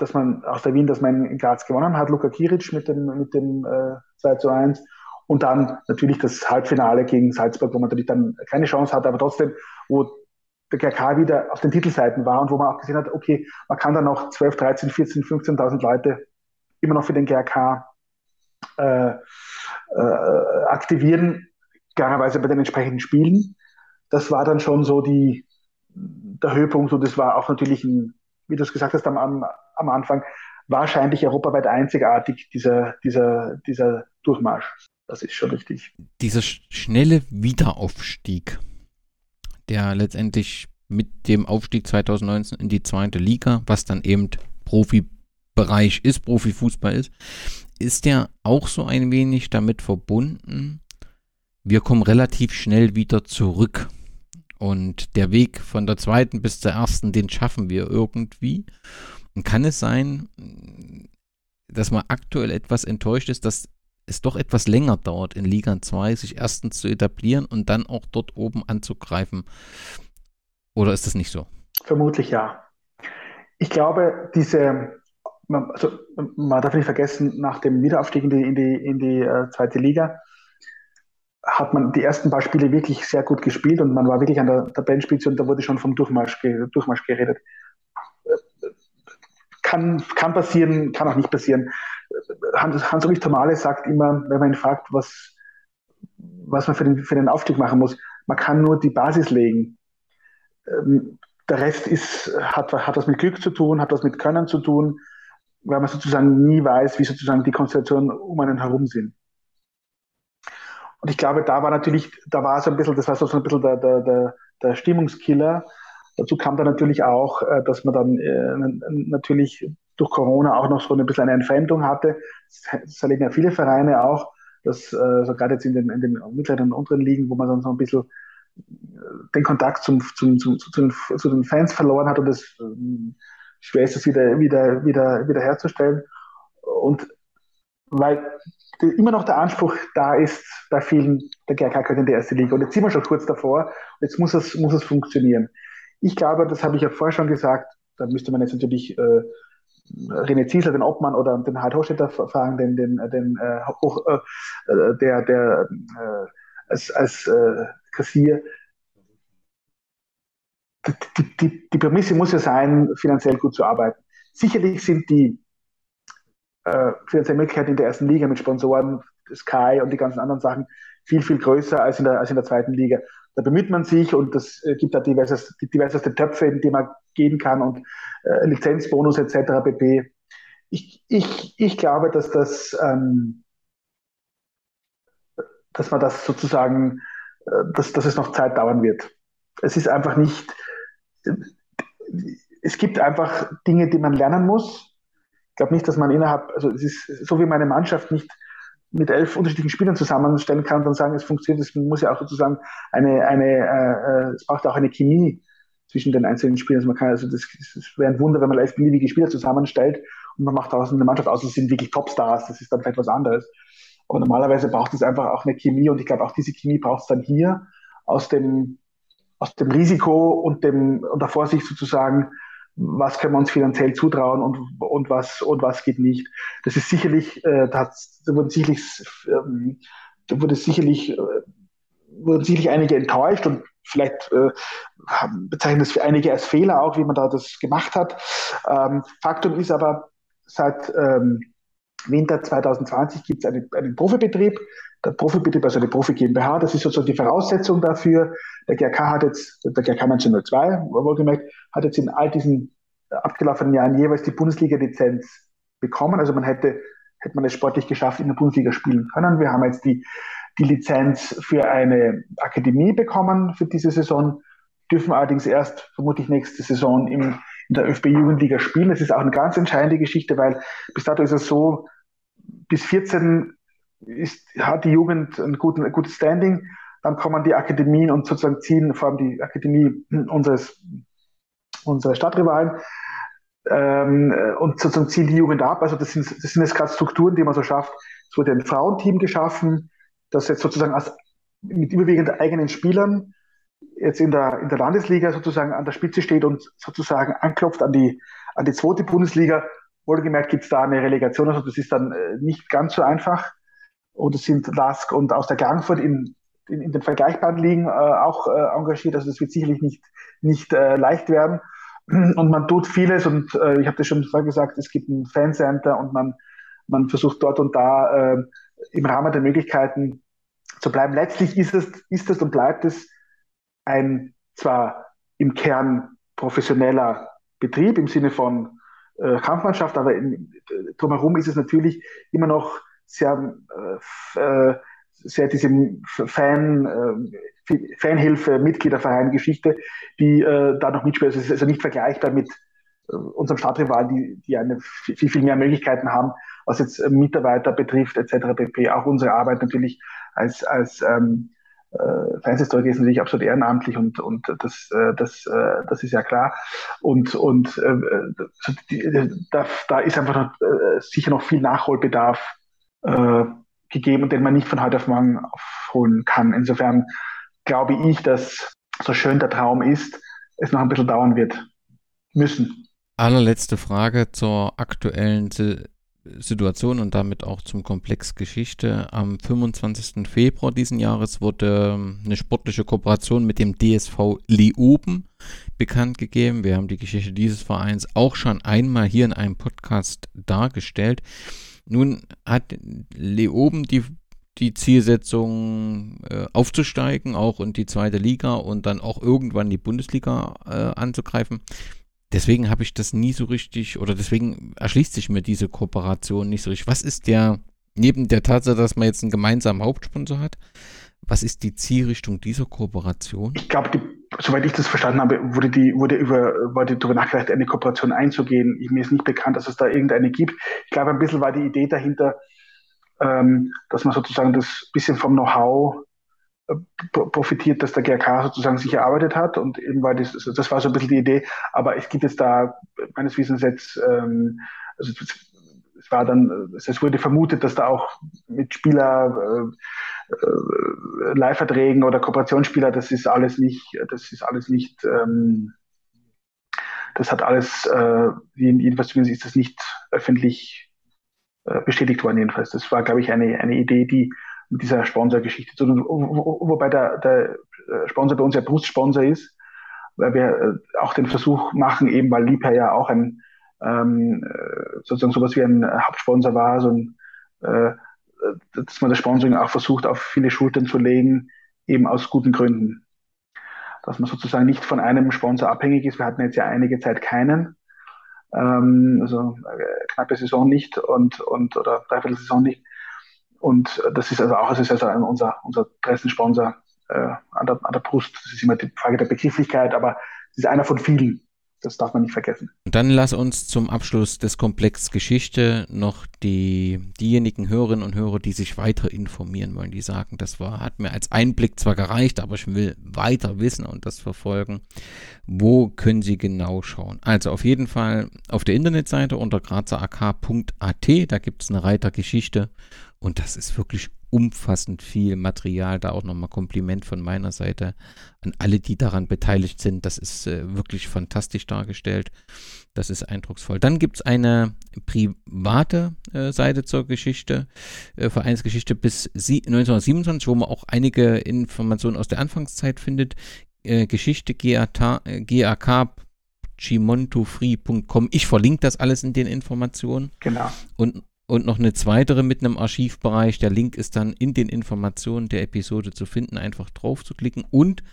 dass man aus der Wien, dass man in Graz gewonnen hat, Luka Kiric mit dem, mit dem äh, 2 zu 1. Und dann natürlich das Halbfinale gegen Salzburg, wo man natürlich dann keine Chance hatte, aber trotzdem, wo der GRK wieder auf den Titelseiten war und wo man auch gesehen hat, okay, man kann dann noch 12, 13, 14, 15.000 Leute immer noch für den GRK äh, äh, aktivieren, klarerweise bei den entsprechenden Spielen. Das war dann schon so die, der Höhepunkt und das war auch natürlich ein, wie du es gesagt hast, am, am Anfang, wahrscheinlich europaweit einzigartig, dieser, dieser, dieser Durchmarsch. Das ist schon richtig. Dieser schnelle Wiederaufstieg, der letztendlich mit dem Aufstieg 2019 in die zweite Liga, was dann eben Profibereich ist, Profifußball ist, ist der auch so ein wenig damit verbunden, wir kommen relativ schnell wieder zurück. Und der Weg von der zweiten bis zur ersten, den schaffen wir irgendwie. Und kann es sein, dass man aktuell etwas enttäuscht ist, dass es doch etwas länger dauert, in Liga 2 sich erstens zu etablieren und dann auch dort oben anzugreifen? Oder ist das nicht so? Vermutlich ja. Ich glaube, diese, man, also, man darf nicht vergessen, nach dem Wiederaufstieg in die, in die, in die äh, zweite Liga hat man die ersten paar Spiele wirklich sehr gut gespielt und man war wirklich an der Tabellenspitze und da wurde schon vom Durchmarsch, Durchmarsch geredet. Kann, kann passieren, kann auch nicht passieren. Hans, Hans-Ulrich Tomale sagt immer, wenn man ihn fragt, was, was man für den, für den Aufstieg machen muss, man kann nur die Basis legen. Ähm, der Rest ist, hat, hat was mit Glück zu tun, hat was mit Können zu tun, weil man sozusagen nie weiß, wie sozusagen die Konstellationen um einen herum sind. Und ich glaube, da war natürlich, da war so ein bisschen, das war so ein bisschen der, der, der, der Stimmungskiller. Dazu kam dann natürlich auch, äh, dass man dann äh, natürlich durch Corona auch noch so ein bisschen eine Entfremdung hatte. Das erleben ja viele Vereine auch, dass äh, so gerade jetzt in den, in den mittleren und unteren Ligen, wo man dann so ein bisschen den Kontakt zum, zum, zum, zu, den, zu den Fans verloren hat und es ähm, schwer ist, das wieder, wieder, wieder, wieder herzustellen. Und weil immer noch der Anspruch da ist, bei vielen, der GRK gehört in die erste Liga. Und jetzt sind wir schon kurz davor. Jetzt muss es, muss es funktionieren. Ich glaube, das habe ich ja vorher schon gesagt, da müsste man jetzt natürlich äh, René Ziesler, den Obmann oder den Harald Hochstädter fragen, den, den, den äh, hoch, äh, der, der äh, als, als äh, Kassier. Die, die, die Prämisse muss ja sein, finanziell gut zu arbeiten. Sicherlich sind die äh, finanzielle Möglichkeiten in der ersten Liga mit Sponsoren, Sky und die ganzen anderen Sachen viel, viel größer als in der, als in der zweiten Liga. Da bemüht man sich und das äh, gibt da diverses, diverseste Töpfe, in die man gehen kann und äh, Lizenzbonus etc. pp. Ich, ich, ich glaube, dass das, ähm, dass man das sozusagen, äh, dass, dass es noch Zeit dauern wird. Es ist einfach nicht, es gibt einfach Dinge, die man lernen muss glaube nicht, dass man innerhalb, also es ist so wie meine Mannschaft nicht mit elf unterschiedlichen Spielern zusammenstellen kann und dann sagen, es funktioniert, es muss ja auch sozusagen eine, eine äh, äh, es braucht auch eine Chemie zwischen den einzelnen Spielern. Also man kann, also das, das wäre ein Wunder, wenn man elf beliebige Spieler zusammenstellt und man macht daraus eine Mannschaft aus, das sind wirklich Topstars, das ist dann vielleicht was anderes. Aber normalerweise braucht es einfach auch eine Chemie und ich glaube, auch diese Chemie braucht es dann hier aus dem, aus dem Risiko und dem, und der Vorsicht sozusagen, was können wir uns finanziell zutrauen und, und, was, und was geht nicht. Das ist sicherlich, äh, da, wurden sicherlich, ähm, da wurde sicherlich, äh, wurden sicherlich einige enttäuscht und vielleicht äh, bezeichnen das einige als Fehler auch, wie man da das gemacht hat. Ähm, Faktum ist aber, seit ähm, Winter 2020 gibt es einen, einen Profibetrieb, der Profibetrieb, also die Profi GmbH, das ist sozusagen die Voraussetzung dafür. Der GRK hat jetzt, der GRK 1902, wohlgemerkt, hat jetzt in all diesen abgelaufenen Jahren jeweils die Bundesliga-Lizenz bekommen. Also man hätte, hätte man es sportlich geschafft, in der Bundesliga spielen können. Wir haben jetzt die, die Lizenz für eine Akademie bekommen für diese Saison, dürfen allerdings erst vermutlich nächste Saison im, in der ÖFB-Jugendliga spielen. Das ist auch eine ganz entscheidende Geschichte, weil bis dato ist es so, bis 14 ist, hat die Jugend ein, guten, ein gutes Standing. Dann kommen die Akademien und sozusagen ziehen vor allem die Akademie unseres, unserer Stadtrivalen ähm, und sozusagen ziehen die Jugend ab. Also das sind, das sind jetzt gerade Strukturen, die man so schafft. Es wurde ein Frauenteam geschaffen, das jetzt sozusagen als, mit überwiegend eigenen Spielern jetzt in der, in der Landesliga sozusagen an der Spitze steht und sozusagen anklopft an die, an die zweite Bundesliga. Wohlgemerkt gibt es da eine Relegation, also das ist dann äh, nicht ganz so einfach oder sind Lask und aus der Klagenfurt in, in, in den vergleichbaren Ligen äh, auch äh, engagiert. Also das wird sicherlich nicht, nicht äh, leicht werden. Und man tut vieles und äh, ich habe das schon vorher gesagt, es gibt ein Fancenter und man, man versucht dort und da äh, im Rahmen der Möglichkeiten zu bleiben. Letztlich ist es, ist es und bleibt es ein zwar im Kern professioneller Betrieb im Sinne von äh, Kampfmannschaft, aber in, drumherum ist es natürlich immer noch sehr, äh, äh, sehr diese Fan, äh, Fanhilfe, Mitgliederverein Geschichte, die äh, da noch mitspielt. Es ist also nicht vergleichbar mit äh, unserem Stadtrival, die, die eine viel, viel mehr Möglichkeiten haben, was jetzt Mitarbeiter betrifft, etc. pp. Auch unsere Arbeit natürlich als, als ähm, äh, Fernsehhistoriker ist natürlich absolut ehrenamtlich und, und das, äh, das, äh, das ist ja klar. Und, und äh, da, da ist einfach noch, äh, sicher noch viel Nachholbedarf äh, gegeben, den man nicht von heute auf morgen aufholen kann. Insofern glaube ich, dass so schön der Traum ist, es noch ein bisschen dauern wird müssen. allerletzte Frage zur aktuellen Situation und damit auch zum Komplex Geschichte. Am 25. Februar diesen Jahres wurde ähm, eine sportliche Kooperation mit dem DSV Leoben bekannt gegeben. Wir haben die Geschichte dieses Vereins auch schon einmal hier in einem Podcast dargestellt. Nun hat Leoben die, die Zielsetzung äh, aufzusteigen, auch in die zweite Liga und dann auch irgendwann die Bundesliga äh, anzugreifen deswegen habe ich das nie so richtig, oder deswegen erschließt sich mir diese Kooperation nicht so richtig. Was ist der, neben der Tatsache, dass man jetzt einen gemeinsamen Hauptsponsor hat, was ist die Zielrichtung dieser Kooperation? Ich glaube, soweit ich das verstanden habe, wurde die, wurde über, wurde darüber nachgedacht, eine Kooperation einzugehen. Ich, mir ist nicht bekannt, dass es da irgendeine gibt. Ich glaube, ein bisschen war die Idee dahinter, ähm, dass man sozusagen das bisschen vom Know-how profitiert, dass der GRK sozusagen sich erarbeitet hat und eben war das, das war so ein bisschen die Idee, aber es gibt jetzt da meines Wissens jetzt, ähm, also es war dann, es wurde vermutet, dass da auch mit Spieler äh, Leihverträgen oder Kooperationsspieler, das ist alles nicht, das ist alles nicht, ähm, das hat alles, äh, jedenfalls zumindest ist das nicht öffentlich äh, bestätigt worden jedenfalls. Das war, glaube ich, eine, eine Idee, die mit dieser Sponsorgeschichte zu tun. Wobei der, der äh, Sponsor bei uns ja Brustsponsor ist, weil wir äh, auch den Versuch machen, eben weil Liebherr ja auch ein ähm, äh, sozusagen sowas wie ein Hauptsponsor war, so ein, äh, dass man das Sponsoring auch versucht, auf viele Schultern zu legen, eben aus guten Gründen. Dass man sozusagen nicht von einem Sponsor abhängig ist. Wir hatten jetzt ja einige Zeit keinen, ähm, also äh, knappe Saison nicht und, und oder dreiviertel Saison nicht. Und das ist also auch, ist also unser, unser Dresden-Sponsor äh, an, der, an der Brust. Das ist immer die Frage der Begrifflichkeit, aber es ist einer von vielen. Das darf man nicht vergessen. Und dann lass uns zum Abschluss des Komplex Geschichte noch die, diejenigen Hörerinnen und Hörer, die sich weiter informieren wollen, die sagen, das war, hat mir als Einblick zwar gereicht, aber ich will weiter wissen und das verfolgen. Wo können Sie genau schauen? Also auf jeden Fall auf der Internetseite unter grazerak.at, da gibt es eine Reiter Geschichte und das ist wirklich umfassend viel Material. Da auch nochmal Kompliment von meiner Seite an alle, die daran beteiligt sind. Das ist äh, wirklich fantastisch dargestellt. Das ist eindrucksvoll. Dann gibt es eine private äh, Seite zur Geschichte, äh, Vereinsgeschichte bis 1927, wo man auch einige Informationen aus der Anfangszeit findet. Äh, Geschichte GAK, GAK chimontofree.com. Ich verlinke das alles in den Informationen. Genau. Und und noch eine zweitere mit einem Archivbereich. Der Link ist dann in den Informationen der Episode zu finden. Einfach drauf zu klicken. Und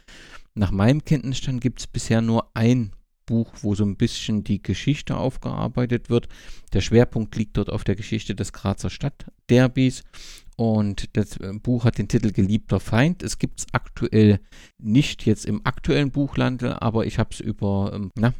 nach meinem Kenntnisstand gibt es bisher nur ein Buch, wo so ein bisschen die Geschichte aufgearbeitet wird. Der Schwerpunkt liegt dort auf der Geschichte des Grazer Stadtderbys. Und das äh, Buch hat den Titel Geliebter Feind. Es gibt es aktuell nicht jetzt im aktuellen Buchlandel, aber ich habe es über, ähm, na,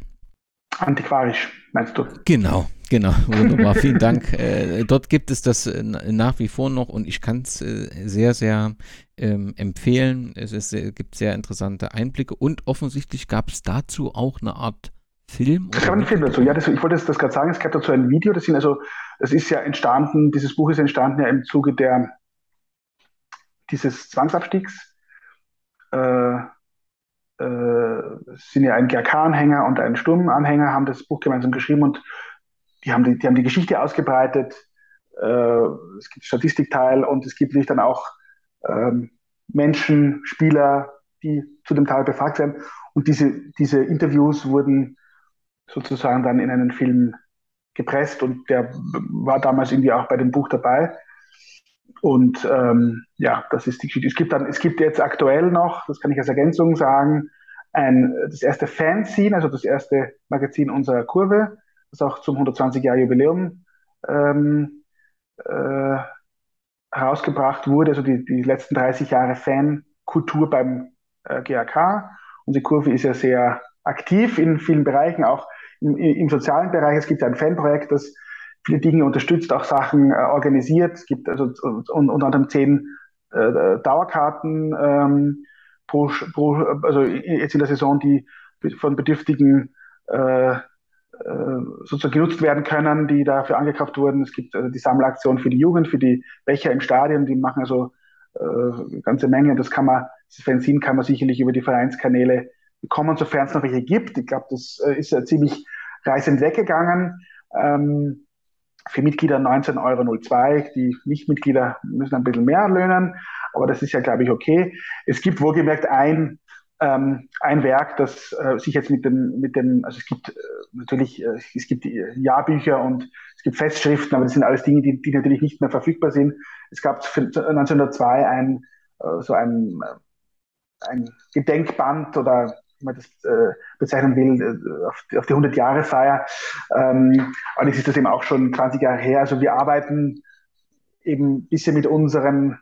Antiquarisch, meinst du? Genau, genau. Wunderbar. Vielen Dank. Äh, dort gibt es das äh, nach wie vor noch und ich kann es äh, sehr, sehr ähm, empfehlen. Es ist, äh, gibt sehr interessante Einblicke und offensichtlich gab es dazu auch eine Art Film. Es gab einen Film dazu, ja, das, ich wollte das, das gerade sagen, es gab dazu ein Video, das sind also, es ist ja entstanden, dieses Buch ist entstanden ja im Zuge der, dieses Zwangsabstiegs. Äh, äh, sind ja ein GRK-Anhänger und ein Sturm-Anhänger, haben das Buch gemeinsam geschrieben und die haben die, die, haben die Geschichte ausgebreitet. Äh, es gibt Statistikteil und es gibt natürlich dann auch ähm, Menschen, Spieler, die zu dem Teil befragt werden. Und diese, diese Interviews wurden sozusagen dann in einen Film gepresst und der war damals irgendwie auch bei dem Buch dabei. Und ähm, ja, das ist die Geschichte. Es gibt dann, es gibt jetzt aktuell noch, das kann ich als Ergänzung sagen, ein, das erste Fanzine, also das erste Magazin unserer Kurve, das auch zum 120-Jahr-Jubiläum ähm, äh, herausgebracht wurde, also die, die letzten 30 Jahre Fankultur beim äh, GAK. Unsere Kurve ist ja sehr aktiv in vielen Bereichen, auch im, im sozialen Bereich. Es gibt ja ein Fanprojekt, das viele Dinge unterstützt, auch Sachen äh, organisiert. Es gibt also un, unter anderem zehn äh, Dauerkarten ähm, pro, pro, also jetzt in der Saison, die von Bedürftigen äh, sozusagen genutzt werden können, die dafür angekauft wurden. Es gibt also die Sammelaktion für die Jugend, für die Becher im Stadion, die machen also äh, eine ganze Menge. Und das kann man, das Fanzine kann man sicherlich über die Vereinskanäle bekommen, sofern es noch welche gibt. Ich glaube, das äh, ist ja ziemlich drei sind weggegangen. Ähm, für Mitglieder 19,02 Euro. Die Nichtmitglieder müssen ein bisschen mehr löhnen, aber das ist ja, glaube ich, okay. Es gibt wohlgemerkt ein, ähm, ein Werk, das äh, sich jetzt mit dem, mit dem, also es gibt äh, natürlich, äh, es gibt Jahrbücher und es gibt Festschriften, aber das sind alles Dinge, die, die natürlich nicht mehr verfügbar sind. Es gab 1902 ein, äh, so ein, äh, ein Gedenkband oder wie man das äh, bezeichnen will, auf, auf die 100-Jahre-Feier. Ähm, und jetzt ist das eben auch schon 20 Jahre her. Also wir arbeiten eben ein bisschen mit unseren,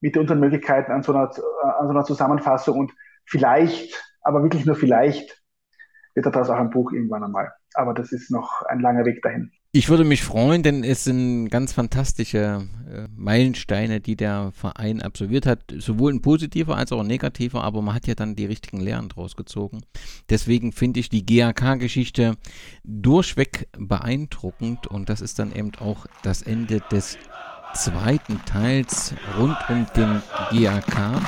mit unseren Möglichkeiten an so einer, an so einer Zusammenfassung und vielleicht, aber wirklich nur vielleicht, wird daraus auch ein Buch irgendwann einmal. Aber das ist noch ein langer Weg dahin. Ich würde mich freuen, denn es sind ganz fantastische äh, Meilensteine, die der Verein absolviert hat, sowohl ein positiver als auch ein negativer, aber man hat ja dann die richtigen Lehren draus gezogen. Deswegen finde ich die GAK-Geschichte durchweg beeindruckend und das ist dann eben auch das Ende des zweiten Teils rund um den GAK.